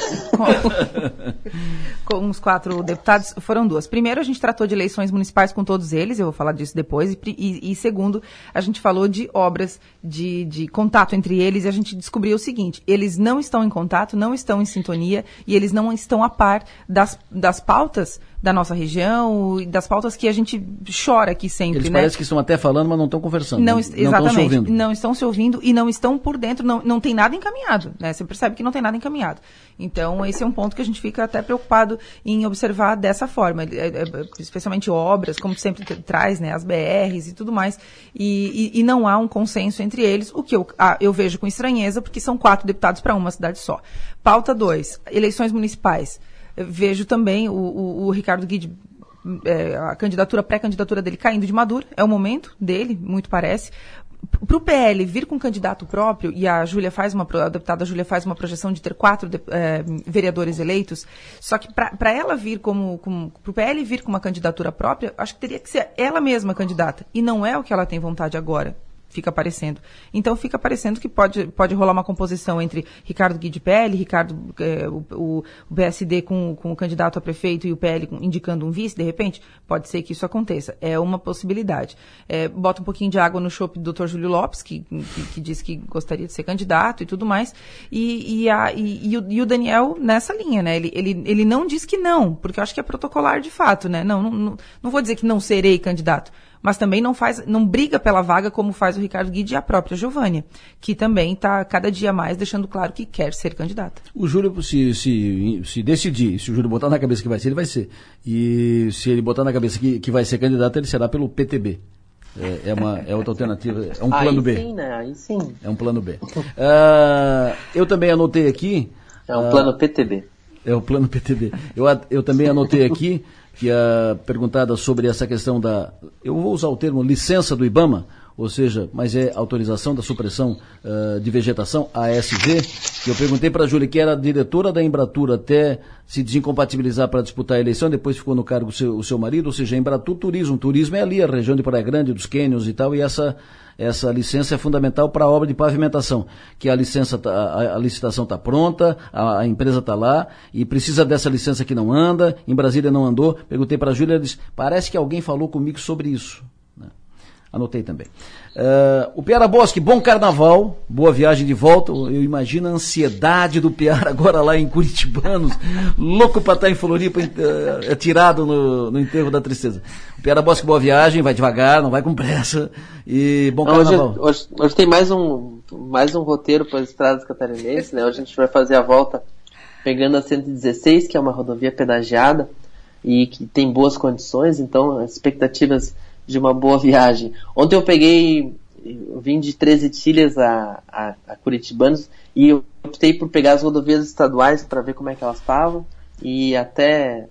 [SPEAKER 16] Com, com, os quatro deputados foram duas. Primeiro, a gente tratou de eleições municipais com todos eles, eu vou falar disso depois. E, e, e segundo, a gente falou de obras de, de contato entre eles e a gente descobriu o seguinte: eles não estão em contato, não estão em sintonia e eles não estão a par das, das pautas da nossa região e das pautas que a gente chora aqui sempre.
[SPEAKER 2] Eles
[SPEAKER 16] né?
[SPEAKER 2] parecem que estão até falando, mas não estão conversando.
[SPEAKER 16] Não, não, exatamente. Não estão se ouvindo. Não estão se ouvindo e não estão por dentro, não, não tem nada encaminhado. Né? Você percebe que não tem nada encaminhado. Então, esse é um ponto que a gente fica até preocupado em observar dessa forma, é, é, especialmente obras, como sempre traz, né, as BRs e tudo mais, e, e, e não há um consenso entre eles, o que eu, ah, eu vejo com estranheza, porque são quatro deputados para uma cidade só. Pauta 2, eleições municipais vejo também o, o, o Ricardo Guide é, a candidatura, pré-candidatura dele caindo de maduro, é o momento dele, muito parece. Para o PL vir com candidato próprio, e a Júlia faz uma, a deputada Júlia faz uma projeção de ter quatro de, é, vereadores eleitos, só que para ela vir como para o PL vir com uma candidatura própria, acho que teria que ser ela mesma candidata, e não é o que ela tem vontade agora fica aparecendo. Então fica aparecendo que pode, pode rolar uma composição entre Ricardo Guide Ricardo, é, o, o, PSD com, com o candidato a prefeito e o PL indicando um vice, de repente, pode ser que isso aconteça. É uma possibilidade. É, bota um pouquinho de água no chope do Dr. Júlio Lopes, que, que, que disse que gostaria de ser candidato e tudo mais, e, e, a, e, e, o, e o Daniel nessa linha, né? Ele, ele, ele não diz que não, porque eu acho que é protocolar de fato, né? Não, não, não vou dizer que não serei candidato, mas também não faz, não briga pela vaga como faz o Ricardo Guide e a própria Giovânia, que também está cada dia mais deixando claro que quer ser candidata.
[SPEAKER 2] O Júlio, se, se, se decidir, se o Júlio botar na cabeça que vai ser, ele vai ser. E se ele botar na cabeça que, que vai ser candidato, ele será pelo PTB. É, é, uma, é outra alternativa, é um plano
[SPEAKER 20] Aí
[SPEAKER 2] B.
[SPEAKER 20] Sim, né? Aí sim.
[SPEAKER 2] É um plano B. Uh, eu também anotei aqui.
[SPEAKER 20] É um uh, plano PTB.
[SPEAKER 2] É o plano PTB. Eu, eu também anotei aqui que a perguntada sobre essa questão da, eu vou usar o termo licença do IBAMA, ou seja, mas é autorização da supressão uh, de vegetação, ASV, que eu perguntei para a Júlia, que era diretora da Embratur até se desincompatibilizar para disputar a eleição, depois ficou no cargo seu, o seu marido, ou seja, Embratur Turismo. Turismo é ali, a região de Praia Grande, dos Cânions e tal, e essa essa licença é fundamental para a obra de pavimentação, que a licença, tá, a, a licitação está pronta, a, a empresa está lá e precisa dessa licença que não anda. Em Brasília não andou. Perguntei para a Júlia, ela disse: parece que alguém falou comigo sobre isso. Anotei também. Uh, o Piara Bosque, bom carnaval, boa viagem de volta. Eu imagino a ansiedade do Piara agora lá em Curitibanos, *laughs* louco para estar em Floripa, uh, atirado no, no enterro da tristeza. O Piara Bosque, boa viagem, vai devagar, não vai com pressa. E bom carnaval.
[SPEAKER 20] Hoje, hoje, hoje tem mais um, mais um roteiro para as estradas catarinenses, né? Hoje a gente vai fazer a volta pegando a 116, que é uma rodovia pedagiada e que tem boas condições, então as expectativas de uma boa viagem. Ontem eu peguei, eu vim de 13 Tilhas a, a, a Curitibanos e eu optei por pegar as rodovias estaduais para ver como é que elas estavam e até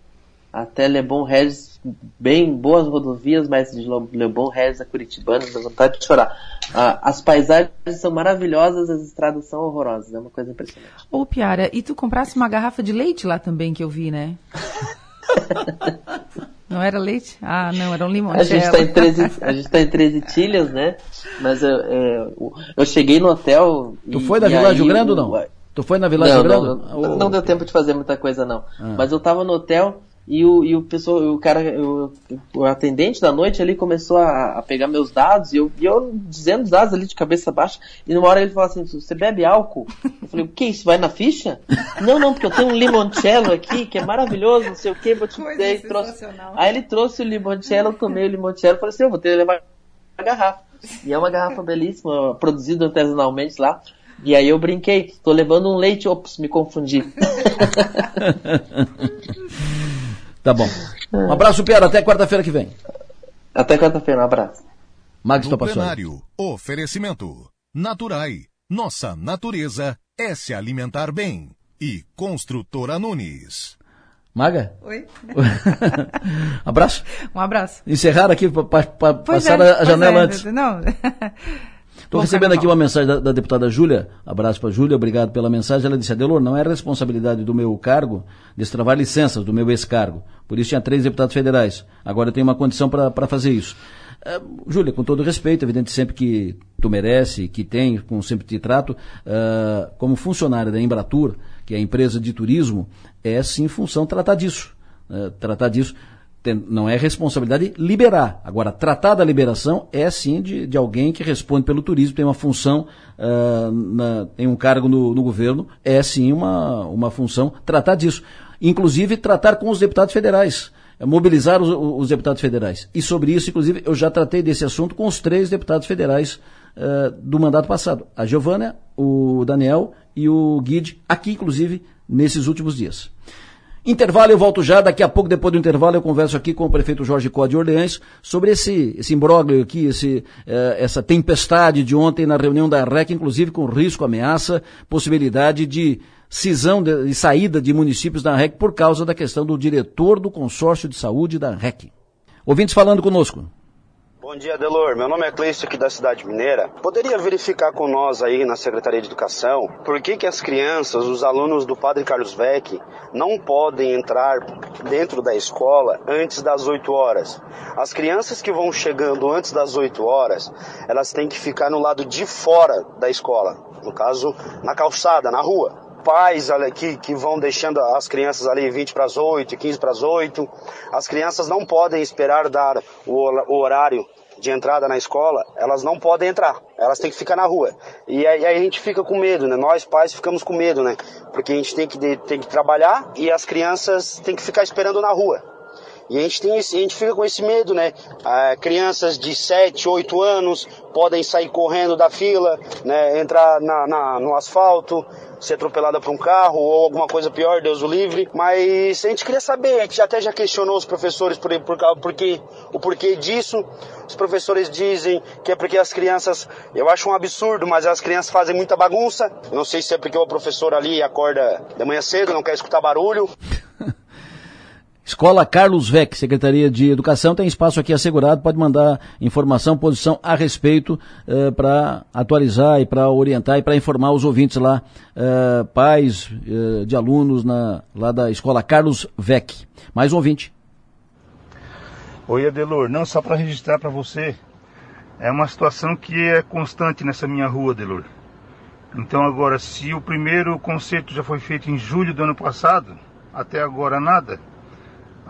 [SPEAKER 20] até Lebon Regis, bem boas rodovias, mas de Lebon Regis a Curitibanos, dá vontade de chorar. Ah, as paisagens são maravilhosas, as estradas são horrorosas, é uma coisa impressionante.
[SPEAKER 16] Ô Piara, e tu comprasse uma garrafa de leite lá também que eu vi, né? *laughs* Não era leite? Ah, não, era um limão.
[SPEAKER 20] A gente está em 13, a gente tá em 13 tilhas, né? Mas eu, eu, eu cheguei no hotel.
[SPEAKER 2] Tu foi da Vila Rio Grande ou não? Tu foi na Vila Rio Grande?
[SPEAKER 20] Não, não, não, deu tempo de fazer muita coisa, não. Ah. Mas eu tava no hotel e o, e o pessoal, o cara, o, o atendente da noite ali começou a, a pegar meus dados e eu, e eu dizendo os dados ali de cabeça baixa. E numa hora ele falou assim: Você bebe álcool? Eu falei: O que? Isso vai na ficha? não, não, porque eu tenho um limoncello aqui que é maravilhoso, não sei o que, vou te dizer. Trouxe... Aí ele trouxe o limoncello, eu tomei o limoncello e falei assim: Eu vou ter que levar a garrafa. E é uma garrafa belíssima, produzida artesanalmente lá. E aí eu brinquei, tô levando um leite, ops, me confundi. *laughs*
[SPEAKER 2] Tá bom. Um abraço, Piara. Até quarta-feira que vem.
[SPEAKER 20] Até quarta-feira. Um abraço.
[SPEAKER 2] Max Topassoli.
[SPEAKER 1] plenário, oferecimento. Naturai. Nossa natureza é se alimentar bem. E Construtora Nunes.
[SPEAKER 2] Maga?
[SPEAKER 16] Oi. *laughs*
[SPEAKER 2] abraço?
[SPEAKER 16] Um abraço.
[SPEAKER 2] Encerrar aqui para passar é, a janela é, antes.
[SPEAKER 16] Não.
[SPEAKER 2] Estou recebendo aqui uma mensagem da, da deputada Júlia. Abraço para Júlia, obrigado pela mensagem. Ela disse: Adelor, não é responsabilidade do meu cargo destravar licenças do meu ex-cargo. Por isso tinha três deputados federais. Agora tem uma condição para fazer isso. Uh, Júlia, com todo respeito, evidente sempre que tu merece, que tem, como sempre te trato, uh, como funcionário da Embratur, que é a empresa de turismo, é sim função tratar disso. Uh, tratar disso não é responsabilidade liberar. Agora, tratar da liberação é sim de, de alguém que responde pelo turismo, tem uma função, uh, na, tem um cargo no, no, governo, é sim uma, uma função tratar disso. Inclusive, tratar com os deputados federais, é mobilizar os, os, deputados federais. E sobre isso, inclusive, eu já tratei desse assunto com os três deputados federais uh, do mandato passado. A Giovânia, o Daniel e o Guide, aqui, inclusive, nesses últimos dias. Intervalo, eu volto já. Daqui a pouco, depois do intervalo, eu converso aqui com o prefeito Jorge Código de Orleans sobre esse, esse imbróglio aqui, esse, eh, essa tempestade de ontem na reunião da REC, inclusive com risco, ameaça, possibilidade de cisão de saída de municípios da REC por causa da questão do diretor do consórcio de saúde da REC. Ouvintes falando conosco.
[SPEAKER 23] Bom dia, Delor. Meu nome é Cleiton aqui da cidade mineira. Poderia verificar com nós aí na Secretaria de Educação por que, que as crianças, os alunos do Padre Carlos Vec, não podem entrar dentro da escola antes das 8 horas? As crianças que vão chegando antes das 8 horas, elas têm que ficar no lado de fora da escola. No caso, na calçada, na rua pais que, que vão deixando as crianças ali 20 para as 8, 15 para as 8. As crianças não podem esperar dar o, horário de entrada na escola, elas não podem entrar, elas têm que ficar na rua. E aí, a gente fica com medo, né? Nós pais ficamos com medo, né? Porque a gente tem que, tem que trabalhar e as crianças têm que ficar esperando na rua. E a gente, tem esse, a gente fica com esse medo, né? Ah, crianças de 7, 8 anos podem sair correndo da fila, né? entrar na, na, no asfalto, ser atropelada por um carro ou alguma coisa pior, Deus o livre. Mas a gente queria saber, a gente até já questionou os professores por, por, por que, o porquê disso. Os professores dizem que é porque as crianças, eu acho um absurdo, mas as crianças fazem muita bagunça. Não sei se é porque o professor ali acorda de manhã cedo, não quer escutar barulho. *laughs*
[SPEAKER 2] Escola Carlos Vec, Secretaria de Educação, tem espaço aqui assegurado, pode mandar informação, posição a respeito uh, para atualizar e para orientar e para informar os ouvintes lá, uh, pais uh, de alunos na, lá da Escola Carlos Vec. Mais um ouvinte.
[SPEAKER 24] Oi, Adelor, não só para registrar para você, é uma situação que é constante nessa minha rua, Adelor. Então agora, se o primeiro concerto já foi feito em julho do ano passado, até agora nada,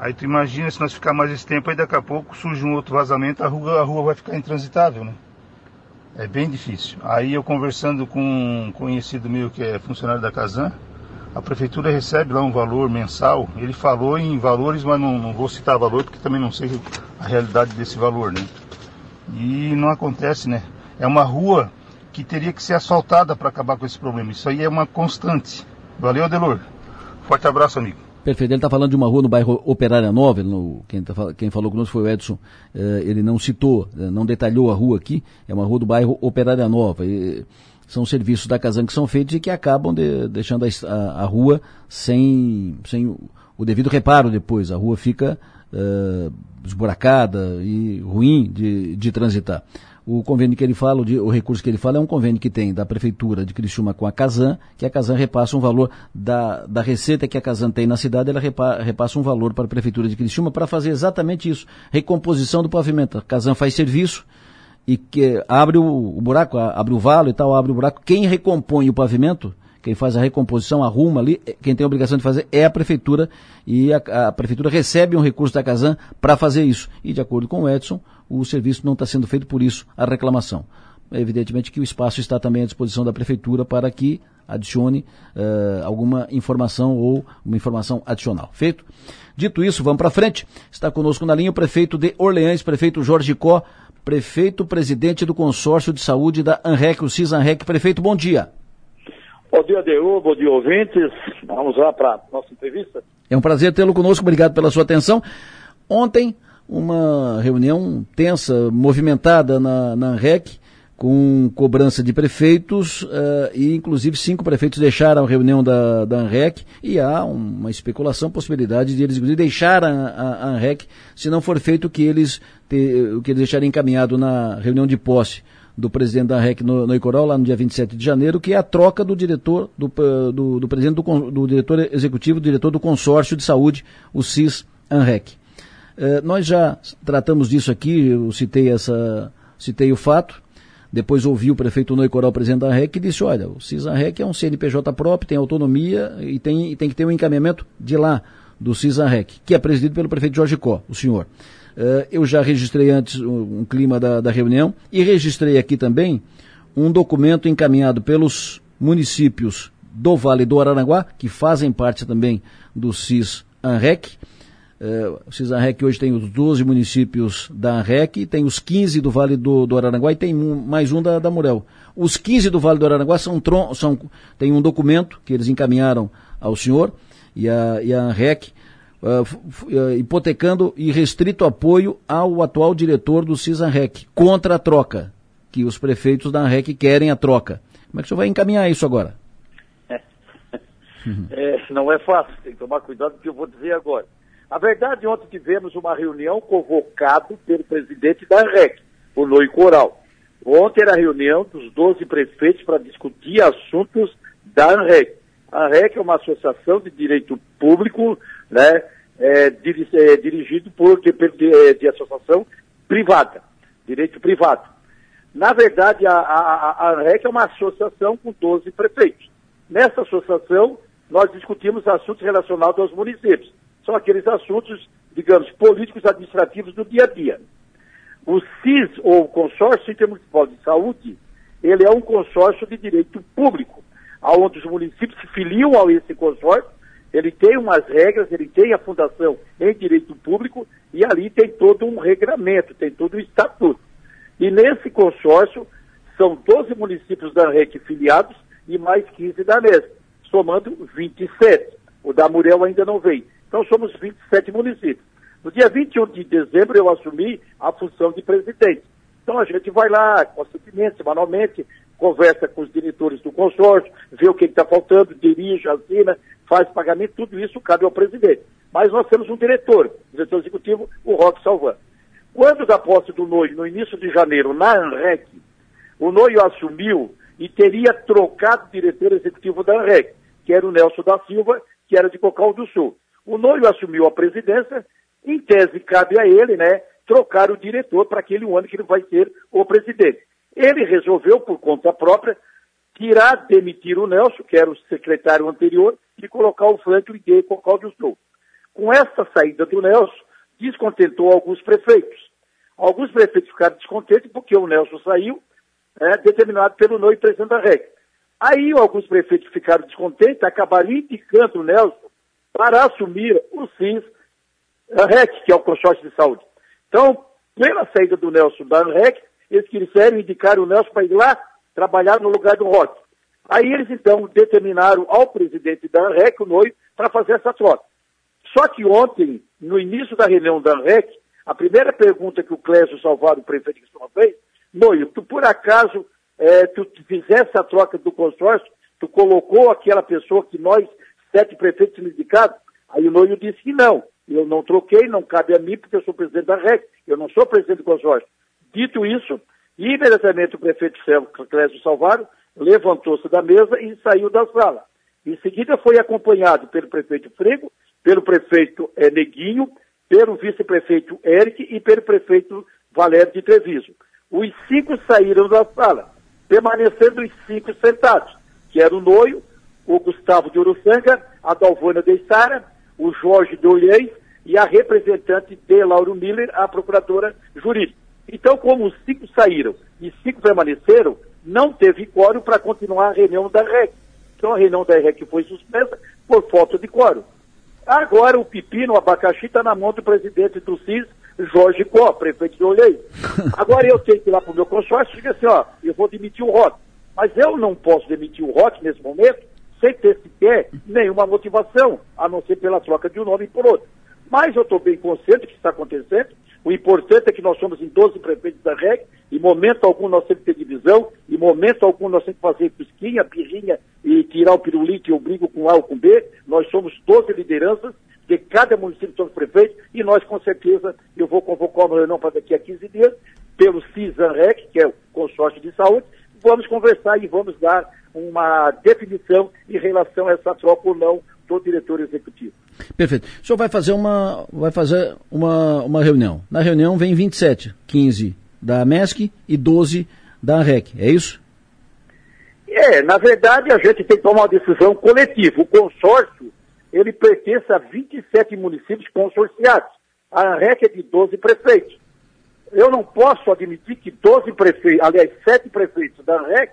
[SPEAKER 24] Aí tu imagina se nós ficar mais esse tempo, aí daqui a pouco surge um outro vazamento, a rua, a rua vai ficar intransitável, né? É bem difícil. Aí eu conversando com um conhecido meu que é funcionário da Casan, a prefeitura recebe lá um valor mensal. Ele falou em valores, mas não, não vou citar valor porque também não sei a realidade desse valor, né? E não acontece, né? É uma rua que teria que ser asfaltada para acabar com esse problema. Isso aí é uma constante. Valeu, Adelor. Forte abraço, amigo.
[SPEAKER 2] Perfeito. Ele está falando de uma rua no bairro Operária Nova. No, quem, tá, quem, falou conosco foi o Edson. Eh, ele não citou, eh, não detalhou a rua aqui. É uma rua do bairro Operária Nova. E, são serviços da Casan que são feitos e que acabam de, deixando a, a, rua sem, sem o, o, devido reparo depois. A rua fica uh, esburacada e ruim de, de transitar. O convênio que ele fala, o, recurso que ele fala é um convênio que tem da Prefeitura de Criciúma com a Casan, que a Casan repassa um valor da, da receita que a Casan tem na cidade, ela repa, repassa um valor para a Prefeitura de Criciúma para fazer exatamente isso, recomposição do pavimento. A Casan faz serviço e que abre o, o buraco, abre o valo e tal, abre o buraco. Quem recompõe o pavimento quem faz a recomposição, arruma ali, quem tem a obrigação de fazer é a prefeitura e a, a prefeitura recebe um recurso da Casan para fazer isso. E de acordo com o Edson, o serviço não está sendo feito por isso a reclamação. Evidentemente que o espaço está também à disposição da prefeitura para que adicione uh, alguma informação ou uma informação adicional. Feito? Dito isso, vamos para frente. Está conosco na linha o prefeito de Orleans, prefeito Jorge Có, prefeito presidente do consórcio de saúde da ANREC, o CIS-ANREC. Prefeito, bom dia.
[SPEAKER 25] Bom dia, Deu, bom dia, ouvintes. Vamos lá para a nossa entrevista.
[SPEAKER 2] É um prazer tê-lo conosco, obrigado pela sua atenção. Ontem, uma reunião tensa, movimentada na, na ANREC, com cobrança de prefeitos, uh, e inclusive cinco prefeitos deixaram a reunião da, da ANREC, e há uma especulação, possibilidade de eles deixar a, a, ANREC se não for feito o que eles, o que eles deixarem encaminhado na reunião de posse do presidente da REC no, no Icoral, lá no dia 27 de janeiro, que é a troca do diretor, do, do, do presidente do, do, diretor executivo, do diretor do consórcio de saúde, o CIS Eh, nós já tratamos disso aqui, eu citei, essa, citei o fato, depois ouvi o prefeito Noi Coral, presidente da REC, e disse, olha, o CIS ANREC é um CNPJ próprio, tem autonomia e tem, e tem que ter um encaminhamento de lá, do CIS ANREC, que é presidido pelo prefeito Jorge Có, o senhor. Uh, eu já registrei antes um, um clima da, da, reunião e registrei aqui também um documento encaminhado pelos municípios do Vale do Araranguá, que fazem parte também do CIS ANREC. Uh, o CIS ANREC hoje tem os 12 municípios da ANREC, tem os 15 do Vale do, do Araranguá e tem um, mais um da, da Murel. Os 15 do Vale do Araranguá são, são, tem um documento que eles encaminharam ao senhor e a, e a ANREC uh, hipotecando e restrito apoio ao atual diretor do CISANREC contra a troca, que os prefeitos da ANREC querem a troca. Como é que o senhor vai encaminhar isso agora? *laughs*
[SPEAKER 25] É, não é fácil, tem que tomar cuidado com o que eu vou dizer agora. A verdade, ontem tivemos uma reunião convocada pelo presidente da ANREC, o Noi Coral. Ontem era a reunião dos 12 prefeitos para discutir assuntos da ANREC. A ANREC é uma associação de direito público né, é, é, dirigido por de, de, de, associação privada, direito privado. Na verdade, a, a, a ANREC é uma associação com 12 prefeitos. Nessa associação, nós discutimos assuntos relacionados aos municípios. São aqueles assuntos, digamos, políticos administrativos do dia a dia. O CIS, ou Consórcio Intermunicipal de Saúde, ele é um consórcio de direito público, onde os municípios se filiam a esse consórcio ele tem umas regras, ele tem a fundação em direito público e ali tem todo um regramento, tem todo um estatuto. E nesse consórcio são 12 municípios da REC filiados e mais 15 da NES, somando 27. O da Muriel ainda não veio. Então somos 27 municípios. No dia 21 de dezembro eu assumi a função de presidente. Então a gente vai lá, constantemente, semanalmente, conversa com os diretores do consórcio, vê o que está faltando, dirige, assina, faz pagamento, tudo isso cabe ao presidente. Mas nós temos um diretor, diretor executivo, o Roque Salvan. Quando da posse do Noio, no início de janeiro, na ANREC, o Noio assumiu e teria trocado o diretor executivo da ANREC, que era o Nelson da Silva, que era de Cocal do Sul. O Noio assumiu a presidência, em tese cabe a ele, né, trocar o diretor para aquele ano que ele vai ser o presidente. Ele resolveu, por conta própria, tirar, demitir o Nelson, que era o secretário anterior, e colocar o Franklin Gay Cocal do Sul. Com essa saída do Nelson, descontentou alguns prefeitos. Alguns prefeitos ficaram descontentes porque o Nelson saiu, é, determinado pelo novo presidente da REC. Aí alguns prefeitos ficaram descontentes, acabaram indicando o Nelson para assumir o CIS REC, que é o consórcio de saúde. Então, pela saída do Nelson da REC, eles quiseram indicar o Nelson para ir lá trabalhar no lugar do Roque. Aí eles então determinaram ao presidente da ANREC, o Noi, para fazer essa troca. Só que ontem, no início da reunião da ANREC, a primeira pergunta que o Clésio Salvado, o prefeito de São fez, Noio, tu por acaso, é, tu fizesse a troca do consórcio, tu colocou aquela pessoa que nós, sete prefeitos, indicados? Aí o Noio disse que não. Eu não troquei, não cabe a mim, porque eu sou presidente da REC, eu não sou presidente do consórcio. Dito isso, imediatamente o prefeito Clésio Salvado levantou-se da mesa e saiu da sala. Em seguida foi acompanhado pelo prefeito Frego, pelo prefeito é, Neguinho, pelo vice-prefeito Eric e pelo prefeito Valério de Treviso. Os cinco saíram da sala, permanecendo os cinco sentados, que eram o Noio, o Gustavo de Uruçanga, a Dalvana de Sara, o Jorge de Olhês e a representante de Lauro Miller, a procuradora jurídica. Então, como os cinco saíram e cinco permaneceram, não teve quórum para continuar a reunião da REC. Então, a reunião da REC foi suspensa por falta de quórum. Agora, o pepino, o abacaxi, está na mão do presidente do CIS, Jorge Có, prefeito de Olhei. *laughs* Agora, eu tenho que ir lá para o meu consórcio e dizer assim, ó, eu vou demitir o Roque. Mas eu não posso demitir o Roque nesse momento sem ter sequer nenhuma motivação, a não ser pela troca de um nome por outro. Mas eu estou bem consciente do que está acontecendo. O importante é que nós somos em 12 prefeitos da REC, em momento algum nós temos que ter divisão, em momento algum nós temos que fazer pisquinha, pirrinha e tirar o pirulito e o brigo com A ou com B. Nós somos 12 lideranças de cada município somos prefeitos e nós, com certeza, eu vou convocar uma reunião para daqui a 15 dias, pelo CISANREC, que é o consórcio de saúde, vamos conversar e vamos dar uma definição em relação a essa troca ou não do diretor executivo.
[SPEAKER 2] Perfeito. O senhor vai fazer uma, vai fazer uma, uma reunião. Na reunião vem 27, 15 da MESC e 12 da ANREC, é isso?
[SPEAKER 25] É, na verdade a gente tem que tomar uma decisão coletiva. O consórcio, ele pertence a 27 municípios consorciados. A ANREC é de 12 prefeitos. Eu não posso admitir que 12 prefeitos, aliás, 7 prefeitos da ANREC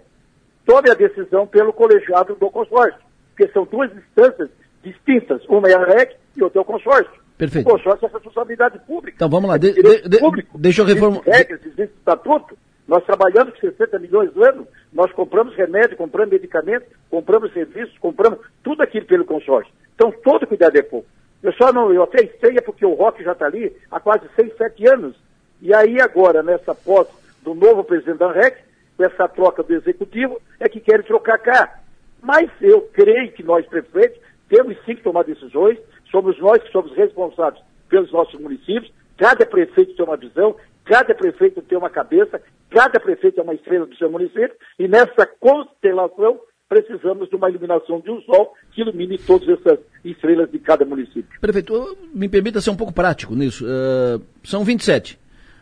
[SPEAKER 25] tomem a decisão pelo colegiado do consórcio, porque são duas instâncias distintas. Uma é a REC e outra é o consórcio.
[SPEAKER 2] Perfeito.
[SPEAKER 25] O consórcio é responsabilidade pública.
[SPEAKER 2] Então vamos lá. De, de, de, público. Deixa eu reformular.
[SPEAKER 25] regras, existe estatuto. Nós trabalhamos com 60 milhões do ano, nós compramos remédio, compramos medicamentos, compramos serviços, compramos tudo aquilo pelo consórcio. Então todo cuidado é pouco. Eu só não, eu até esteia porque o Rock já está ali há quase 6, 7 anos. E aí agora, nessa posse do novo presidente da REC, com essa troca do executivo, é que querem trocar cá. Mas eu creio que nós, prefeitos, temos sim que tomar decisões, somos nós que somos responsáveis pelos nossos municípios, cada prefeito tem uma visão, cada prefeito tem uma cabeça, cada prefeito é uma estrela do seu município, e nessa constelação precisamos de uma iluminação de um sol que ilumine todas essas estrelas de cada município.
[SPEAKER 2] Prefeito, me permita ser um pouco prático nisso. Uh, são 27.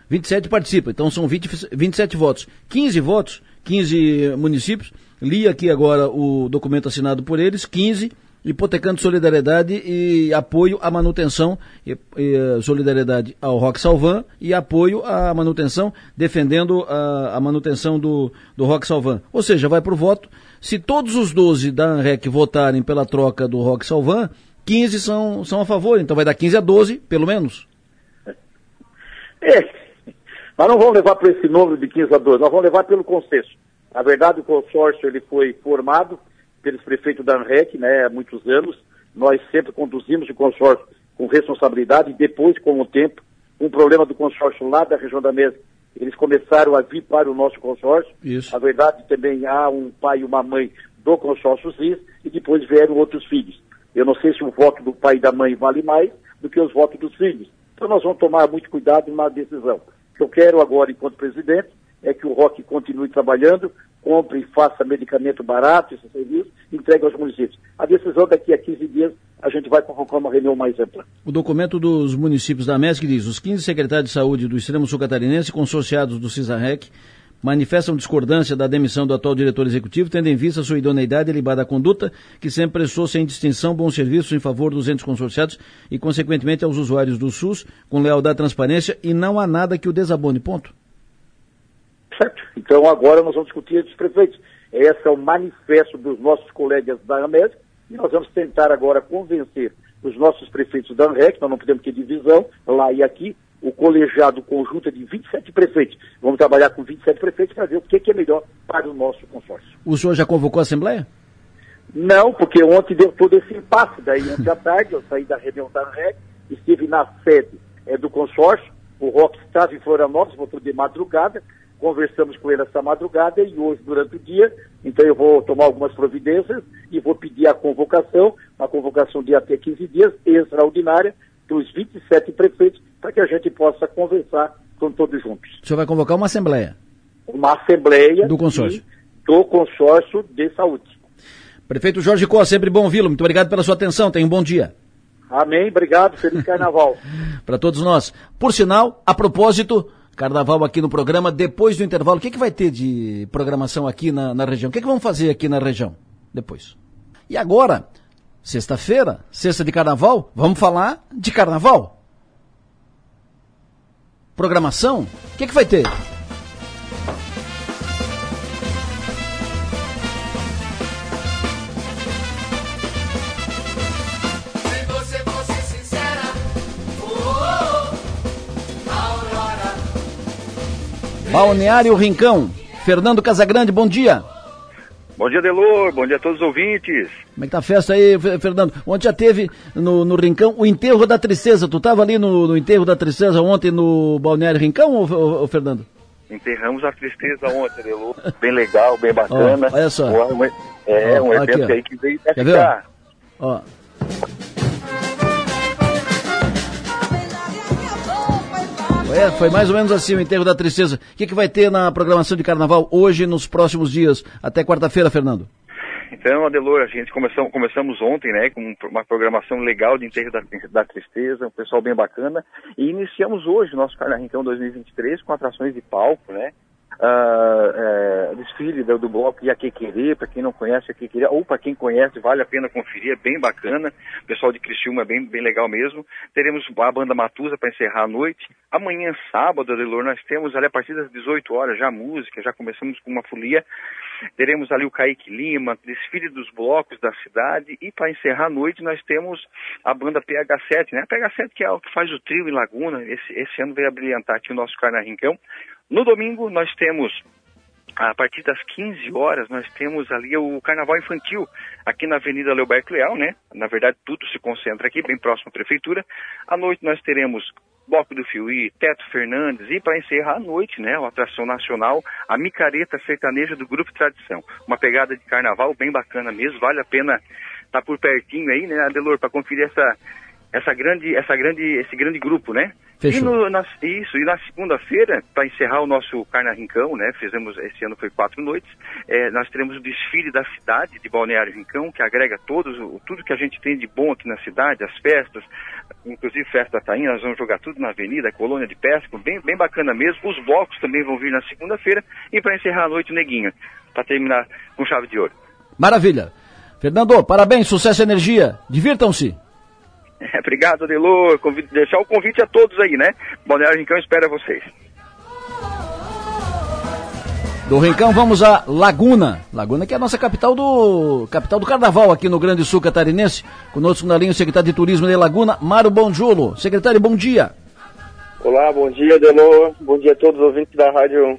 [SPEAKER 2] 27 participam, então são 20, 27 votos. 15 votos, 15 municípios. Li aqui agora o documento assinado por eles, 15 hipotecando solidariedade e apoio à manutenção, e, e, solidariedade ao Rock Salvan e apoio à manutenção, defendendo a, a manutenção do, do Rock Salvan. Ou seja, vai para o voto. Se todos os 12 da ANREC votarem pela troca do Rock Salvan, 15 são, são a favor, então vai dar 15 a 12, pelo menos.
[SPEAKER 25] É, mas não vamos levar para esse número de 15 a 12, nós vamos levar pelo consenso. Na verdade, o consórcio ele foi formado pelos prefeitos da ANREC, né, há muitos anos. Nós sempre conduzimos o consórcio com responsabilidade e depois, com o tempo, um problema do consórcio lá da região da mesa, eles começaram a vir para o nosso consórcio.
[SPEAKER 2] Isso.
[SPEAKER 25] A verdade também há um pai e uma mãe do consórcio CIS e depois vieram outros filhos. Eu não sei se o voto do pai e da mãe vale mais do que os votos dos filhos. Então nós vamos tomar muito cuidado na decisão. Que eu quero agora, enquanto presidente, é que o ROC continue trabalhando, compre e faça medicamento barato, esse serviço, entregue aos municípios. A decisão daqui a 15 dias, a gente vai convocar uma reunião mais ampla.
[SPEAKER 2] O documento dos municípios da MESC diz, os 15 secretários de saúde do extremo sul catarinense, consorciados do CISAREC, manifestam discordância da demissão do atual diretor executivo, tendo em vista sua idoneidade e libada conduta, que sempre prestou sem distinção bons serviços em favor dos entes consorciados e, consequentemente, aos usuários do SUS, com lealdade e transparência, e não há nada que o desabone. Ponto.
[SPEAKER 25] Certo. Então agora nós vamos discutir os prefeitos. Esse é o manifesto dos nossos colegas da AMES e nós vamos tentar agora convencer os nossos prefeitos da ANREC, nós não podemos ter divisão lá e aqui, o colegiado conjunto é de 27 prefeitos. Vamos trabalhar com 27 prefeitos para ver o que, que é melhor para o nosso consórcio.
[SPEAKER 2] O senhor já convocou a Assembleia?
[SPEAKER 25] Não, porque ontem deu todo esse impasse. Daí, ontem à tarde, eu saí da reunião da ANREC, estive na sede é, do consórcio, o Rock estava em Florianópolis, voltou de madrugada, conversamos com ele essa madrugada e hoje, durante o dia, então eu vou tomar algumas providências e vou pedir a convocação, uma convocação de até 15 dias, extraordinária, dos 27 prefeitos, para que a gente possa conversar com todos juntos.
[SPEAKER 2] O senhor vai convocar uma assembleia?
[SPEAKER 25] Uma assembleia
[SPEAKER 2] do consórcio.
[SPEAKER 25] do consórcio de saúde.
[SPEAKER 2] Prefeito Jorge Costa, sempre bom ouvi-lo. Muito obrigado pela sua atenção. Tenha um bom dia.
[SPEAKER 25] Amém, obrigado. Feliz carnaval. *laughs*
[SPEAKER 2] para todos nós. Por sinal, a propósito, Carnaval aqui no programa. Depois do intervalo, o que, que vai ter de programação aqui na, na região? O que, que vamos fazer aqui na região? Depois. E agora, sexta-feira, sexta de carnaval, vamos falar de carnaval. Programação? O que, que vai ter? Balneário Rincão. Fernando Casagrande, bom dia.
[SPEAKER 26] Bom dia, Delor. Bom dia a todos os ouvintes.
[SPEAKER 2] Como é que tá a festa aí, Fernando? Ontem já teve no, no Rincão o enterro da tristeza. Tu estava ali no, no, enterro da tristeza ontem no Balneário Rincão, ou, ou, ou Fernando?
[SPEAKER 26] Enterramos a tristeza ontem, Delor. Bem legal, bem bacana.
[SPEAKER 2] Oh, olha só.
[SPEAKER 26] É, um evento aqui, aí que veio pra ficar.
[SPEAKER 2] Ó. É, foi mais ou menos assim o enterro da tristeza. O que, que vai ter na programação de carnaval hoje nos próximos dias, até quarta-feira, Fernando?
[SPEAKER 26] Então, Adelor, a gente começamos, começamos ontem, né, com uma programação legal de enterro da, da tristeza, um pessoal bem bacana, e iniciamos hoje o nosso Carnaval 2023 com atrações de palco, né, uh, uh, desfile do, do bloco Iaquequerê, para quem não conhece Iaquequerê, ou para quem conhece, vale a pena conferir, é bem bacana. O pessoal de Criciúma é bem, bem legal mesmo. Teremos a banda Matusa para encerrar a noite. Amanhã, sábado, Adelor, nós temos ali a partir das 18 horas já música, já começamos com uma folia. Teremos ali o Kaique Lima, desfile dos blocos da cidade e para encerrar a noite nós temos a banda PH7, né? A PH7 que é o que faz o trio em Laguna, esse, esse ano veio a brilhantar aqui o nosso Carnarrincão. No domingo nós temos a partir das 15 horas nós temos ali o carnaval infantil aqui na Avenida Leoberto Leal, né? Na verdade tudo se concentra aqui, bem próximo à prefeitura. À noite nós teremos Bloco do Fiuí, Teto Fernandes e para encerrar a noite, né, uma atração nacional, a micareta sertaneja do Grupo Tradição. Uma pegada de carnaval bem bacana mesmo, vale a pena estar tá por pertinho aí, né, Adelor, para conferir essa essa grande, essa grande, esse grande grupo, né?
[SPEAKER 2] Fechou.
[SPEAKER 26] E no, na, isso, e na segunda-feira, para encerrar o nosso Carna-Rincão, né? Fizemos, esse ano foi quatro noites, é, nós teremos o desfile da cidade de Balneário Rincão, que agrega todos, tudo que a gente tem de bom aqui na cidade, as festas, inclusive festa da Tainha, nós vamos jogar tudo na avenida, colônia de pesca, bem, bem bacana mesmo. Os blocos também vão vir na segunda-feira, e para encerrar a noite, Neguinha, para terminar com chave de ouro.
[SPEAKER 2] Maravilha. Fernando, parabéns, sucesso e energia. Divirtam-se.
[SPEAKER 26] É, *laughs* obrigado, Adelô. Deixar o convite a todos aí, né? Balneário Rincão espera vocês.
[SPEAKER 2] Do Rincão vamos a Laguna. Laguna que é a nossa capital do capital do carnaval aqui no Grande Sul Catarinense. Conosco na linha o secretário de Turismo de Laguna, Mário Bonjulo. Secretário, bom dia.
[SPEAKER 27] Olá, bom dia, Delô. Bom dia a todos os ouvintes da Rádio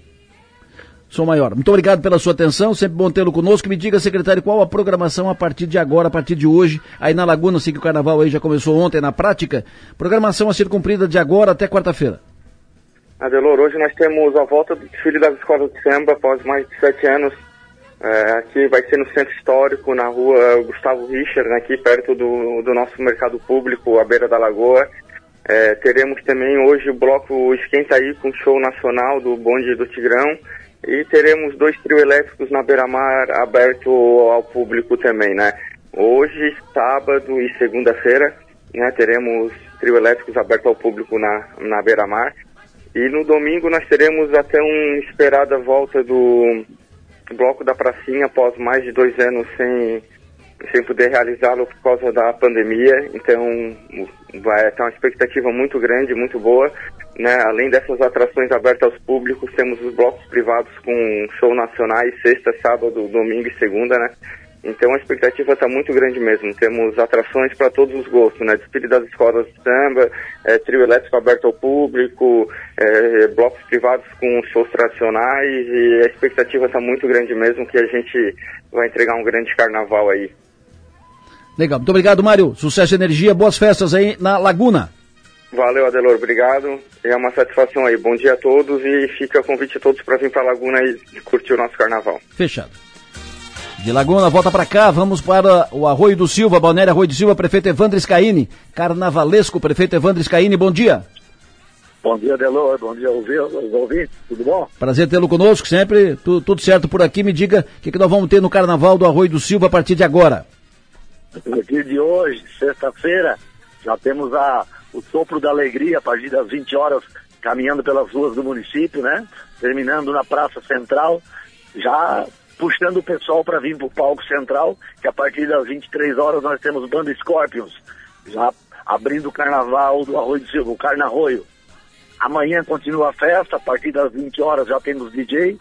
[SPEAKER 2] Sou Maior. Muito obrigado pela sua atenção, sempre bom tê-lo conosco. Me diga, secretário, qual a programação a partir de agora, a partir de hoje, aí na Laguna, sei que o carnaval aí já começou ontem na prática. Programação a ser cumprida de agora até quarta-feira.
[SPEAKER 27] Adelor, hoje nós temos a volta do desfile das escolas de samba após mais de sete anos. É, aqui vai ser no Centro Histórico, na rua Gustavo Richard, aqui perto do, do nosso mercado público, à beira da Lagoa. É, teremos também hoje o bloco Esquenta Aí com show nacional do Bonde do Tigrão. E teremos dois trio elétricos na beira-mar aberto ao público também, né? Hoje, sábado e segunda-feira, né, teremos trio elétricos aberto ao público na, na beira-mar. E no domingo nós teremos até uma esperada volta do Bloco da Pracinha após mais de dois anos sem, sem poder realizá-lo por causa da pandemia. Então vai ter uma expectativa muito grande, muito boa. Né? Além dessas atrações abertas aos públicos, temos os blocos privados com show nacionais, sexta, sábado, domingo e segunda, né? Então a expectativa está muito grande mesmo. Temos atrações para todos os gostos, né? Das escolas de samba, é, trio elétrico aberto ao público, é, blocos privados com shows tradicionais e a expectativa está muito grande mesmo que a gente vai entregar um grande carnaval aí.
[SPEAKER 2] Legal, muito obrigado, Mário. Sucesso e energia, boas festas aí na Laguna.
[SPEAKER 27] Valeu, Adelor, obrigado. É uma satisfação aí. Bom dia a todos e fica convite a todos para vir para a Laguna e curtir o nosso carnaval.
[SPEAKER 2] Fechado. De Laguna, volta para cá, vamos para o Arroio do Silva, Balneário Arroio do Silva, prefeito Evandro Scaini. Carnavalesco, prefeito Evandro Scaini, bom dia.
[SPEAKER 28] Bom dia, Adelor, bom dia aos ouvintes, tudo bom?
[SPEAKER 2] Prazer tê-lo conosco sempre, tu, tudo certo por aqui. Me diga o que, que nós vamos ter no Carnaval do Arroio do Silva a partir de agora.
[SPEAKER 28] A partir de hoje, sexta-feira, já temos a, o sopro da alegria a partir das 20 horas, caminhando pelas ruas do município, né? Terminando na Praça Central, já puxando o pessoal para vir para o palco central, que a partir das 23 horas nós temos Banda Scorpions, já abrindo o carnaval do Arroio do Silva, o Carnarroio. Amanhã continua a festa, a partir das 20 horas já temos DJ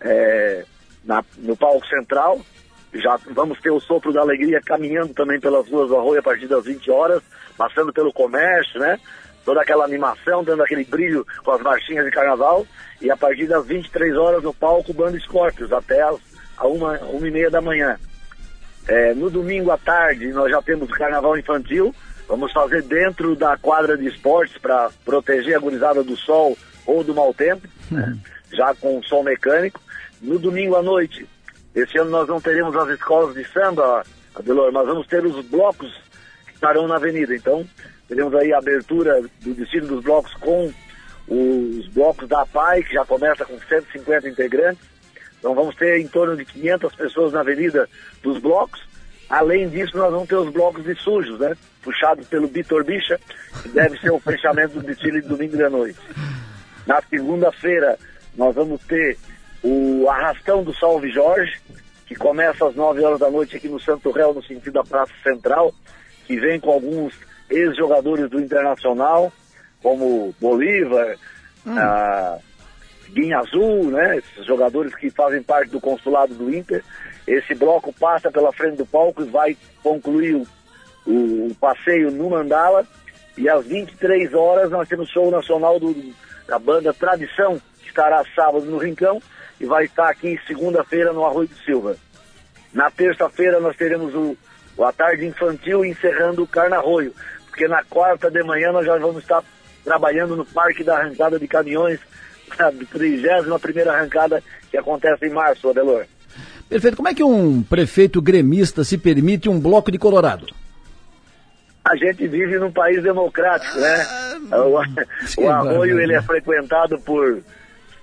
[SPEAKER 28] é, na, no palco central. Já vamos ter o sopro da alegria caminhando também pelas ruas do Arroio a partir das 20 horas, passando pelo comércio, né? Toda aquela animação, dando aquele brilho com as marchinhas de carnaval. E a partir das 23 horas no palco, Banda Scorpions, até as, a uma, uma e meia da manhã. É, no domingo à tarde, nós já temos o carnaval infantil. Vamos fazer dentro da quadra de esportes para proteger a gurizada do sol ou do mau tempo, né? já com sol mecânico. No domingo à noite, esse ano nós não teremos as escolas de samba, Adelor, mas vamos ter os blocos que estarão na avenida. Então, teremos aí a abertura do destino dos blocos com os blocos da PAI, que já começa com 150 integrantes. Então vamos ter em torno de 500 pessoas na avenida dos blocos. Além disso, nós vamos ter os blocos de sujos, né? Puxados pelo Vitor Bicha, que deve ser o fechamento do desfile de domingo da noite. Na segunda-feira, nós vamos ter o Arrastão do Salve Jorge, que começa às 9 horas da noite aqui no Santo Réu, no sentido da Praça Central, que vem com alguns ex-jogadores do Internacional, como Bolívar, hum. Guinha Azul, né? Esses jogadores que fazem parte do consulado do Inter. Esse bloco passa pela frente do palco e vai concluir o, o, o passeio no Mandala. E às 23 horas nós temos show nacional do, da banda Tradição, que estará sábado no Rincão e vai estar aqui segunda-feira no Arroio do Silva. Na terça-feira nós teremos o, o A Tarde Infantil encerrando o Carnarroio, porque na quarta de manhã nós já vamos estar trabalhando no Parque da Arrancada de Caminhões, *laughs* a 31 primeira arrancada que acontece em março, Adelor.
[SPEAKER 2] Perfeito. Como é que um prefeito gremista se permite um bloco de Colorado?
[SPEAKER 28] A gente vive num país democrático, né? Ah, o, o arroio ele é frequentado por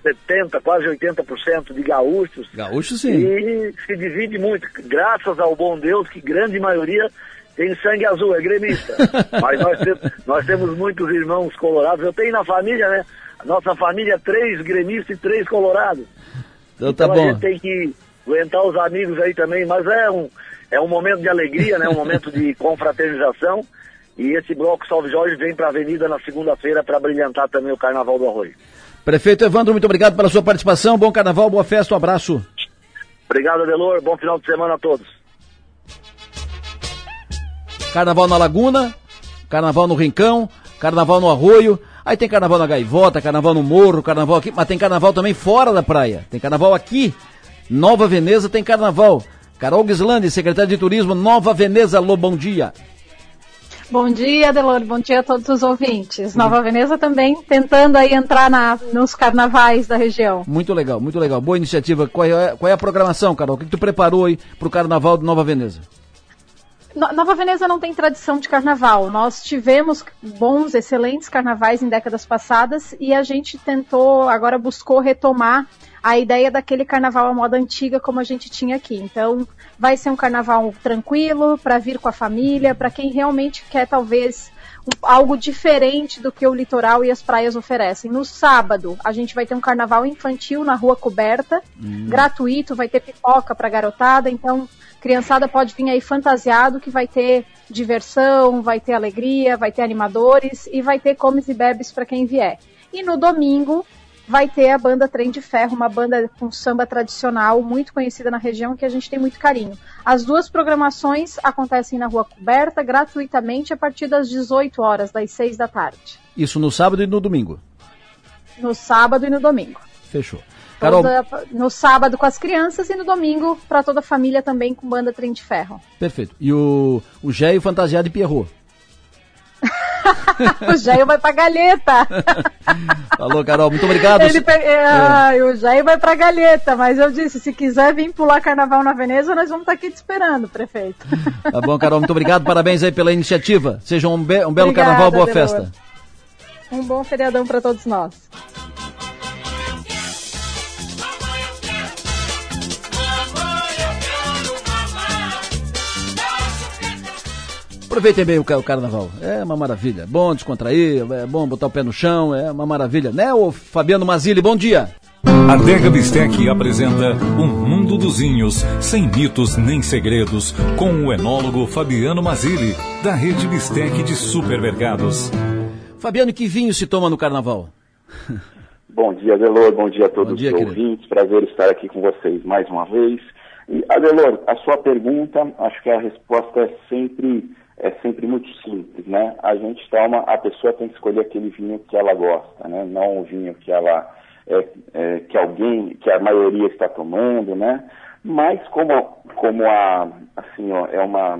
[SPEAKER 28] 70, quase 80% de gaúchos.
[SPEAKER 2] Gaúchos, sim.
[SPEAKER 28] E se divide muito, graças ao bom Deus, que grande maioria tem sangue azul, é gremista. *laughs* Mas nós, nós temos muitos irmãos colorados. Eu tenho na família, né? Nossa família três gremistas e três colorados.
[SPEAKER 2] Então, tá então bom.
[SPEAKER 28] a gente tem que aguentar os amigos aí também, mas é um, é um momento de alegria, né? Um momento de confraternização. E esse bloco Salve Jorge vem para a Avenida na segunda-feira para brilhantar também o Carnaval do Arroio.
[SPEAKER 2] Prefeito Evandro, muito obrigado pela sua participação. Bom carnaval, boa festa, um abraço.
[SPEAKER 28] Obrigado, Adelor. Bom final de semana a todos.
[SPEAKER 2] Carnaval na Laguna, carnaval no Rincão, carnaval no Arroio. Aí tem carnaval na Gaivota, carnaval no Morro, carnaval aqui, mas tem carnaval também fora da praia. Tem carnaval aqui, Nova Veneza tem carnaval. Carol Gislandi, secretária de Turismo, Nova Veneza, alô, bom dia.
[SPEAKER 29] Bom dia, Delor. Bom dia a todos os ouvintes. Nova Veneza também tentando aí entrar na, nos carnavais da região.
[SPEAKER 2] Muito legal, muito legal. Boa iniciativa. Qual é, qual é a programação, Carol? O que, que tu preparou aí para o carnaval de Nova Veneza?
[SPEAKER 29] Nova Veneza não tem tradição de carnaval. Nós tivemos bons, excelentes carnavais em décadas passadas e a gente tentou, agora buscou retomar a ideia daquele carnaval à moda antiga como a gente tinha aqui. Então, vai ser um carnaval tranquilo para vir com a família, para quem realmente quer talvez algo diferente do que o litoral e as praias oferecem. No sábado, a gente vai ter um carnaval infantil na rua coberta, hum. gratuito, vai ter pipoca para garotada, então criançada pode vir aí fantasiado que vai ter diversão, vai ter alegria, vai ter animadores e vai ter comes e bebes para quem vier. E no domingo vai ter a banda Trem de Ferro, uma banda com samba tradicional muito conhecida na região que a gente tem muito carinho. As duas programações acontecem na Rua Coberta gratuitamente a partir das 18 horas, das 6 da tarde.
[SPEAKER 2] Isso no sábado e no domingo?
[SPEAKER 29] No sábado e no domingo.
[SPEAKER 2] Fechou.
[SPEAKER 29] Carol... No sábado com as crianças e no domingo para toda a família também com banda Trem de Ferro.
[SPEAKER 2] Perfeito. E o, o Géio fantasiado de Pierrot? *laughs*
[SPEAKER 29] o Jair vai pra galheta. *laughs*
[SPEAKER 2] Falou, Carol, muito obrigado.
[SPEAKER 29] Ele pe... é. Ah, o Jair vai pra galheta, mas eu disse, se quiser vir pular carnaval na Veneza, nós vamos estar tá aqui te esperando, prefeito. *laughs*
[SPEAKER 2] Tá bom, Carol, muito obrigado, parabéns aí pela iniciativa. Seja um, be um belo Obrigada, carnaval, boa festa.
[SPEAKER 29] Um bom feriadão para todos nós.
[SPEAKER 2] Aproveitem bem o, carnaval. É uma maravilha. Bom descontrair, é bom botar o pé no chão, é uma maravilha. Né, ô Fabiano Mazili, bom dia.
[SPEAKER 30] A Dega Bistec apresenta Um Mundo dos Vinhos, sem mitos nem segredos, com o enólogo Fabiano Mazili, da rede Bistec de supermercados.
[SPEAKER 2] Fabiano, que vinho se toma no carnaval? *laughs*
[SPEAKER 31] Bom dia, Adelor. Bom dia a todos bom dia, os ouvintes. Querido. Prazer estar aqui com vocês mais uma vez. E, Adelor, a sua pergunta, acho que a resposta é sempre é sempre muito simples, né? A gente toma, a pessoa tem que escolher aquele vinho que ela gosta, né? Não o vinho que ela, é, é, que alguém, que a maioria está tomando, né? Mas como, como a, assim, ó, é uma,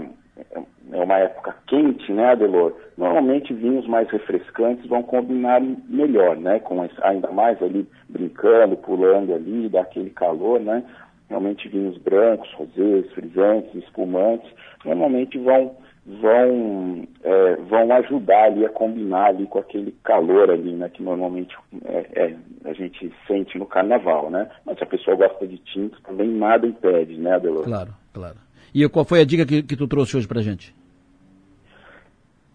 [SPEAKER 31] é uma época quente, né, Adelor? Normalmente vinhos mais refrescantes vão combinar melhor, né? Com esse, ainda mais ali brincando, pulando ali, dá aquele calor, né? Realmente vinhos brancos, rosés, frisantes, espumantes, normalmente vão vão, é, vão ajudar ali a combinar ali com aquele calor ali, né, que normalmente é, é, a gente sente no carnaval, né? Mas se a pessoa gosta de tinto, também nada impede, né, Adelor?
[SPEAKER 2] Claro, claro. E qual foi a dica que, que tu trouxe hoje pra gente?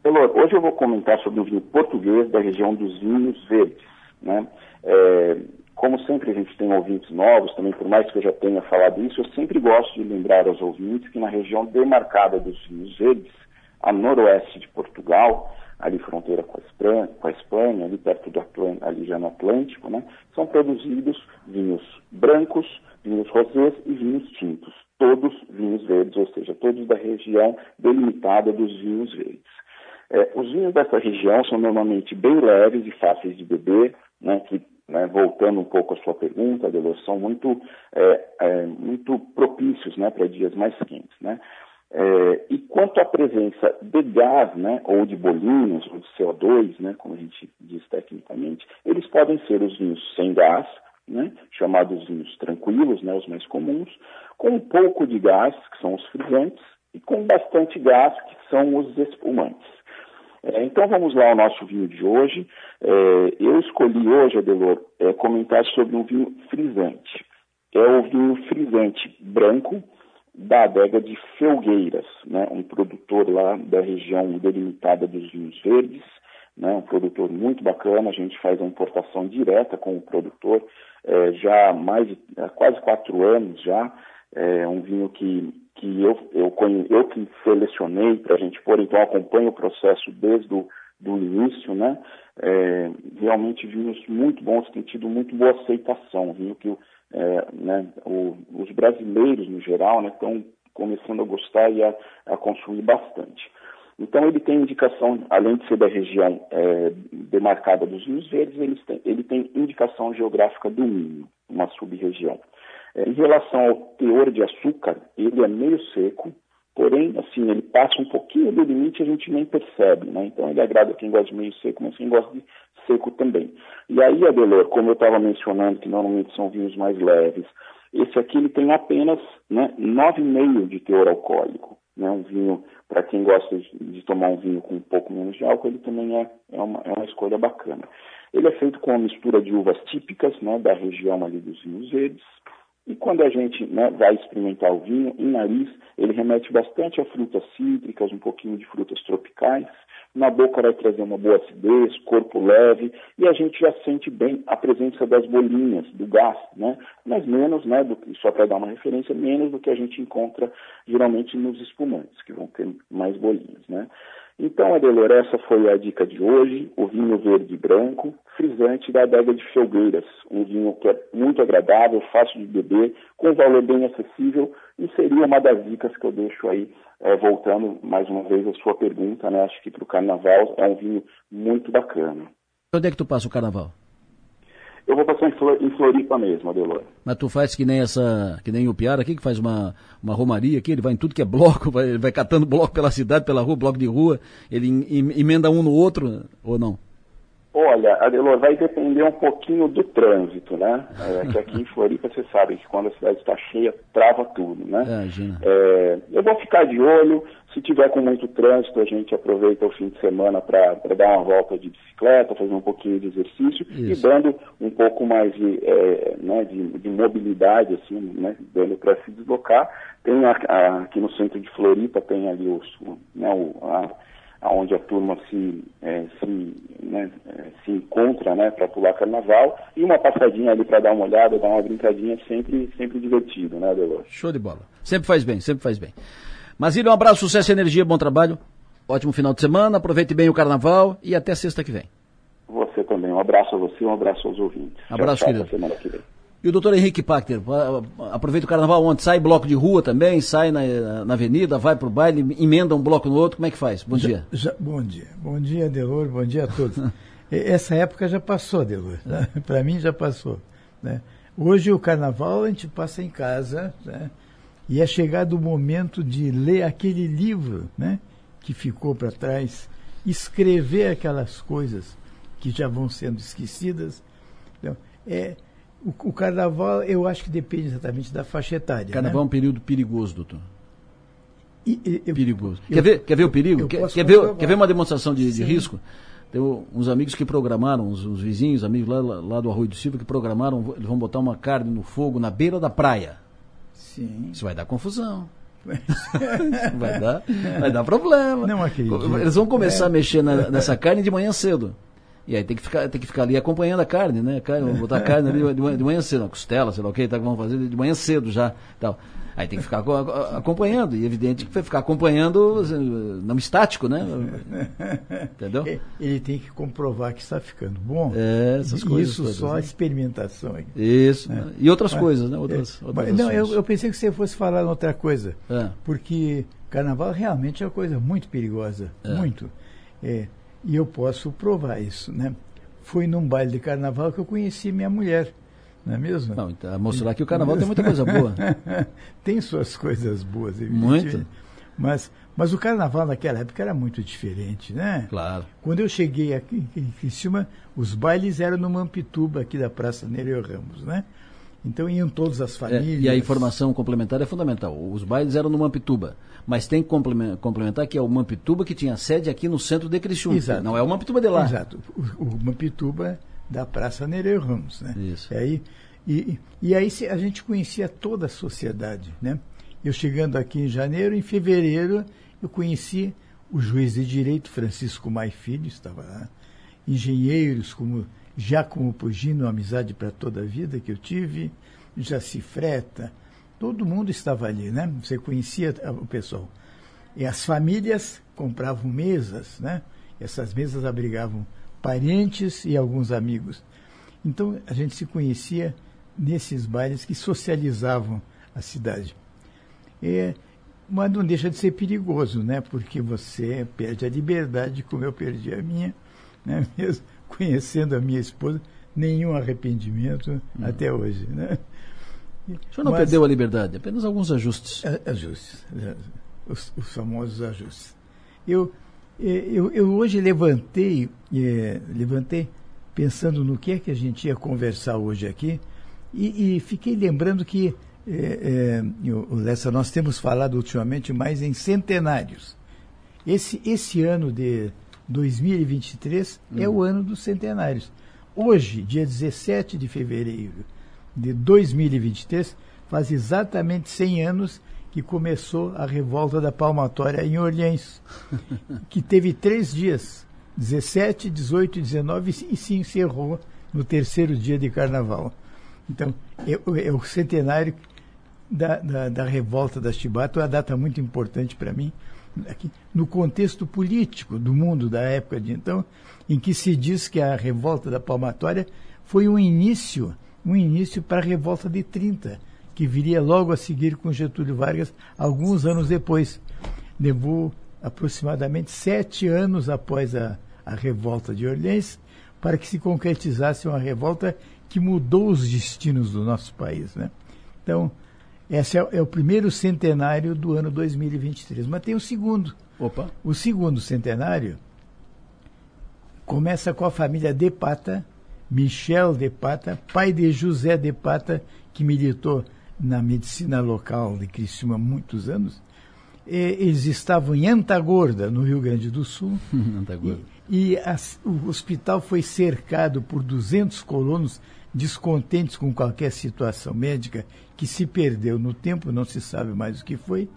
[SPEAKER 31] Adelor, hoje eu vou comentar sobre o vinho português da região dos vinhos verdes, né? É, como sempre a gente tem ouvintes novos, também por mais que eu já tenha falado isso, eu sempre gosto de lembrar aos ouvintes que na região demarcada dos vinhos verdes, a noroeste de Portugal, ali fronteira com a Espanha, com a Espanha ali perto do Atlântico, ali já no Atlântico, né, são produzidos vinhos brancos, vinhos rosés e vinhos tintos, todos vinhos verdes, ou seja, todos da região delimitada dos vinhos verdes. É, os vinhos dessa região são normalmente bem leves e fáceis de beber, né, que né, voltando um pouco à sua pergunta, Delor, são muito, é, é, muito propícios né, para dias mais quentes. Né? É, e quanto à presença de gás, né, ou de bolinhos, ou de CO2, né, como a gente diz tecnicamente, eles podem ser os vinhos sem gás, né, chamados vinhos tranquilos, né, os mais comuns, com um pouco de gás, que são os frisantes, e com bastante gás, que são os espumantes. É, então vamos lá ao nosso vinho de hoje. É, eu escolhi hoje, Adelor, é, comentar sobre um vinho frisante. É o vinho frisante branco da adega de Felgueiras, né, um produtor lá da região delimitada dos vinhos verdes, né, um produtor muito bacana. A gente faz a importação direta com o produtor é, já há mais de há quase quatro anos já. É um vinho que que eu, eu, eu que selecionei para a gente pôr, então acompanho o processo desde o do início, né? É, realmente vinhos muito bons, tem tido muito boa aceitação, vinho que é, né, o, os brasileiros, no geral, né, estão começando a gostar e a, a, consumir bastante. Então ele tem indicação, além de ser da região é, demarcada dos vinhos verdes, ele tem, ele tem indicação geográfica do Minho, uma sub-região. É, em relação ao teor de açúcar, ele é meio seco, porém, assim, ele passa um pouquinho do limite e a gente nem percebe, né? Então ele agrada quem gosta de meio seco, mas quem gosta de seco também. E aí, Adelor, como eu estava mencionando, que normalmente são vinhos mais leves, esse aqui ele tem apenas né, 9,5 de teor alcoólico. Né? Um vinho, para quem gosta de, tomar um vinho com um pouco menos de álcool, ele também é, é, uma, é uma escolha bacana. Ele é feito com uma mistura de uvas típicas né, da região ali dos vinhos verdes, E quando a gente né, vai experimentar o vinho, em nariz, ele remete bastante a frutas cítricas, um pouquinho de frutas tropicais. Na boca vai trazer uma boa acidez, corpo leve, e a gente já sente bem a presença das bolinhas, do gás, né? Mas menos, né, do, só para dar uma referência, menos do que a gente encontra geralmente nos espumantes, que vão ter mais bolinhas, né? Então, Adelor, essa foi a dica de hoje, o vinho verde branco, frisante da adega de Felgueiras, um vinho que é muito agradável, fácil de beber, com valor bem acessível e seria uma das dicas que eu deixo aí, é, voltando mais uma vez à sua pergunta, né? Acho que para o carnaval é um vinho muito bacana.
[SPEAKER 2] Onde é que tu passa o carnaval?
[SPEAKER 31] Eu vou passar em, Floripa mesmo, Adelor.
[SPEAKER 2] Mas tu faz que nem essa, que nem o Piara aqui, que faz uma, uma romaria aqui, ele vai em tudo que é bloco, *laughs* vai, vai catando bloco pela cidade, pela rua, bloco de rua, ele emenda um no outro, ou não?
[SPEAKER 31] Olha, Adelor, vai depender um pouquinho do trânsito, né? É, que aqui em Floripa você sabe que quando a cidade está cheia, trava tudo, né?
[SPEAKER 2] É,
[SPEAKER 31] é, eu vou ficar de olho, se tiver com muito trânsito, a gente aproveita o fim de semana para dar uma volta de bicicleta, fazer um pouquinho de exercício Isso. e dando um pouco mais de, é, né, de, de, mobilidade, assim, né, dando para se deslocar. Tem a, a, aqui no centro de Floripa, tem ali os, né, o, a, onde a turma se, é, se, né, é, se encontra né, para pular carnaval, e uma passadinha ali para dar uma olhada, dar uma brincadinha, sempre, sempre divertido, né, Delor?
[SPEAKER 2] Show de bola. Sempre faz bem, sempre faz bem. Masílio, um abraço, sucesso, energia, bom trabalho, ótimo final de semana, aproveite bem o carnaval e até sexta que vem.
[SPEAKER 31] Você também, um abraço a você, um abraço aos ouvintes.
[SPEAKER 2] Abraço,
[SPEAKER 31] tchau,
[SPEAKER 2] querido.
[SPEAKER 31] Semana que vem.
[SPEAKER 2] E o doutor Henrique Pachter, aproveita o carnaval onde sai bloco de rua também, sai na, na avenida, vai para o baile, emenda um bloco no outro, como é que faz? Bom
[SPEAKER 32] já,
[SPEAKER 2] dia.
[SPEAKER 32] Já, bom dia. Bom dia, Delor, bom dia a todos. *laughs* Essa época já passou, Delor. Né? *laughs* Para mim já passou. Né? Hoje o carnaval a gente passa em casa né? E é chegado o momento de ler aquele livro né? que ficou para trás, escrever aquelas coisas que já vão sendo esquecidas. Então, é, o, o, carnaval, eu acho que depende exatamente da faixa etária.
[SPEAKER 2] Carnaval
[SPEAKER 32] né?
[SPEAKER 2] é um período perigoso, doutor.
[SPEAKER 32] E, e, eu,
[SPEAKER 2] perigoso. Eu, quer, ver, quer ver o perigo? Quer, quer, ver, quer ver uma demonstração de, de risco? Tem uns amigos que programaram, uns, uns vizinhos, amigos lá, lá, do Arroio do Silva, que programaram, eles vão botar uma carne no fogo na beira da praia.
[SPEAKER 32] Sim.
[SPEAKER 2] Isso vai dar confusão. *laughs* vai, dar, vai dar problema.
[SPEAKER 32] Não acredito.
[SPEAKER 2] Eles vão começar é. a mexer na, nessa carne de manhã cedo. E aí tem que ficar, tem que ficar ali acompanhando a carne, né? Carne, vamos botar carne ali de manhã, de manhã cedo, uma costela, sei lá o que, tá, vamos fazer de manhã cedo já. Tal. Aí tem que ficar acompanhando, e evidente que vai ficar acompanhando assim, não estático, né? Entendeu?
[SPEAKER 32] Ele tem que comprovar que está ficando bom.
[SPEAKER 2] É, essas coisas.
[SPEAKER 32] Isso
[SPEAKER 2] todas,
[SPEAKER 32] só
[SPEAKER 2] né?
[SPEAKER 32] experimentação.
[SPEAKER 2] Isso. Né? E outras mas, coisas, né? Outras,
[SPEAKER 32] é,
[SPEAKER 2] outras
[SPEAKER 32] não, eu, eu, pensei que você fosse falar outra coisa.
[SPEAKER 2] É.
[SPEAKER 32] Porque carnaval realmente é uma coisa muito perigosa.
[SPEAKER 2] É.
[SPEAKER 32] Muito. É, e eu posso provar isso, né? Foi num baile de carnaval que eu conheci minha mulher, não é mesmo?
[SPEAKER 2] Não, então, mostrar que o carnaval tem muita coisa boa. *laughs*
[SPEAKER 32] tem suas coisas boas,
[SPEAKER 2] Muito.
[SPEAKER 32] Mas, mas o carnaval naquela época era muito diferente, né?
[SPEAKER 2] Claro.
[SPEAKER 32] Quando eu cheguei aqui em cima, os bailes eram no Mampituba, aqui da Praça Nereu Ramos, né? Então iam todas as famílias.
[SPEAKER 2] É, e a informação complementar é fundamental. Os bailes eram no Mampituba, mas tem que complementar que é o Mampituba que tinha sede aqui no centro de Criciúma.
[SPEAKER 32] Exato.
[SPEAKER 2] Não é o Mampituba de lá.
[SPEAKER 32] Exato. O, o Mampituba da Praça Nereu Ramos, né?
[SPEAKER 2] Isso.
[SPEAKER 32] E aí, e, e aí a gente conhecia toda a sociedade, né? Eu chegando aqui em janeiro, em fevereiro, eu conheci o juiz de direito Francisco Mai Filho, estava lá, engenheiros como Giacomo Pugino, amizade para toda a vida que eu tive, Jaci Freta, todo mundo estava ali, né? Você conhecia o pessoal. E as famílias compravam mesas, né? Essas mesas abrigavam parentes e alguns amigos. Então a gente se conhecia nesses bailes que socializavam a cidade. E, mas não deixa de ser perigoso, né? Porque você perde a liberdade, como eu perdi a minha, né? *laughs* Mesmo conhecendo a minha esposa, nenhum arrependimento hum. até hoje. Né?
[SPEAKER 2] O senhor não Mas, perdeu a liberdade, apenas alguns ajustes.
[SPEAKER 32] Ajustes, os, os famosos ajustes. Eu, eu, eu hoje levantei, é, levantei pensando no que é que a gente ia conversar hoje aqui e, e fiquei lembrando que, é, é, Lessa, nós temos falado ultimamente mais em centenários. Esse, esse ano de 2023 uhum. é o ano dos centenários. Hoje, dia 17 de fevereiro de 2023, faz exatamente 100 anos que começou a revolta da palmatória em Orleans, *laughs* que teve três dias, 17, 18 e 19, e se encerrou no terceiro dia de carnaval. Então, é, é o centenário da, da, da, revolta das Chibata, uma data muito importante para mim, aqui, no contexto político do mundo da época de então, em que se diz que a revolta da palmatória foi um início, um início para a revolta de 30, que viria logo a seguir com Getúlio Vargas, alguns anos depois. Levou aproximadamente sete anos após a, a revolta de Orleans para que se concretizasse uma revolta que mudou os destinos do nosso país. Né? Então, esse é, é, o primeiro centenário do ano 2023. Mas tem o segundo.
[SPEAKER 2] Opa.
[SPEAKER 32] O segundo centenário começa com a família De Pata, Michel De Pata, pai de José De Pata, que militou na medicina local de Criciúma há muitos anos. E, eles estavam em Antagorda, no Rio Grande do Sul. *laughs*
[SPEAKER 2] Antagorda.
[SPEAKER 32] E, e a, o hospital foi cercado por 200 colonos descontentes com qualquer situação médica que se perdeu no tempo, não se sabe mais o que foi,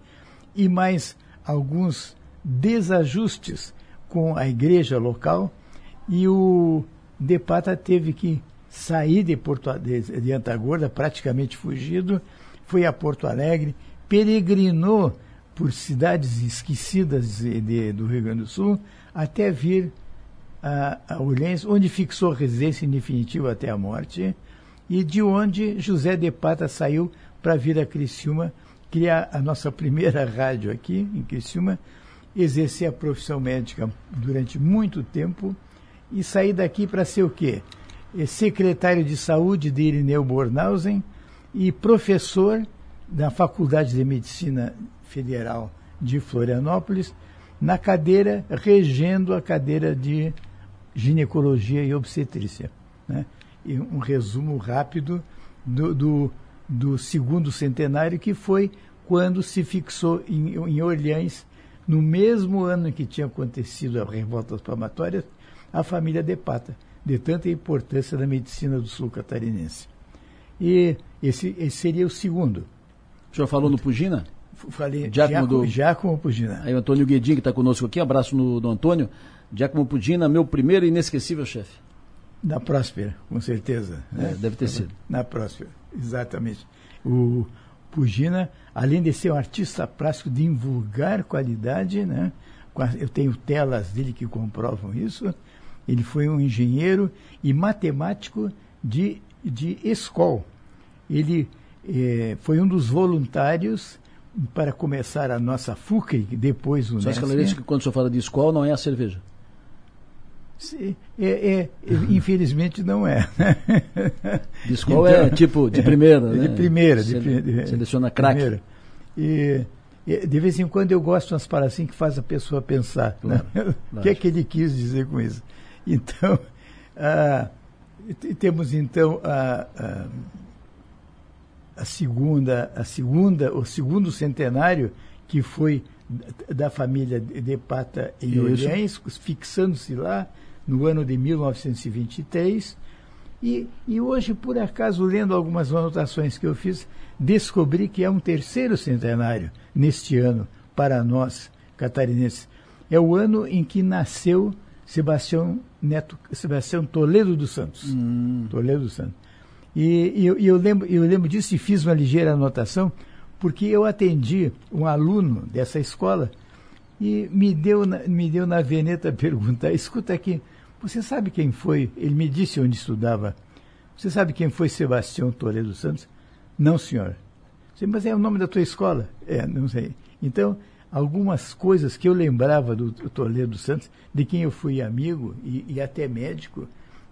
[SPEAKER 32] e mais alguns desajustes com a igreja local, e o Depata teve que sair de, Porto, de, de Antagorda, praticamente fugido, foi a Porto Alegre, peregrinou por cidades esquecidas de, de, do Rio Grande do Sul, até vir a, a onde fixou residência em definitivo até a morte, e de onde José de Pata saiu para vir a Criciúma, criar a nossa primeira *laughs* rádio aqui em Criciúma, exercer a profissão médica durante muito tempo e sair daqui para ser o quê? Secretário de saúde de Irineu Bornhausen e professor da Faculdade de Medicina Federal de Florianópolis, na cadeira, regendo a cadeira de ginecologia e obstetrícia. Né? E um resumo rápido do, do, do, segundo centenário, que foi quando se fixou em, em Orleans, no mesmo ano em que tinha acontecido a revolta das palmatórias, a família de Pata, de tanta importância da medicina do sul catarinense. E esse, esse seria o segundo.
[SPEAKER 2] O senhor falou no Pugina?
[SPEAKER 32] Falei Giacomo, do... Giacomo Pugina.
[SPEAKER 2] Aí o Antônio Guedin, que está conosco aqui, abraço no, no Antônio. Giacomo Pugina, meu primeiro e inesquecível chefe.
[SPEAKER 32] Na Próspera, com certeza.
[SPEAKER 2] Né? É, deve ter sido.
[SPEAKER 32] Na Próspera, exatamente. O Pugina, além de ser um artista plástico de invulgar qualidade, né? eu tenho telas dele que comprovam isso, ele foi um engenheiro e matemático de, de escola. Ele eh, foi um dos voluntários para começar a nossa FUCRI, depois o
[SPEAKER 2] Só esclareça que quando o senhor fala de escola não é a cerveja.
[SPEAKER 32] É, é, *laughs* infelizmente não é.
[SPEAKER 2] De escola então, é tipo de primeira,
[SPEAKER 32] né?
[SPEAKER 2] De
[SPEAKER 32] primeira.
[SPEAKER 2] De, seleciona craque.
[SPEAKER 32] E, e, de vez em quando eu gosto de umas palavras assim que faz a pessoa pensar. Claro, né? *laughs* O que é que ele quis dizer com isso? *laughs* Então, ah, temos então a, a, a, segunda, a segunda, o segundo centenário que foi da família de Pata em Orleans, fixando-se lá no ano de 1923. E, e hoje, por acaso, lendo algumas anotações que eu fiz, descobri que é um terceiro centenário neste ano para nós catarinenses. É o ano em que nasceu Sebastião Neto, Sebastião Toledo dos Santos. Hum. Toledo dos Santos. E, e eu, eu, lembro, eu lembro disso e fiz uma ligeira anotação, porque eu atendi um aluno dessa escola e me deu na, me deu na veneta perguntar, *laughs* escuta aqui, você sabe quem foi? Ele me disse onde estudava. Você sabe quem foi Sebastião Toledo dos Santos? Não, senhor. Mas é o nome da tua escola? É, não sei. Então, algumas coisas que eu lembrava do Toledo Santos, de quem eu fui amigo e, e, até médico,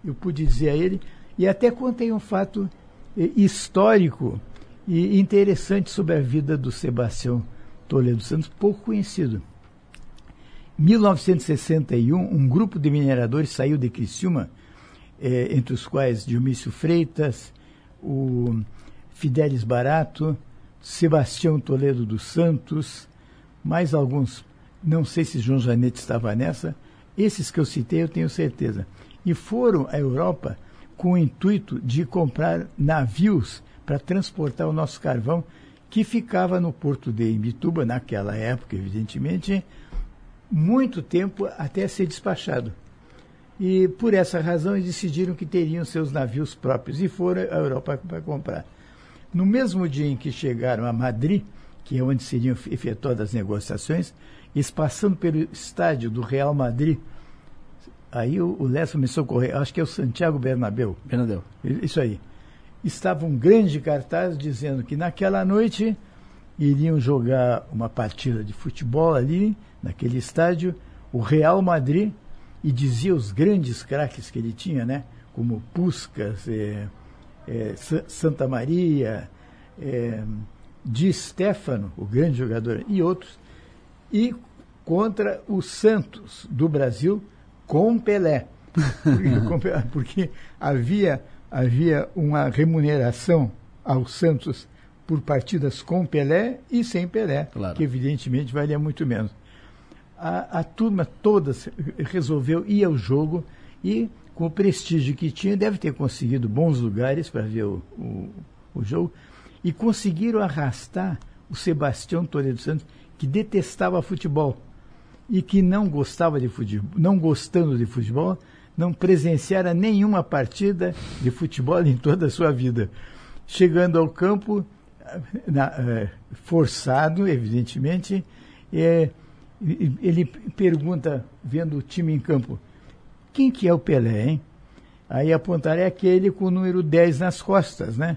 [SPEAKER 32] eu pude dizer a ele, e até contei um fato eh, histórico e interessante sobre a vida do Sebastião Toledo Santos, pouco conhecido. Em 1961, um grupo de mineradores saiu de Criciúma, eh, entre os quais Dionísio Freitas, o Fidelis Barato, Sebastião Toledo dos Santos, mais alguns, não sei se João Janete estava nessa, esses que eu citei eu tenho certeza. E foram à Europa com o intuito de comprar navios para transportar o nosso carvão, que ficava no porto de Imbituba, naquela época, evidentemente, muito tempo até ser despachado. E por essa razão eles decidiram que teriam seus navios próprios e foram à Europa para comprar. No mesmo dia em que chegaram a Madrid, que é onde seriam efetuadas as negociações, eles passando pelo estádio do Real Madrid, aí o, o Lessa me socorreu, acho que é o Santiago Bernabéu.
[SPEAKER 2] Bernabéu.
[SPEAKER 32] Isso aí. Estava um grande cartaz dizendo que naquela noite iriam jogar uma partida de futebol ali, naquele estádio, o Real Madrid, e dizia os grandes craques que ele tinha, né? Como Puskas, é, é, Santa Maria, é, Di Stefano, o grande jogador, e outros, e contra o Santos do Brasil com Pelé. Porque, *laughs* porque havia, havia uma remuneração ao Santos por partidas com Pelé e sem Pelé, claro. que evidentemente valia muito menos. A, a turma toda resolveu ir ao jogo e, com o prestígio que tinha, deve ter conseguido bons lugares para ver o, o, o, jogo, e conseguiram arrastar o Sebastião Toledo Santos, que detestava futebol e que não gostava de futebol, não gostando de futebol, não presenciara nenhuma partida de futebol em toda a sua vida. Chegando ao campo, na, é, forçado, evidentemente, é, ele pergunta, vendo o time em campo, quem que é o Pelé, hein? Aí apontaré aquele com o número 10 nas costas, né?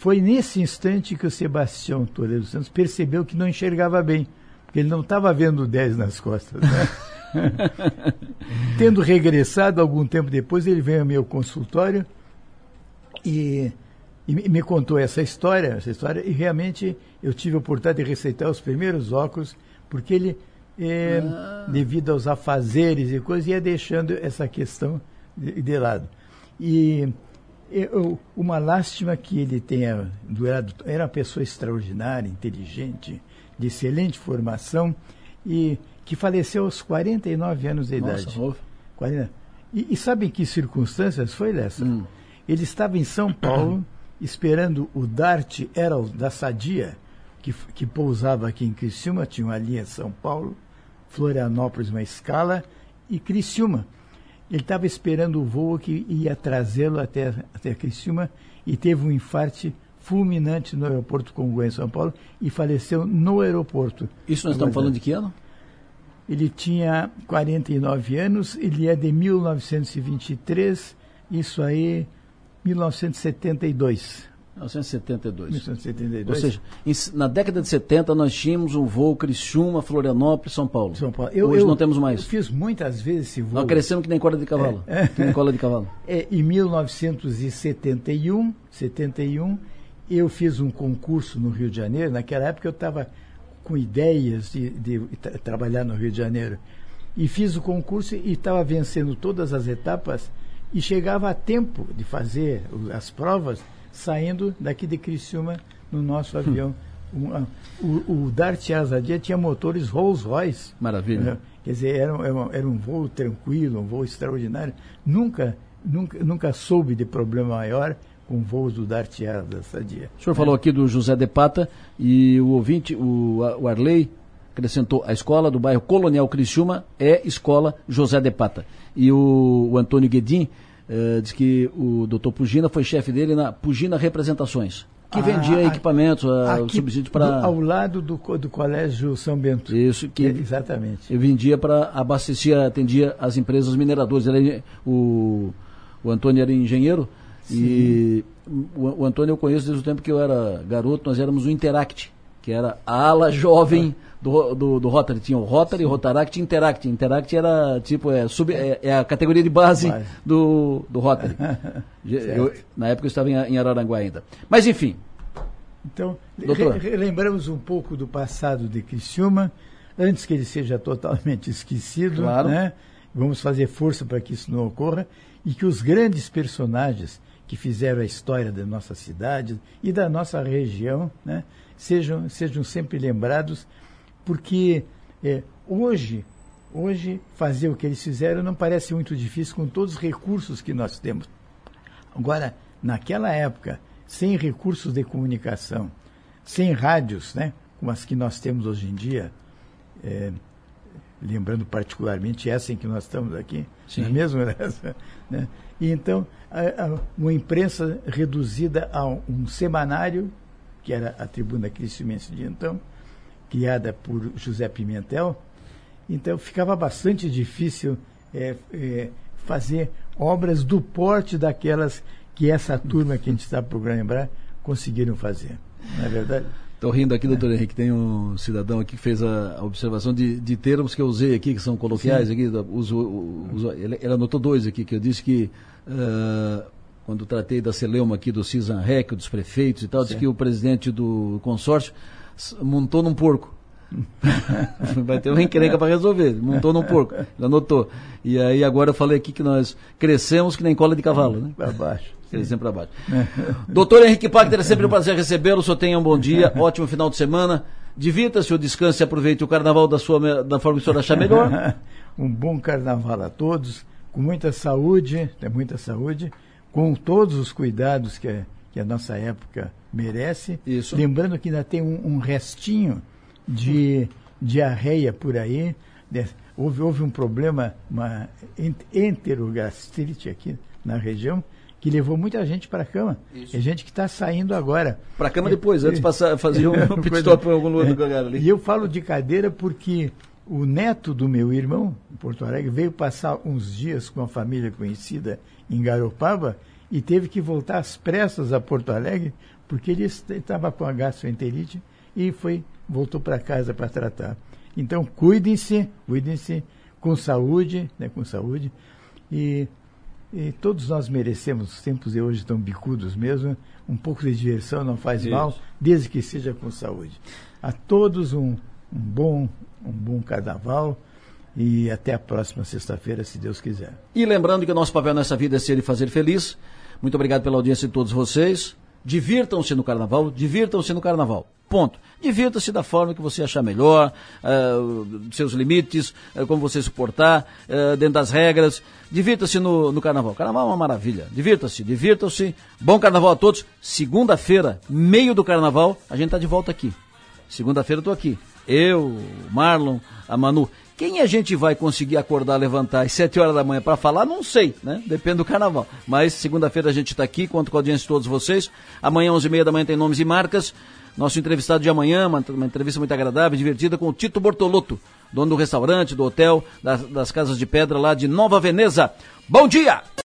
[SPEAKER 32] Foi nesse instante que o Sebastião Toledo Santos percebeu que não enxergava bem, porque ele não estava vendo o 10 nas costas, né? *laughs* Tendo regressado algum tempo depois, ele veio ao meu consultório e e me contou essa história, essa história, e realmente eu tive a oportunidade de receitar os primeiros óculos, porque ele, é, ah. devido aos afazeres e coisas, ia deixando essa questão de, de lado. E eu, uma lástima que ele tenha durado, era uma pessoa extraordinária, inteligente, de excelente formação, e que faleceu aos 49 anos de Nossa, idade. 40. E, e sabe em que circunstâncias foi dessa? Hum. Ele estava em São Paulo esperando o Dart Herald da Sadia, que, que pousava aqui em Criciúma, tinha uma linha São Paulo, Florianópolis, uma escala, e Criciúma. Ele estava esperando o voo que ia trazê-lo até, até Criciúma e teve um infarte fulminante no aeroporto Congonhas, em São Paulo, e faleceu no aeroporto.
[SPEAKER 2] Isso nós estamos falando de que ano?
[SPEAKER 32] Ele tinha 49 anos, ele é de 1923, isso aí 1972.
[SPEAKER 2] 1972.
[SPEAKER 32] 1972.
[SPEAKER 2] Ou seja, em, na década de 70 nós tínhamos um voo Criciúma, Florianópolis, São Paulo.
[SPEAKER 32] São Paulo. Eu,
[SPEAKER 2] Hoje
[SPEAKER 32] eu,
[SPEAKER 2] não temos mais.
[SPEAKER 32] Eu fiz muitas vezes esse voo.
[SPEAKER 2] Nós crescemos que nem corda de cavalo. É, é. Que nem cola de cavalo.
[SPEAKER 32] É, em 1971, 71, eu fiz um concurso no Rio de Janeiro. Naquela época eu estava com ideias de, de, de tra trabalhar no Rio de Janeiro. E fiz o concurso e estava vencendo todas as etapas e chegava a tempo de fazer as provas saindo daqui de Criciúma no nosso hum. avião. Um, o, o Dart Azadia tinha motores Rolls Royce.
[SPEAKER 2] Maravilha.
[SPEAKER 32] Né? Quer dizer, era, era, era, um voo tranquilo, um voo extraordinário. Nunca, nunca, nunca soube de problema maior com voos do Dart Azadia.
[SPEAKER 2] O senhor é. falou aqui do José de Pata e o ouvinte, o, o Arley, acrescentou a escola do bairro Colonial Criciúma é Escola José de Pata. E o, o Antônio Guedin eh, diz que o doutor Pugina foi chefe dele na Pugina Representações, que ah, vendia equipamentos, uh, subsídio para...
[SPEAKER 32] Ao lado do, do Colégio São Bento.
[SPEAKER 2] Isso, que...
[SPEAKER 32] É, exatamente.
[SPEAKER 2] Eu vendia para abastecer, atendia as empresas mineradoras. Ele, o, o Antônio era engenheiro Sim. e o, o Antônio eu conheço desde o tempo que eu era garoto, nós éramos o Interact, que era a ala jovem do, do, do Rotary. Tinha o Rotary, Sim. Rotaract e Interact. Interact era tipo, é, sub, é, é a categoria de base do, do Rotary. *laughs* eu, na época eu estava em, em Araranguá ainda. Mas enfim.
[SPEAKER 32] Então, re, lembramos um pouco do passado de Criciúma, antes que ele seja totalmente esquecido. Claro. Né? Vamos fazer força para que isso não ocorra e que os grandes personagens que fizeram a história da nossa cidade e da nossa região né, sejam, sejam sempre lembrados porque é, hoje, hoje fazer o que eles fizeram não parece muito difícil com todos os recursos que nós temos. Agora, naquela época, sem recursos de comunicação, sem rádios, né, como as que nós temos hoje em dia, é, lembrando particularmente essa em que nós estamos aqui, Sim. não é mesmo? *laughs* né? E então, a, a, uma imprensa reduzida a um, um, semanário, que era a Tribuna Cristimense de então, criada por José Pimentel, então ficava bastante difícil é, é, fazer obras do porte daquelas que essa turma que a gente está por lembrar conseguiram fazer. Não é verdade?
[SPEAKER 2] Estou rindo aqui, doutor Henrique, tem um cidadão aqui que fez a, observação de, de, termos que eu usei aqui, que são coloquiais Sim. aqui, uso, uso, ele, ele, anotou dois aqui, que eu disse que uh, quando tratei da celeuma aqui do CISANREC, dos prefeitos e tal, disse que o presidente do consórcio montou num porco. *laughs* Vai ter uma encrenca para resolver. Montou num porco. Ele anotou. E aí agora eu falei aqui que nós crescemos que nem cola de cavalo, né?
[SPEAKER 32] Para baixo.
[SPEAKER 2] Crescemos para baixo. Doutor Henrique Pacter, é sempre um prazer recebê-lo. O senhor tenha um bom dia, *laughs* ótimo final de semana. Divirta-se, o descanse e aproveite o carnaval da, sua, da forma que o senhor achar melhor. *laughs*
[SPEAKER 32] um bom carnaval a todos, com muita saúde, tem muita saúde, com todos os cuidados que a, que a nossa época merece.
[SPEAKER 2] Isso.
[SPEAKER 32] Lembrando que ainda tem um, um restinho de diarreia por aí. Né? Houve, houve um problema, uma enterogastrite aqui na região, que levou muita gente para a cama. Isso. É gente que está saindo agora.
[SPEAKER 2] Para a cama depois, antes de passar, *laughs* fazer um *laughs* pit stop em algum lugar ali.
[SPEAKER 32] E eu falo de cadeira porque o neto do meu irmão, em Porto Alegre, veio passar uns dias com a família conhecida em Garopaba e teve que voltar às pressas a Porto Alegre porque ele estava com a gastroenterite e foi voltou para casa para tratar. Então, cuidem-se, cuidem-se com saúde, né, com saúde. E, e, todos nós merecemos, os tempos de hoje estão bicudos mesmo, um pouco de diversão não faz Isso. mal, desde que seja com saúde. A todos um, um bom, um bom carnaval e até a próxima sexta-feira, se Deus quiser.
[SPEAKER 2] E lembrando que o nosso papel nessa vida é ser e fazer feliz. Muito obrigado pela audiência de todos vocês. Divirtam-se no carnaval, divirtam-se no carnaval. Ponto. Divirta-se da forma que você achar melhor, uh, seus limites, uh, como você suportar, uh, dentro das regras. Divirta-se no, no carnaval. Carnaval é uma maravilha. Divirta-se, divirtam-se. Bom carnaval a todos. Segunda-feira, meio do carnaval, a gente está de volta aqui. Segunda-feira eu estou aqui. Eu, Marlon, a Manu. Quem a gente vai conseguir acordar, levantar às 7 horas da manhã para falar, não sei, né? Depende do carnaval. Mas segunda-feira a gente está aqui, conto com a audiência de todos vocês. Amanhã, 11h30 da manhã, tem nomes e marcas. Nosso entrevistado de amanhã, uma, uma entrevista muito agradável, divertida, com o Tito Bortolotto, dono do restaurante, do hotel, das, das Casas de Pedra lá de Nova Veneza. Bom dia!